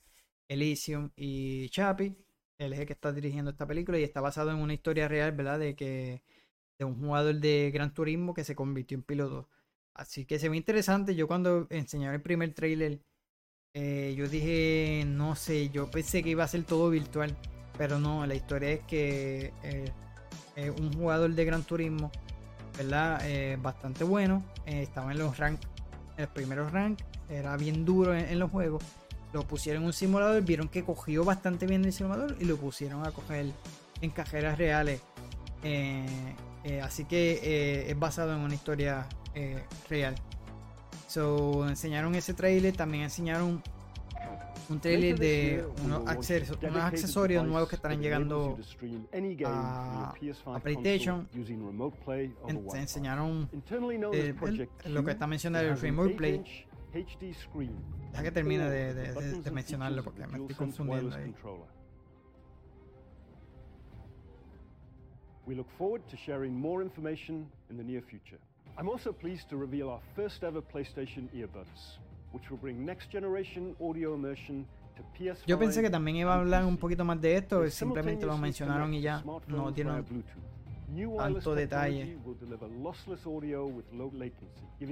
Elysium y Chappie. Él es el que está dirigiendo esta película y está basado en una historia real, ¿verdad? De que de un jugador de Gran Turismo que se convirtió en piloto. Así que se ve interesante. Yo cuando enseñaron el primer trailer, eh, yo dije, no sé, yo pensé que iba a ser todo virtual, pero no, la historia es que eh, eh, un jugador de Gran Turismo, ¿verdad? Bastante bueno, estaba en los rank, en los primeros rank, era bien duro en, los juegos. Lo pusieron en un simulador, vieron que cogió bastante bien el simulador y lo pusieron a coger en cajeras reales. Eh, así que eh, es basado en una historia eh, real. So, enseñaron ese trailer, también enseñaron un trailer de unos, acceso- unos accesorios nuevos que estarán llegando a, a PlayStation. En- se enseñaron el- lo que está mencionando el Remote Play. Deja que termine de, de- de- de mencionarlo porque me estoy confundiendo ahí. We look forward to sharing more information in the near future. I'm also pleased to reveal our first ever PlayStation earbuds, which will bring next generation audio immersion to PS5. Yo pensé que también iba a hablar un poquito más de esto, simplemente lo mencionaron y ya no tienen tanto detalle.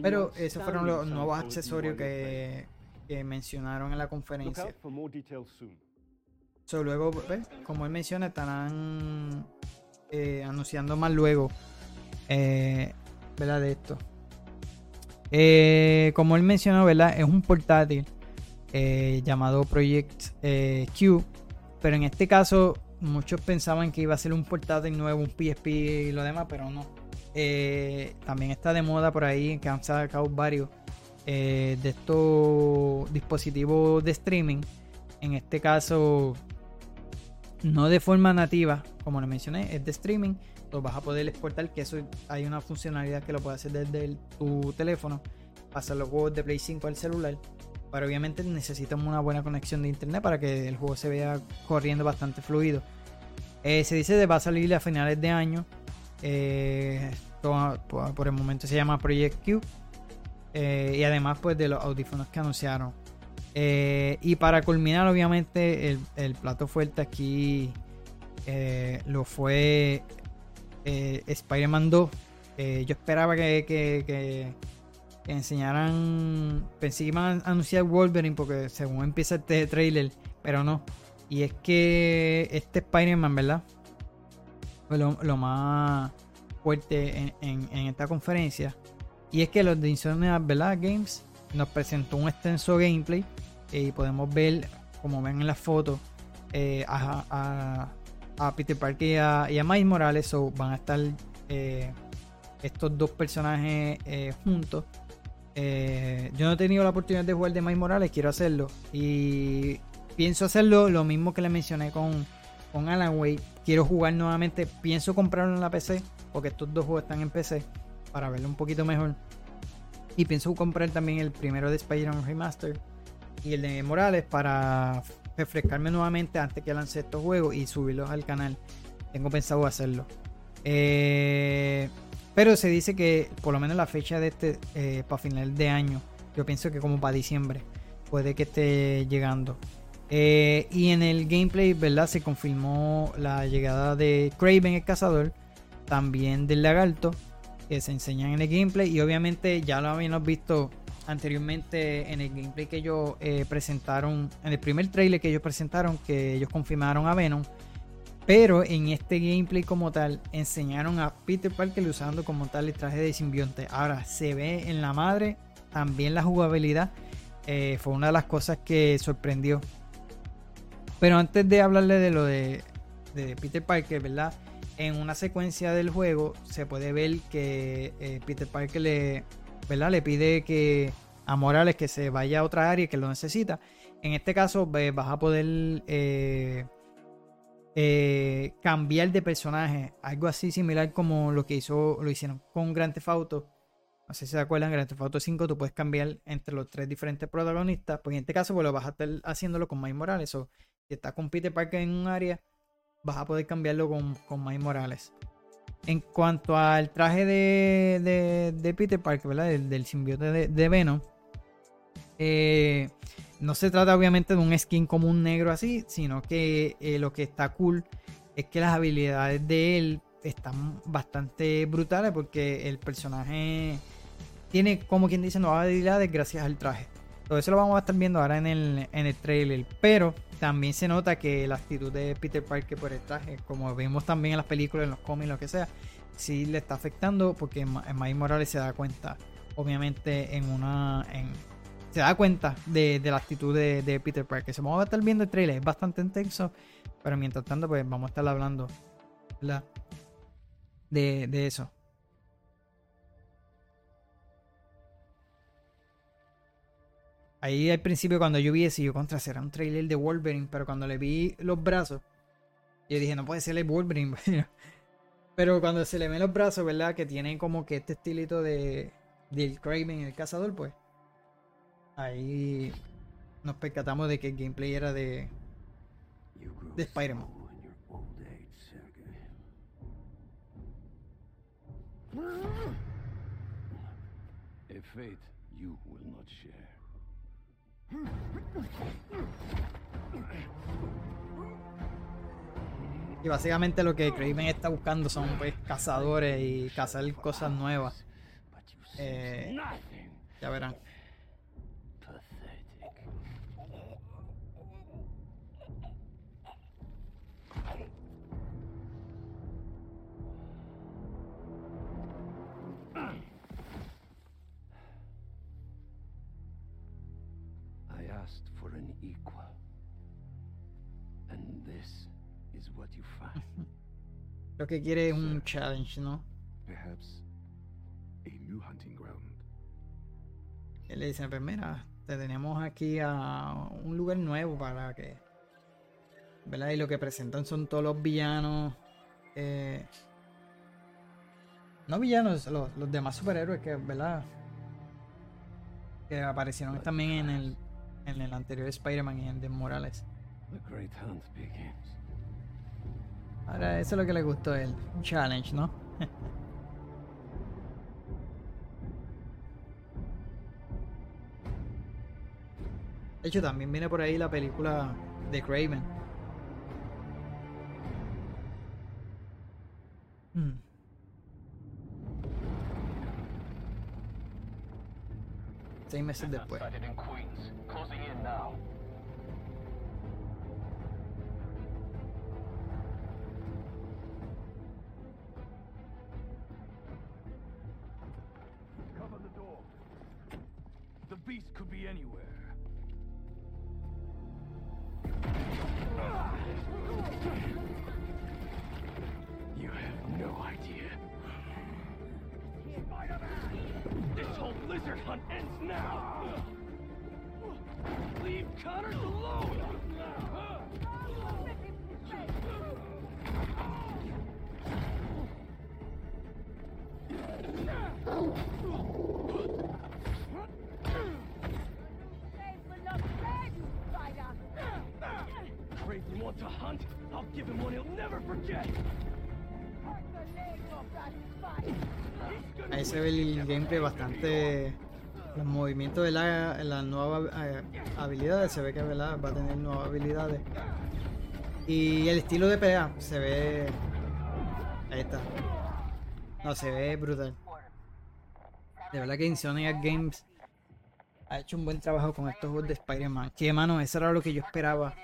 Pero esos fueron los nuevos accesorios que, que mencionaron en la conferencia. So, luego, ¿ves? como él menciona, estarán eh, anunciando más luego, eh, ¿verdad? De esto. Eh, como él mencionó, ¿verdad? Es un portátil llamado Project Q, pero en este caso muchos pensaban que iba a ser un portátil nuevo, un PSP y lo demás, pero no. También está de moda por ahí que han sacado varios de estos dispositivos de streaming. En este caso, no de forma nativa, como lo mencioné, es de streaming. Lo vas a poder exportar, que eso hay una funcionalidad que lo puedes hacer desde tu teléfono, pasar los juegos de Play 5 al celular. Pero obviamente necesitas una buena conexión de internet para que el juego se vea corriendo bastante fluido. Eh, se dice que va a salir a finales de año. Eh, por el momento se llama Project Q. Eh, y además pues de los audífonos que anunciaron. Eh, y para culminar obviamente el, plato fuerte aquí eh, lo fue eh, Spider-Man 2. Eh, yo esperaba que, enseñaran. Pensé que iban a anunciar Wolverine porque según empieza este trailer, pero no. Y es que este Spider-Man, ¿verdad? Fue lo, más fuerte en, en- en esta conferencia. Y es que los de Insomnia, ¿verdad? Games nos presentó un extenso gameplay. Y podemos ver, como ven en la foto, eh, a, Peter Parker y a, y Miles Morales. So, van a estar eh, estos dos personajes eh, juntos. Yo no he tenido la oportunidad de jugar de Miles Morales, quiero hacerlo. Y pienso hacerlo lo mismo que le mencioné con, con Alan Wake. Quiero jugar nuevamente, pienso comprarlo en la PC, porque estos dos juegos están en PC, para verlo un poquito mejor. Y pienso comprar también el primero de Spider-Man Remaster y el de Morales para refrescarme nuevamente antes que lance estos juegos y subirlos al canal. Tengo pensado hacerlo. Eh, pero se dice que por lo menos la fecha de este eh, para final de año, yo pienso que como para diciembre puede que esté llegando. Eh, y en el gameplay, ¿verdad? Se confirmó la llegada de Craven el cazador, también del lagarto, que se enseñan en el gameplay. Y obviamente ya lo habíamos visto anteriormente en el gameplay que ellos eh, presentaron, en el primer trailer que ellos presentaron, que ellos confirmaron a Venom. Pero en este gameplay como tal, enseñaron a Peter Parker usando como tal el traje de simbionte. Ahora se ve en la madre también la jugabilidad. eh, fue una de las cosas que sorprendió. Pero antes de hablarle de lo de, Peter Parker, ¿verdad? En una secuencia del juego se puede ver que eh, Peter Parker le, ¿verdad? le pide que a Morales que se vaya a otra área que lo necesita. En este caso vas a poder eh, eh, cambiar de personaje. Algo así similar como lo que hizo, lo hicieron con Grand Theft Auto. No sé si se acuerdan, Grand Theft Auto 5 tú puedes cambiar entre los tres diferentes protagonistas. Pues en este caso pues lo vas a estar haciéndolo con Miles Morales. O si estás con Peter Parker en un área, vas a poder cambiarlo con, con Morales. En cuanto al traje de, de, Peter Parker, ¿verdad? Del, del simbionte de, de Venom. eh, no se trata obviamente de un skin como un negro así, sino que eh, lo que está cool es que las habilidades de él están bastante brutales porque el personaje tiene, como quien dice, nuevas habilidades gracias al traje. Todo eso lo vamos a estar viendo ahora en el, en el trailer. Pero también se nota que la actitud de Peter Parker por el traje, como vimos también en las películas, en los cómics, lo que sea, sí le está afectando porque Ma- Miles Morales se da cuenta, obviamente, en una. En, se da cuenta de, de la actitud de, Peter Parker. Se vamos a estar viendo el trailer, es bastante intenso. Pero mientras tanto, pues vamos a estar hablando. De, de eso. Ahí al principio cuando yo vi eso, yo contra será un trailer de Wolverine, pero cuando le vi los brazos, yo dije, no puede ser el Wolverine. *laughs* pero cuando se le ven los brazos, ¿verdad? Que tiene como que este estilito de del Craven, el cazador, pues. Ahí nos percatamos de que el gameplay era de, de Spider-Man. Y básicamente lo que Craven está buscando son pues cazadores y cazar cosas nuevas. Eh, ya verán. Equal. And this is what you find. Lo que quiere es un challenge, ¿no? Perhaps a new hunting ground. Él le dice, pues mira, te tenemos aquí a un lugar nuevo para que... ¿Verdad? Y lo que presentan son todos los villanos. eh, no villanos, los, los demás superhéroes que, ¿verdad? Que aparecieron también en el, en el anterior Spider-Man y en The Morales. The great hunt begins. Ahora, eso es lo que le gustó a él. Un challenge, ¿no? *laughs* De hecho, también viene por ahí la película de Craven. Hmm. Seis meses después. Sighted in Queens. Closing in now. Cover the door. The beast could be anywhere. Lizard hunt ends now! Leave Connors alone! Craven wants a hunt? I'll give him one he'll never forget! Ahí se ve el gameplay bastante. Los movimientos de la, las nuevas eh, habilidades. Se ve que ¿verdad? va a tener nuevas habilidades. Y el estilo de pelea se ve. Ahí está. No, se ve brutal. De verdad que Insomniac Games ha hecho un buen trabajo con estos juegos de Spider-Man. Que, mano, eso era lo que yo esperaba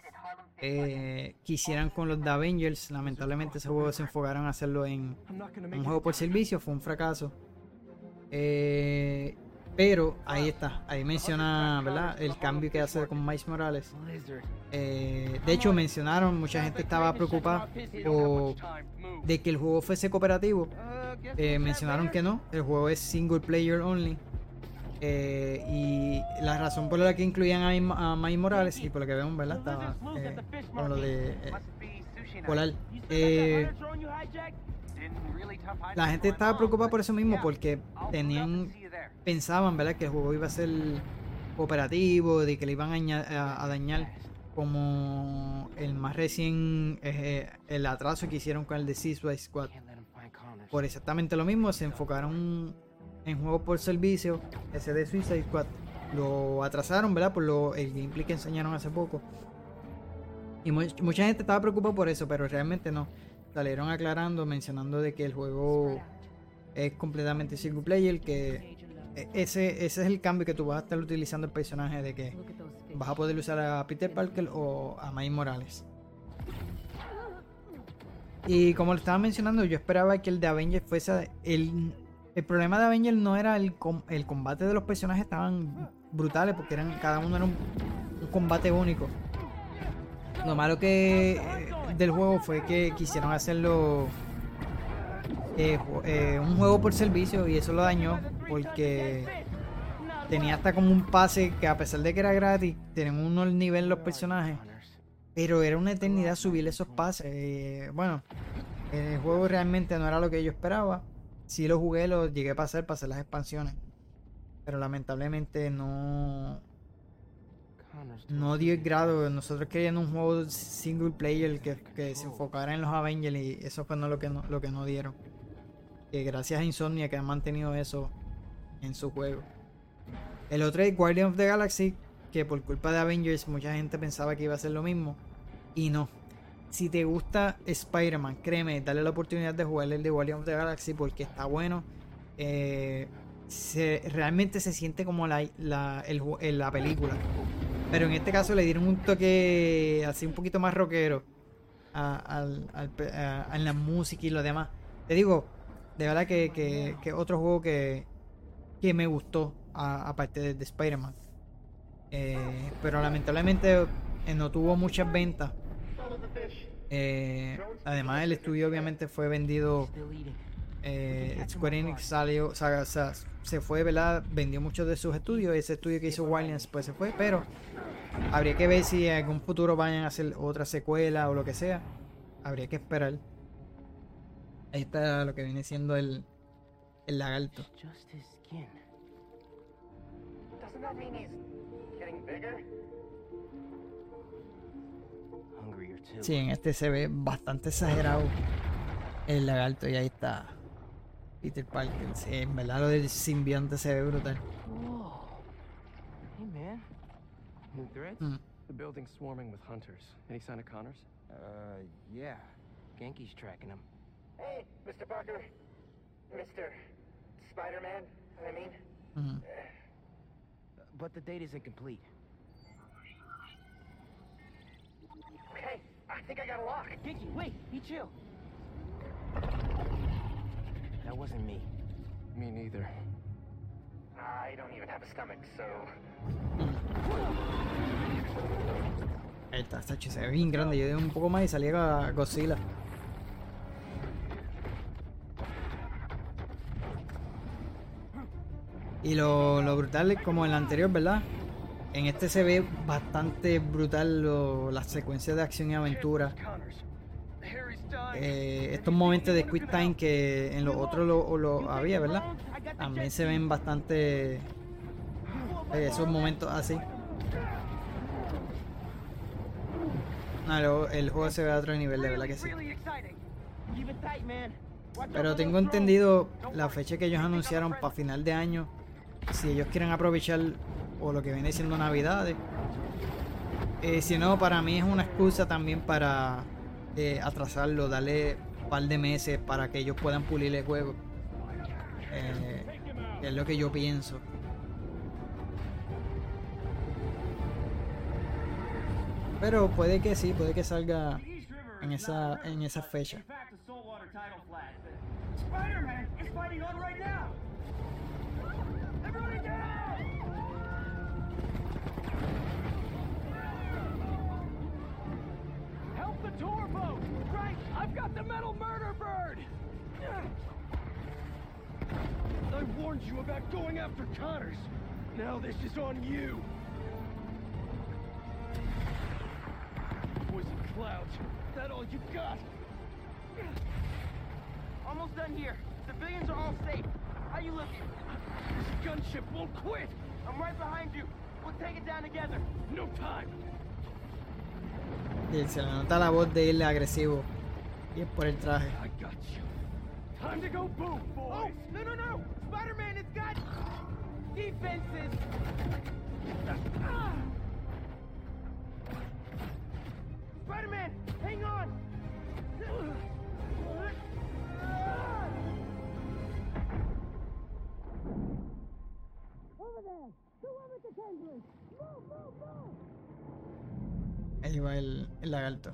eh, que hicieran con los de Avengers. Lamentablemente, ese juego se enfocaron a hacerlo en un juego por servicio. Fue un fracaso. Eh, pero ahí está. Ahí menciona ¿verdad? el cambio que hace con Miles Morales. Eh, de hecho, mencionaron, mucha gente estaba preocupada de que el juego fuese cooperativo. Eh, mencionaron que no, el juego es single player only. Eh, y la razón por la que incluían a, a Miles Morales, y por lo que vemos, ¿verdad? Estaba eh, con lo de eh, Polar. La gente estaba preocupada por eso mismo, porque tenían, pensaban, ¿verdad? Que el juego iba a ser cooperativo, de que le iban a, aña- a- a dañar como el más recién, eh, el atraso que hicieron con el de Suicide Squad. Por exactamente lo mismo, se enfocaron en juegos por servicio, ese de Suicide Squad. Lo atrasaron, ¿verdad? Por lo, el gameplay que enseñaron hace poco. Y mu- mucha gente estaba preocupada por eso, pero realmente no. Salieron aclarando, mencionando de que el juego es completamente single player, que ese, ese es el cambio que tú vas a estar utilizando el personaje, de que vas a poder usar a Peter Parker o a Miles Morales. Y como lo estaba mencionando, yo esperaba que el de Avengers fuese el, el problema de Avengers no era el, com- el combate de los personajes estaban brutales porque eran cada uno era un, un combate único. Lo malo que eh, del juego fue que quisieron hacerlo eh, eh, un juego por servicio y eso lo dañó porque tenía hasta como un pase que a pesar de que era gratis, tenían unos niveles los personajes, pero era una eternidad subir esos pases. eh, bueno, el juego realmente no era lo que yo esperaba. Sí lo jugué, lo llegué a pasar, pasé las expansiones, pero lamentablemente no no dio el grado. Nosotros queríamos un juego single player que, que se enfocara en los Avengers y eso fue no lo que no, lo que no dieron. Que gracias a Insomnia que han mantenido eso en su juego. El otro es Guardian of the Galaxy, que por culpa de Avengers mucha gente pensaba que iba a ser lo mismo. Y no. Si te gusta Spider-Man, créeme, dale la oportunidad de jugar el de Guardian of the Galaxy porque está bueno. Eh, se- realmente se siente como la, la, la película. Pero en este caso le dieron un toque así un poquito más rockero a- a la música y lo demás. Te digo, de verdad que, que, que otro juego que, que me gustó, aparte de, de Spider-Man. Eh, pero lamentablemente eh, no tuvo muchas ventas. Eh, además, el estudio obviamente fue vendido. Square Enix salió, o sea, se fue, ¿verdad? Vendió muchos de sus estudios. Ese estudio que hizo Wildlands pues se fue, pero habría que ver si en algún futuro vayan a hacer otra secuela o lo que sea. Habría que esperar. Ahí está lo que viene siendo el, el lagarto. Sí, en este se ve bastante exagerado el lagarto y ahí está. Peter Parker, sí, en verdad lo del simbionte se ve brutal. Whoa. Hey, man. New threats? Hmm. The building's swarming with hunters. Any sign of Connors? Uh, yeah. Genki's tracking him. Hey, Mr. Parker. Mr. Spider-Man, I mean. Mhm. But the date isn't complete. Okay, I think I got a lock. Genki, wait, be chill. That wasn't me. Me neither. I don't even have a stomach, so... Está, está hecho, se ve bien grande. Yo di un poco más y salía Godzilla. Y lo, lo brutal es como en el anterior, ¿verdad? En este se ve bastante brutal lo- las secuencias de acción y aventura. Eh, estos momentos de Quick Time que en los otros lo, lo había, ¿verdad? También se ven bastante eh, esos momentos así. El juego se ve a otro nivel, de verdad que sí. Pero tengo entendido la fecha que ellos anunciaron para final de año. Si ellos quieren aprovechar o lo que viene siendo Navidades. Eh, si no, para mí es una excusa también para eh, atrasarlo, darle un par de meses para que ellos puedan pulir el juego. Eh, es lo que yo pienso. Pero puede que sí, puede que salga en esa, en esa fecha. The tour boat! Right, I've got the metal murder bird! I warned you about going after Connors. Now this is on you. Poison clouds. That all you got? Almost done here. Civilians are all safe. How you looking? This gunship won't quit. I'm right behind you. We'll take it down together. No time. Y se le nota la voz de él agresivo. Y es por el traje. I got you. Time to go boom, boys. Oh, no, no, no! Spider-Man has got defenses. Spider-Man, hang on. Ahí va el, el lagarto.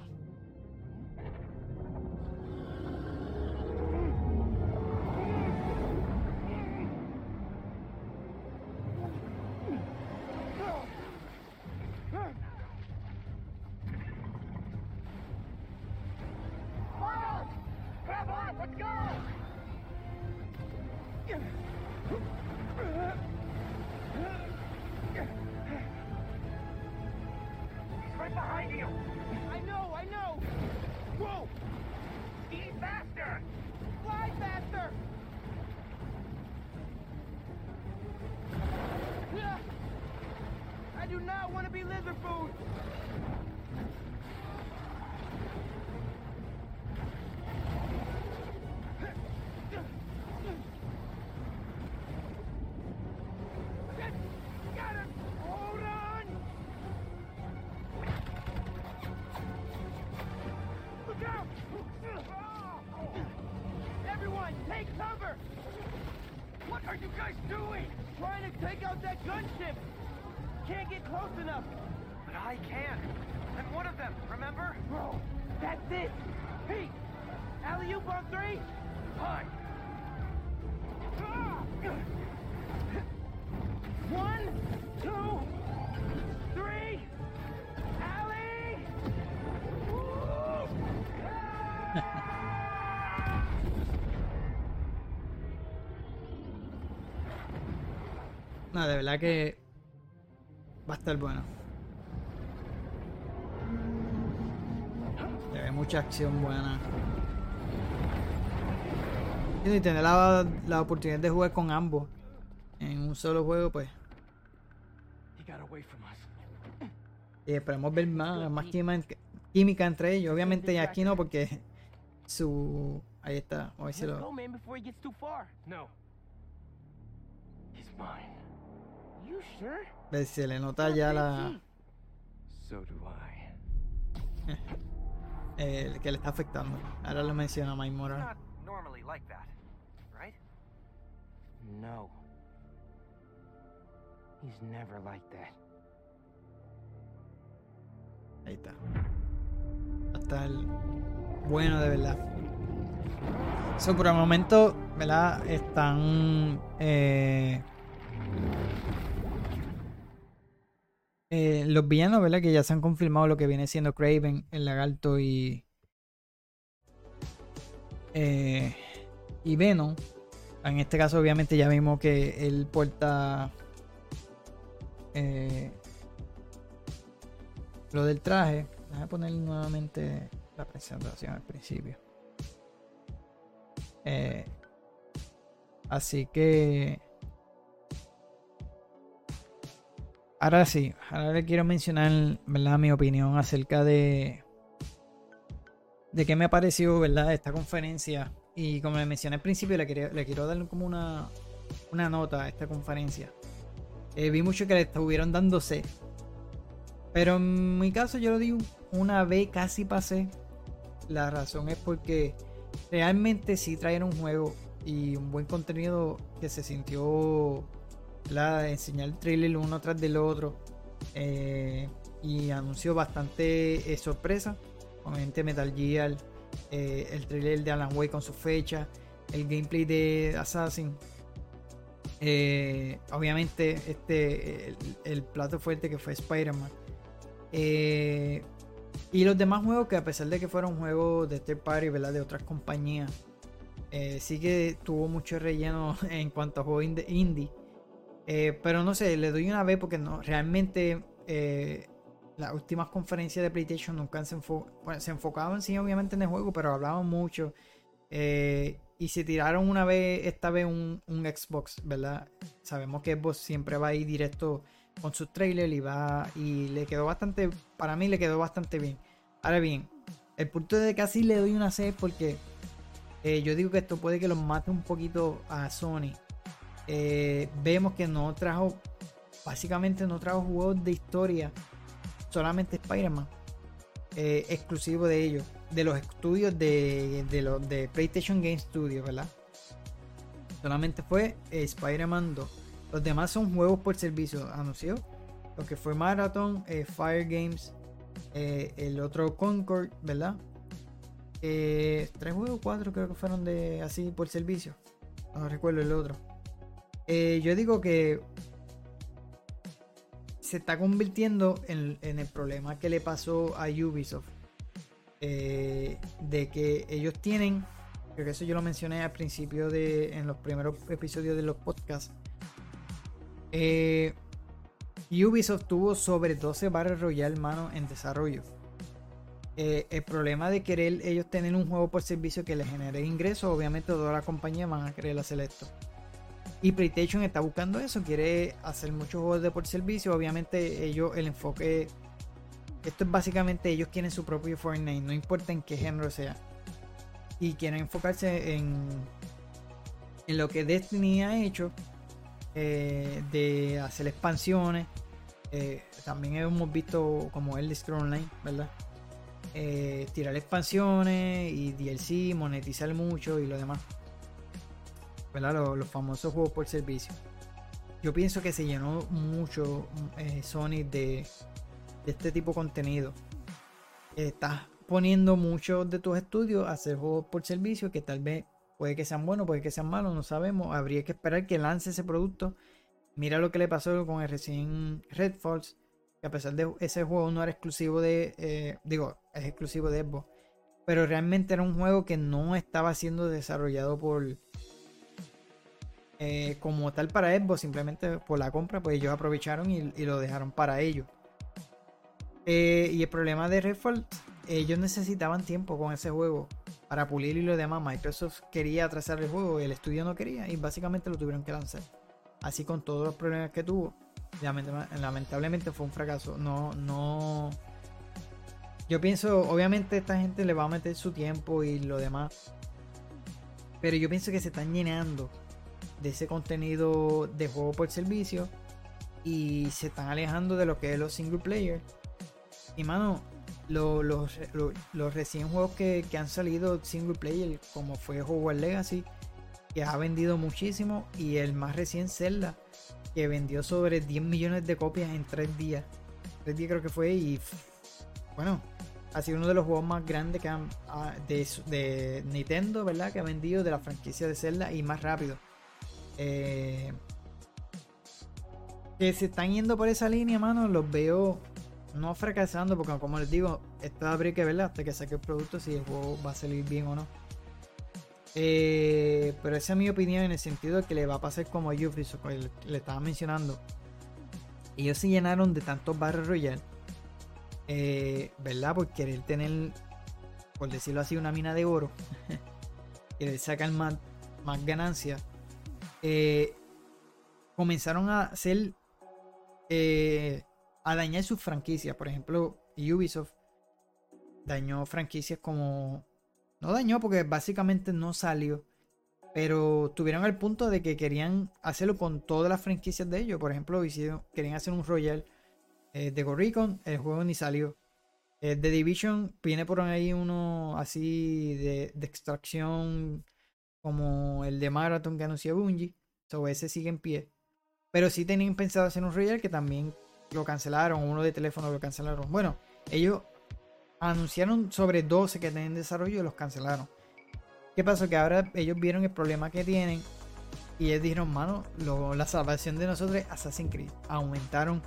Can't get close enough. But I can! I'm one of them, remember? Bro, that's it. Pete, alley-oop on three. Fine. Ah! One, two, three. Alley. No, de verdad que va a estar bueno. Se ve mucha acción buena. Y tener la, la oportunidad de jugar con ambos en un solo juego, pues. Y esperemos ver más, más química, entre ellos. Obviamente aquí no, porque su Ahí está. Si Let's lo-. You sure? Ve, se le nota ya la. So do I. *laughs* eh, que le está afectando. Ahora lo menciona Mike? No. He's never like that. Ahí está. Hasta el bueno de verdad. So, por el momento, ¿verdad? Están. eh, eh, los villanos, ¿verdad? Que ya se han confirmado lo que viene siendo Craven, el lagarto y. eh, y Venom. En este caso, obviamente, ya vimos que él porta. eh, lo del traje. Déjame poner nuevamente la presentación al principio. Así que. Ahora sí, ahora le quiero mencionar, ¿verdad? Mi opinión acerca de. De qué me ha parecido, ¿verdad? Esta conferencia. Y como le mencioné al principio, le, quería- le quiero dar como una, una nota a esta conferencia. Eh, vi mucho que le estuvieron dando C. Pero en mi caso yo lo di un- una B casi pasé. La razón es porque realmente sí trajeron un juego y un buen contenido que se sintió de enseñar el trailer uno tras del otro. eh, y anunció bastante eh, sorpresa. Obviamente Metal Gear, eh, el trailer de Alan Wake con su fecha, el gameplay de Assassin. Obviamente este el, plato fuerte que fue Spider-Man. Y los demás juegos que a pesar de que fueron juegos de third party, ¿verdad? De otras compañías, sí que tuvo mucho relleno *laughs* en cuanto a juegos indie. Eh, pero no sé, le doy una B porque no, realmente eh, las últimas conferencias de PlayStation nunca se, enfo- se enfocaban, sí, obviamente en el juego, pero hablaban mucho. eh, y se tiraron una vez, esta vez un, Xbox, ¿verdad? Sabemos que Xbox siempre va a ir directo con sus trailers y va y le quedó bastante, para mí le quedó bastante bien. Ahora bien, el punto de casi le doy una C porque yo digo que esto puede que los mate un poquito a Sony. Eh, vemos que no trajo, básicamente no trajo juegos de historia, solamente Spider-Man, eh, exclusivo de ellos, de los estudios de, de los de PlayStation Game Studios, ¿verdad? Solamente fue eh, Spider-Man 2. Los demás son juegos por servicio, anunció. Lo que fue Marathon, eh, Fire Games, el otro Concord, ¿verdad? Tres juegos, cuatro creo que fueron de así por servicio. No recuerdo el otro. Eh, yo digo que se está convirtiendo en, el problema que le pasó a Ubisoft. eh, de que ellos tienen, creo que eso yo lo mencioné al principio de, en los primeros episodios de los podcasts. Eh, Ubisoft tuvo sobre 12 Battle Royale, mano, en desarrollo. El problema de querer ellos tener un juego por servicio que les genere ingresos, obviamente toda la compañía van a querer hacer esto. Y PlayStation está buscando eso, quiere hacer muchos juegos de por servicio. Obviamente ellos, el enfoque, esto es básicamente ellos quieren su propio Fortnite, no importa en qué género sea. Y quieren enfocarse en, en lo que Destiny ha hecho, eh, de hacer expansiones. Eh, también hemos visto como el Scroll Online, ¿verdad? Eh, tirar expansiones y DLC, monetizar mucho y lo demás. Los, famosos juegos por servicio. Yo pienso que se llenó mucho eh, Sony de, de este tipo de contenido. Estás poniendo muchos de tus estudios a hacer juegos por servicio que tal vez puede que sean buenos, puede que sean malos, no sabemos. Habría que esperar que lance ese producto. Mira lo que le pasó con el recién Red Falls, que a pesar de ese juego no era exclusivo de, eh, digo, es exclusivo de Xbox, pero realmente era un juego que no estaba siendo desarrollado por eh, como tal para Xbox, simplemente por la compra, pues ellos aprovecharon y, lo dejaron para ellos. Eh, y el problema de Redfall, ellos necesitaban tiempo con ese juego para pulir y lo demás. Microsoft quería atrasar el juego, el estudio no quería y básicamente lo tuvieron que lanzar. Así con todos los problemas que tuvo, lamentablemente fue un fracaso. No, no. Yo pienso, obviamente esta gente le va a meter su tiempo y lo demás. Pero yo pienso que se están llenando de ese contenido de juego por servicio y se están alejando de lo que es los single player. Y mano, lo- los, lo- los recién juegos que, que han salido single player, como fue Hogwarts Legacy, que ha vendido muchísimo, y el más recién Zelda, que vendió sobre 10 millones de copias en 3 días. 3 días creo que fue, y bueno, ha sido uno de los juegos más grandes que han, ah, de, de Nintendo, ¿verdad? Que ha vendido de la franquicia de Zelda y más rápido. Eh, que se están yendo por esa línea, mano, los veo no fracasando, porque como les digo, esto habría que verla hasta que saque el producto si el juego va a salir bien o no. Eh, pero esa es mi opinión en el sentido de que le va a pasar como a Ubisoft, que le, estaba mencionando. Ellos se llenaron de tantos Battle Royale, eh, ¿verdad? Por querer tener, por decirlo así, una mina de oro, *laughs* querer sacar más, más ganancias. Eh, comenzaron a hacer eh, a dañar sus franquicias. Por ejemplo, Ubisoft dañó franquicias como. No dañó porque básicamente no salió. Pero tuvieron el punto de que querían hacerlo con todas las franquicias de ellos. Por ejemplo, hicieron, querían hacer un Royal eh, de Goricon. El juego ni salió. Eh, The Division viene por ahí uno así de extracción como el de Marathon que anunció Bungie. So, ese sigue en pie. Pero sí tenían pensado hacer un Royal que también lo cancelaron. Uno de teléfono lo cancelaron. Bueno, ellos anunciaron sobre 12 que tenían desarrollo y los cancelaron. ¿Qué pasó? Que ahora ellos vieron el problema que tienen y ellos dijeron, mano, la salvación de nosotros es Assassin's Creed. Aumentaron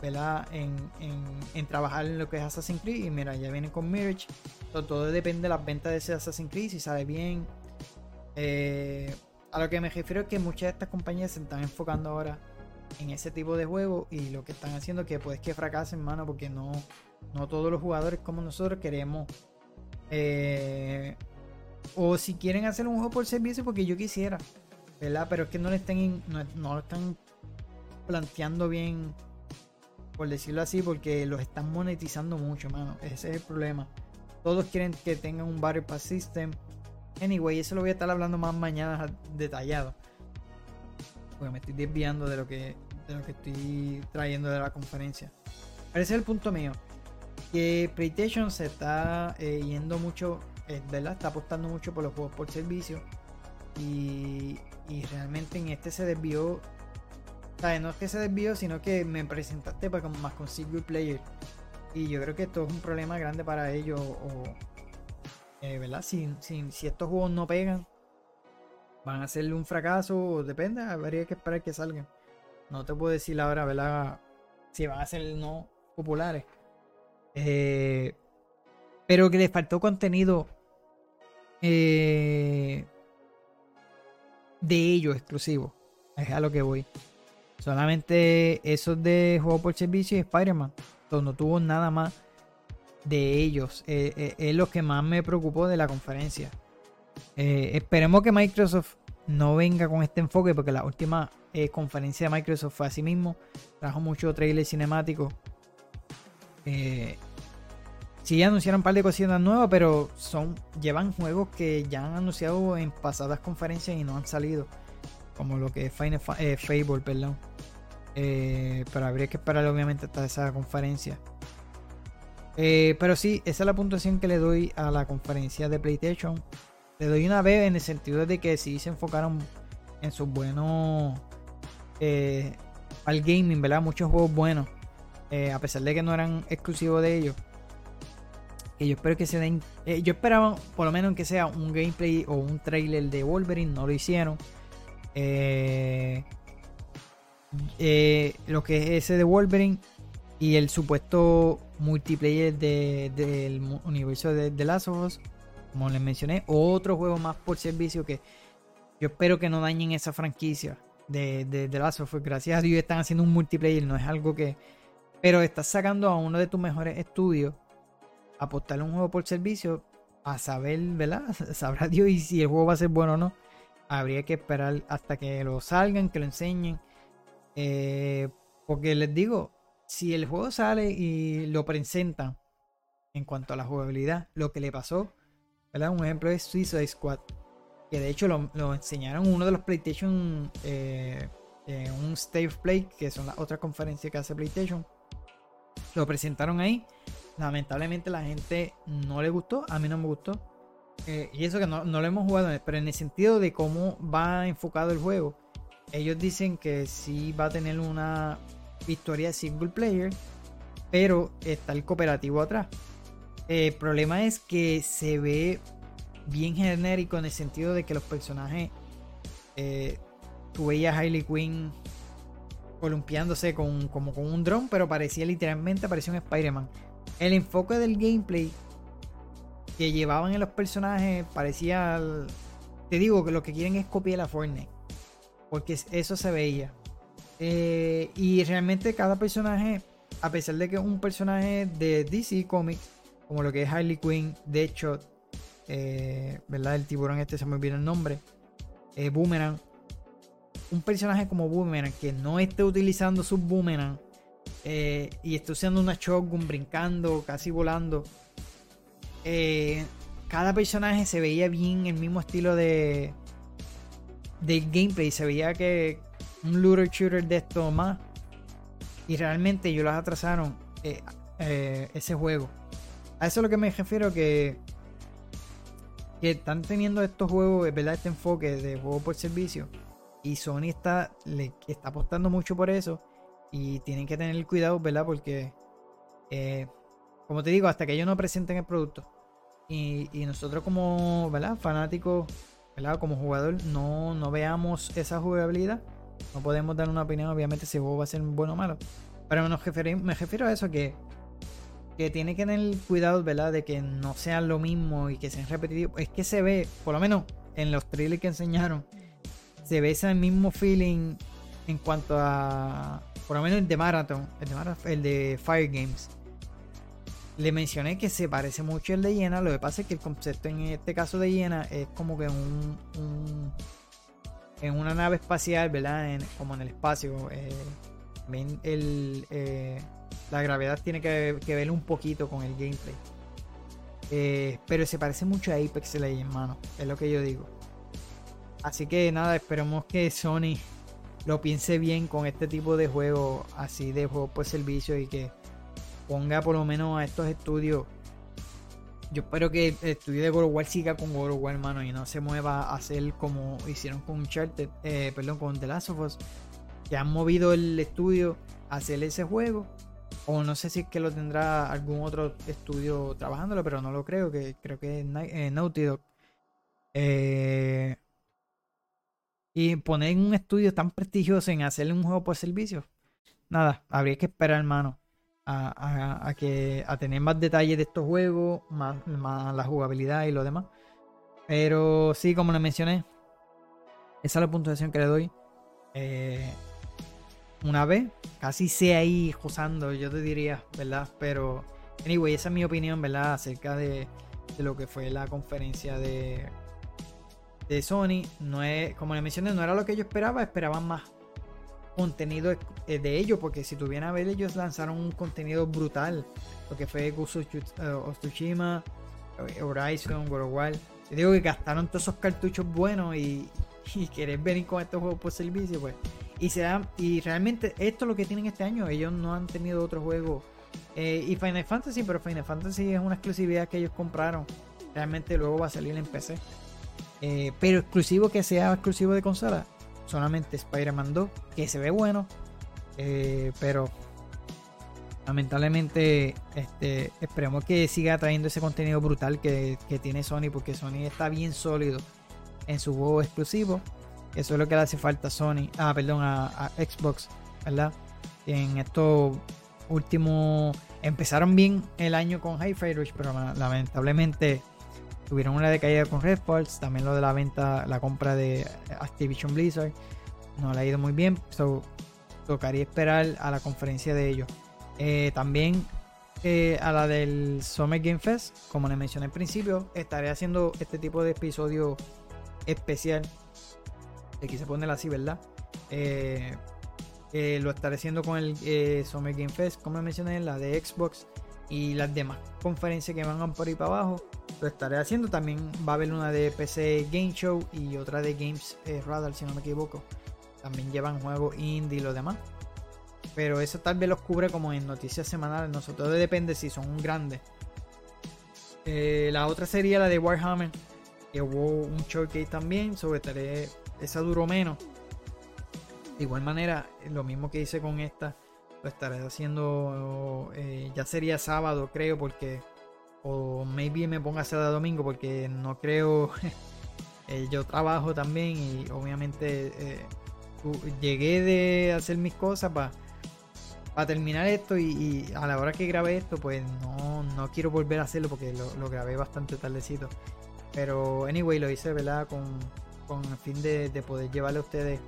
¿verdad? En, en- en trabajar en lo que es Assassin's Creed y mira, ya vienen con Mirage. So, todo depende de las ventas de ese Assassin's Creed, si sale bien. Eh, a lo que me refiero es que muchas de estas compañías se están enfocando ahora en ese tipo de juego y lo que están haciendo que pues que fracasen, mano, porque no, no todos los jugadores como nosotros queremos. eh, o si quieren hacer un juego por servicio, porque yo quisiera, ¿verdad? Pero es que no le están, in- no, no lo están planteando bien, por decirlo así, porque los están monetizando mucho, mano. Ese es el problema. Todos quieren que tengan un Battle Pass System. Anyway, eso lo voy a estar hablando más mañana detallado. Porque me estoy desviando de lo que, de lo que estoy trayendo de la conferencia. Pero ese es el punto mío. Que PlayStation se está eh, yendo mucho, eh, ¿verdad? Está apostando mucho por los juegos por servicio. Y, y realmente en este se desvió. Sea, no es que se desvió, sino que me presentaste para más con single player. Y yo creo que esto es un problema grande para ellos. Eh, ¿verdad? Si, si, si estos juegos no pegan, van a ser un fracaso. Depende, habría que esperar que salgan. No te puedo decir ahora, ¿verdad? Si van a ser no populares. Eh, pero que les faltó contenido eh, de ellos exclusivo. Es a lo que voy. Solamente esos de juego por servicio y Spider-Man. Entonces no tuvo nada más de ellos. Eh, eh, es lo que más me preocupó de la conferencia. Eh, esperemos que Microsoft no venga con este enfoque porque la última conferencia de Microsoft fue así mismo. Trajo mucho trailer cinemático. Sí anunciaron un par de cositas nuevas, pero son llevan juegos que ya han anunciado en pasadas conferencias y no han salido. Como lo que es Final Fa- Fable, perdón. Pero habría que esperar obviamente hasta esa conferencia. Eh, pero sí, esa es la puntuación que le doy a la conferencia de PlayStation. Le doy una B en el sentido de que sí se enfocaron en sus buenos eh, al gaming, ¿verdad? Muchos juegos buenos. eh, a pesar de que no eran exclusivos de ellos. Que yo espero que se den. yo esperaba por lo menos que sea un gameplay o un trailer de Wolverine. No lo hicieron. Lo que es ese de Wolverine y el supuesto multiplayer de- del mu- universo de The Last of Us, como les mencioné, otro juego más por servicio que yo espero que no dañen esa franquicia de, de The Last of Us. Gracias a Dios están haciendo un multiplayer, no es algo que... Pero estás sacando a uno de tus mejores estudios, apostarle un juego por servicio, a saber, ¿verdad? *laughs* Sabrá Dios y si el juego va a ser bueno o no. Habría que esperar hasta que lo salgan, que lo enseñen. Eh, porque les digo, si el juego sale y lo presentan en cuanto a la jugabilidad, lo que le pasó, ¿verdad? Un ejemplo es Suicide Squad. que de hecho lo, enseñaron en uno de los PlayStation, eh, un State Play, que son las otras conferencias que hace PlayStation. Lo presentaron ahí. Lamentablemente la gente no le gustó, a mí no me gustó. Eh, y eso que no, no lo hemos jugado, pero en el sentido de cómo va enfocado el juego. Ellos dicen que sí va a tener una historia single player, pero está el cooperativo atrás. El problema es que se ve bien genérico en el sentido de que los personajes. Eh, tú veías a Harley Quinn columpiándose con, como con un dron, pero parecía literalmente parecía un Spider-Man. El enfoque del gameplay que llevaban en los personajes parecía. Te digo que lo que quieren es copiar a Fortnite. Porque es- eso se veía. Eh, y realmente cada personaje, a pesar de que es un personaje de DC Comics, como lo que es Harley Quinn, Deadshot, eh, ¿verdad? El tiburón este se me olvidó el nombre. eh, Boomerang. Un personaje como Boomerang que no esté utilizando su Boomerang eh, y esté usando una shotgun, brincando, casi volando. cada personaje se veía bien el mismo estilo de del gameplay. Se veía que un looter shooter de esto más. Y realmente ellos los atrasaron eh, eh, ese juego. A eso es lo que me refiero que que están teniendo estos juegos, verdad, este enfoque de juego por servicio. Y Sony está, le, está apostando mucho por eso. Y tienen que tener cuidado, ¿verdad? Porque, eh, como te digo, hasta que ellos no presenten el producto. Y, y nosotros como, ¿verdad? Fanáticos, ¿verdad? Como jugador, no, no veamos esa jugabilidad. No podemos dar una opinión, obviamente, si el juego va a ser bueno o malo. Pero nos me refiero a eso que que tiene que tener cuidado, ¿verdad? De que no sean lo mismo y que sean repetitivos. Es que se ve, por lo menos en los trailers que enseñaron, se ve ese mismo feeling en cuanto a, por lo menos el de Marathon, el de, Marathon, el de Fire Games. Le mencioné que se parece mucho al de Hiena, lo que pasa es que el concepto en este caso de Hiena es como que un- en una nave espacial, ¿verdad? Como en el espacio. eh, el, eh, la gravedad tiene que, que ver un poquito con el gameplay. Eh, pero se parece mucho a Apex Legends, hermano. Es lo que yo digo. Así que nada, esperemos que Sony lo piense bien con este tipo de juegos, así de juegos por servicio y que ponga por lo menos a estos estudios. Yo espero que el estudio de siga con God hermano, y no se mueva a hacer como hicieron con Uncharted, eh, perdón, con The Last of Us, que han movido el estudio a hacer ese juego. O no sé si es que lo tendrá algún otro estudio trabajándolo, pero no lo creo, que creo que es eh, Naughty Dog. Eh, y poner un estudio tan prestigioso en hacerle un juego por servicio. Nada, habría que esperar, hermano, a, que, a tener más detalles de estos juegos, más, la jugabilidad y lo demás. Pero sí, como le mencioné, esa es la puntuación que le doy. Eh, una vez, casi sé ahí usando, yo te diría, ¿verdad? Pero, anyway, esa es mi opinión, ¿verdad? Acerca de, de lo que fue la conferencia de, de Sony. No es, como le mencioné, no era lo que yo esperaba, esperaban más contenido eh, de ellos, porque si tuvieran a ver, ellos lanzaron un contenido brutal. Lo que fue Ghost of eh, eh, Horizon, War. Yo digo que gastaron todos esos cartuchos buenos y, *laughs* y querer venir con estos juegos por servicio, pues. Y, se dan- y realmente esto es lo que tienen este año. Ellos no han tenido otro juego. Y Final Fantasy, pero Final Fantasy es una exclusividad que ellos compraron. Realmente luego va a salir en PC. Pero exclusivo que sea exclusivo de consola. Solamente Spider-Man 2, que se ve bueno. eh, pero lamentablemente este, esperemos que siga trayendo ese contenido brutal que, que tiene Sony. Porque Sony está bien sólido en su juego exclusivo. Eso es lo que le hace falta a Sony. Ah, perdón, a, Xbox, ¿verdad? En estos últimos. Empezaron bien el año con Hi-Fi Rush, pero la- lamentablemente tuvieron una decaída con Redfall. También lo de la venta, la compra de Activision Blizzard. No le ha ido muy bien. So, tocaría esperar a la conferencia de ellos. Eh, también eh, a la del Summer Game Fest, como les mencioné al principio, estaré haciendo este tipo de episodio especial quise ponerla así, ¿verdad? Eh, lo estaré haciendo con el Summer Game Fest, como mencioné, la de Xbox y las demás conferencias que van por ahí para abajo. lo estaré haciendo. También va a haber una de PC Game Show y otra de Games eh, Radar, si no me equivoco. También llevan juegos indie y lo demás. Pero eso tal vez los cubre como en noticias semanales. Nosotros depende si son grandes. Eh, la otra sería la de Warhammer. Que hubo un showcase también. Sobre estaré. Esa duró menos. De igual manera, lo mismo que hice con esta. Lo estaré haciendo. eh, ya sería sábado, creo. Porque. O maybe me ponga a domingo. Porque no creo. *laughs* eh, yo trabajo también. Y obviamente. eh, llegué de hacer mis cosas para para terminar esto y, a la hora que grabé esto pues no, no quiero volver a hacerlo porque lo, grabé bastante tardecito pero anyway lo hice verdad con, con el fin de poder llevarle a ustedes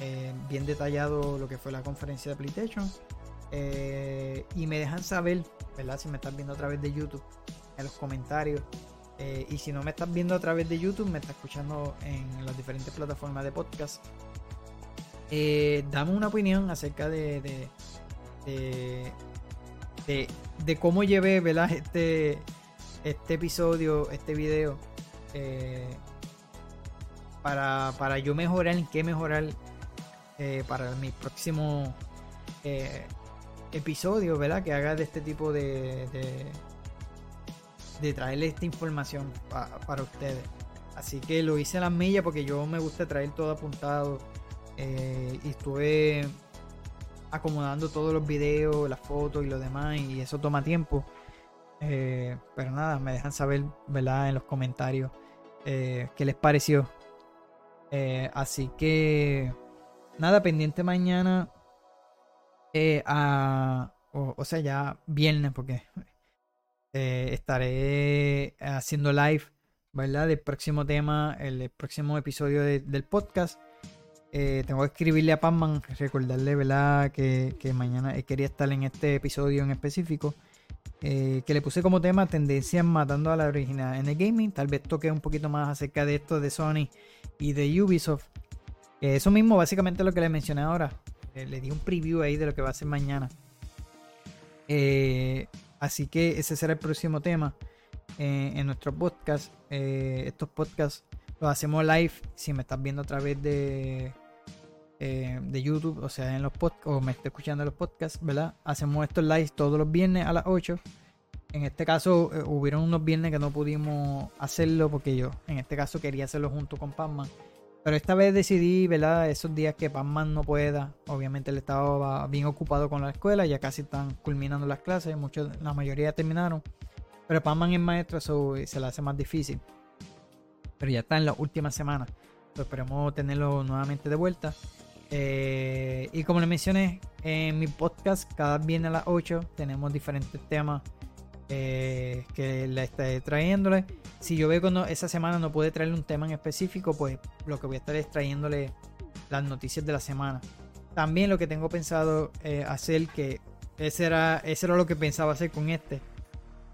eh, bien detallado lo que fue la conferencia de PlayStation Eh, y me dejan saber verdad si me están viendo a través de YouTube en los comentarios Eh, y si no me estás viendo a través de YouTube me estás escuchando en las diferentes plataformas de podcast dame una opinión acerca de, de, de, cómo llevé ¿verdad? Este, este episodio, este video, para, para yo mejorar, en qué mejorar eh, para mi próximo eh, episodio, ¿verdad? Que haga de este tipo de, de, de traerle esta información pa- para ustedes. Así que lo hice a las millas porque yo me gusta traer todo apuntado. eh, y estuve acomodando todos los videos, las fotos y lo demás. Y eso toma tiempo. Eh, pero nada, me dejan saber, ¿verdad? En los comentarios eh, qué les pareció. Así que nada, pendiente mañana. eh, o, sea, ya viernes, porque eh, estaré haciendo live, ¿verdad? Del próximo tema, el, próximo episodio de- del podcast. Eh, tengo que escribirle a Pamman, recordarle, ¿verdad? Que, que mañana quería estar en este episodio en específico. que le puse como tema tendencias matando a la original en el gaming. Tal vez toque un poquito más acerca de esto de Sony y de Ubisoft. Eh, eso mismo, básicamente lo que le mencioné ahora. Eh, le di un preview ahí de lo que va a ser mañana. Eh, así que ese será el próximo tema en nuestro podcast. Estos podcasts los hacemos live. Si me estás viendo a través de, de YouTube, o sea, en los podcasts, o me estás escuchando en los podcasts, ¿verdad? Hacemos estos lives todos los viernes a las 8. En este caso, hubieron unos viernes que no pudimos hacerlo porque yo, en este caso, quería hacerlo junto con Pacman. Pero esta vez decidí, ¿verdad? Esos días que Pacman no pueda. Obviamente él estaba bien ocupado con la escuela, ya casi están culminando las clases, muchos, la mayoría terminaron. Pero Pacman es maestro, eso se le hace más difícil. Pero ya está en la última semana. Pues esperemos tenerlo nuevamente de vuelta. Eh, y como les mencioné, en mi podcast, cada viernes a las 8 tenemos diferentes temas eh, que le estaré trayéndole. Si yo veo que no- esa semana no puede traerle un tema en específico, pues lo que voy a estar es trayéndole las noticias de la semana. También lo que tengo pensado eh, hacer, que ese era, ese era lo que pensaba hacer con este,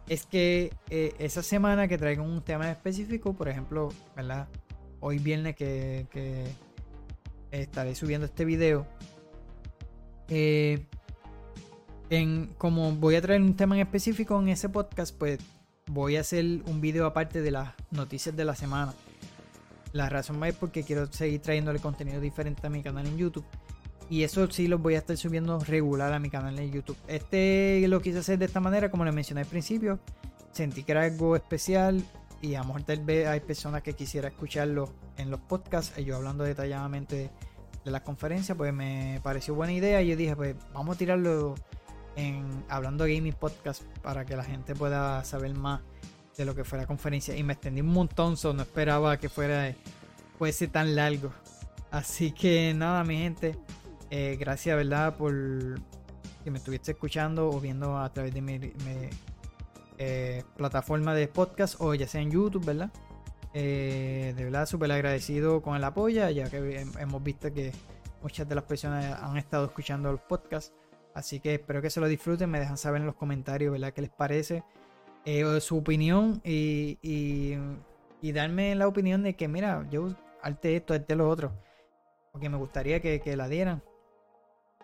es que eh, esa semana que traigan un tema específico, por ejemplo, ¿verdad? Hoy viernes que, que estaré subiendo este video. eh, en, como voy a traer un tema en específico en ese podcast, pues voy a hacer un video aparte de las noticias de la semana. La razón es porque quiero seguir trayéndole contenido diferente a mi canal en YouTube. Y eso sí los voy a estar subiendo regular a mi canal en YouTube. Este lo quise hacer de esta manera, como les mencioné al principio. Sentí que era algo especial. Y a lo mejor tal vez hay personas que quisiera escucharlo en los podcasts. Yo hablando detalladamente de las conferencias, pues me pareció buena idea. Y yo dije, pues vamos a tirarlo en Hablando Gaming Podcast para que la gente pueda saber más de lo que fue la conferencia. Y me extendí un montón, so no esperaba que fuera fuese tan largo. Así que nada, mi gente. eh, gracias, ¿verdad? Por que me estuviste escuchando o viendo a través de mi, eh, plataforma de podcast o ya sea en YouTube, ¿verdad? Eh, de verdad, súper agradecido con el apoyo, ya que hem- hemos visto que muchas de las personas han estado escuchando los podcasts. Así que espero que se lo disfruten. Me dejan saber en los comentarios, ¿verdad? ¿Qué les parece? Eh, su opinión y, darme la opinión de que, mira, yo arte esto, arte lo otro. Porque me gustaría que, que la dieran.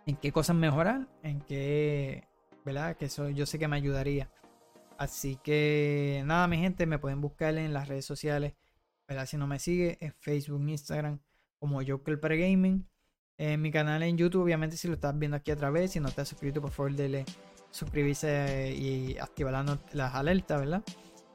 En qué cosas mejorar, en qué, ¿verdad? Que eso yo sé que me ayudaría. Así que nada, mi gente, me pueden buscar en las redes sociales. ¿verdad? Si no me sigue, en Facebook, Instagram, como Joker Pregaming. En mi canal en YouTube, obviamente, si lo estás viendo aquí a través, si no te has suscrito, por favor, dele suscribirse y activar las, las alertas, ¿verdad?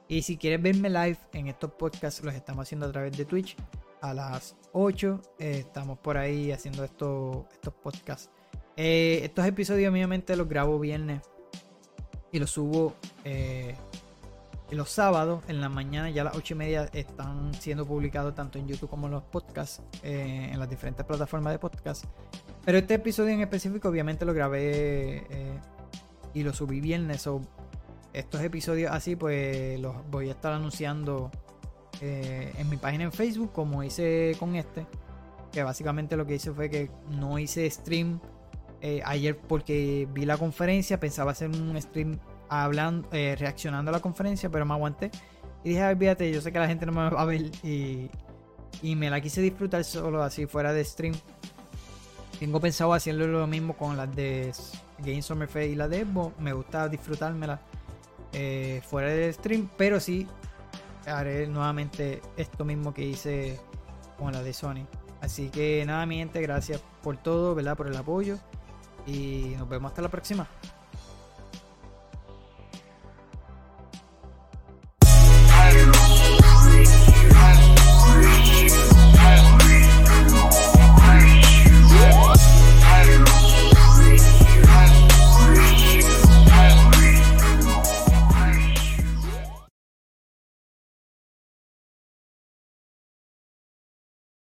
Y si quieres verme live en estos podcasts, los estamos haciendo a través de Twitch a las 8. eh, estamos por ahí haciendo estos, estos podcasts. Eh, estos episodios, obviamente, los grabo viernes y los subo eh, los sábados en la mañana. Ya a las 8 y media están siendo publicados tanto en YouTube como en los podcasts, eh, en las diferentes plataformas de podcast. Pero este episodio en específico, obviamente, lo grabé eh, y lo subí viernes. o estos episodios así, pues los voy a estar anunciando eh, en mi página en Facebook, como hice con este. Que básicamente lo que hice fue que no hice stream ayer porque vi la conferencia, pensaba hacer un stream hablando, eh, reaccionando a la conferencia, pero me aguanté. Y dije, "Ay, olvídate, yo sé que la gente no me va a ver y, y me la quise disfrutar solo así fuera de stream. Tengo pensado hacerlo lo mismo con las de Game Summer Fair y la de Xbox. Me gusta disfrutármela eh, fuera de stream, pero sí haré nuevamente esto mismo que hice con la de Sony. Así que nada, mi gente, gracias por todo, ¿verdad? Por el apoyo. Y nos vemos hasta la próxima.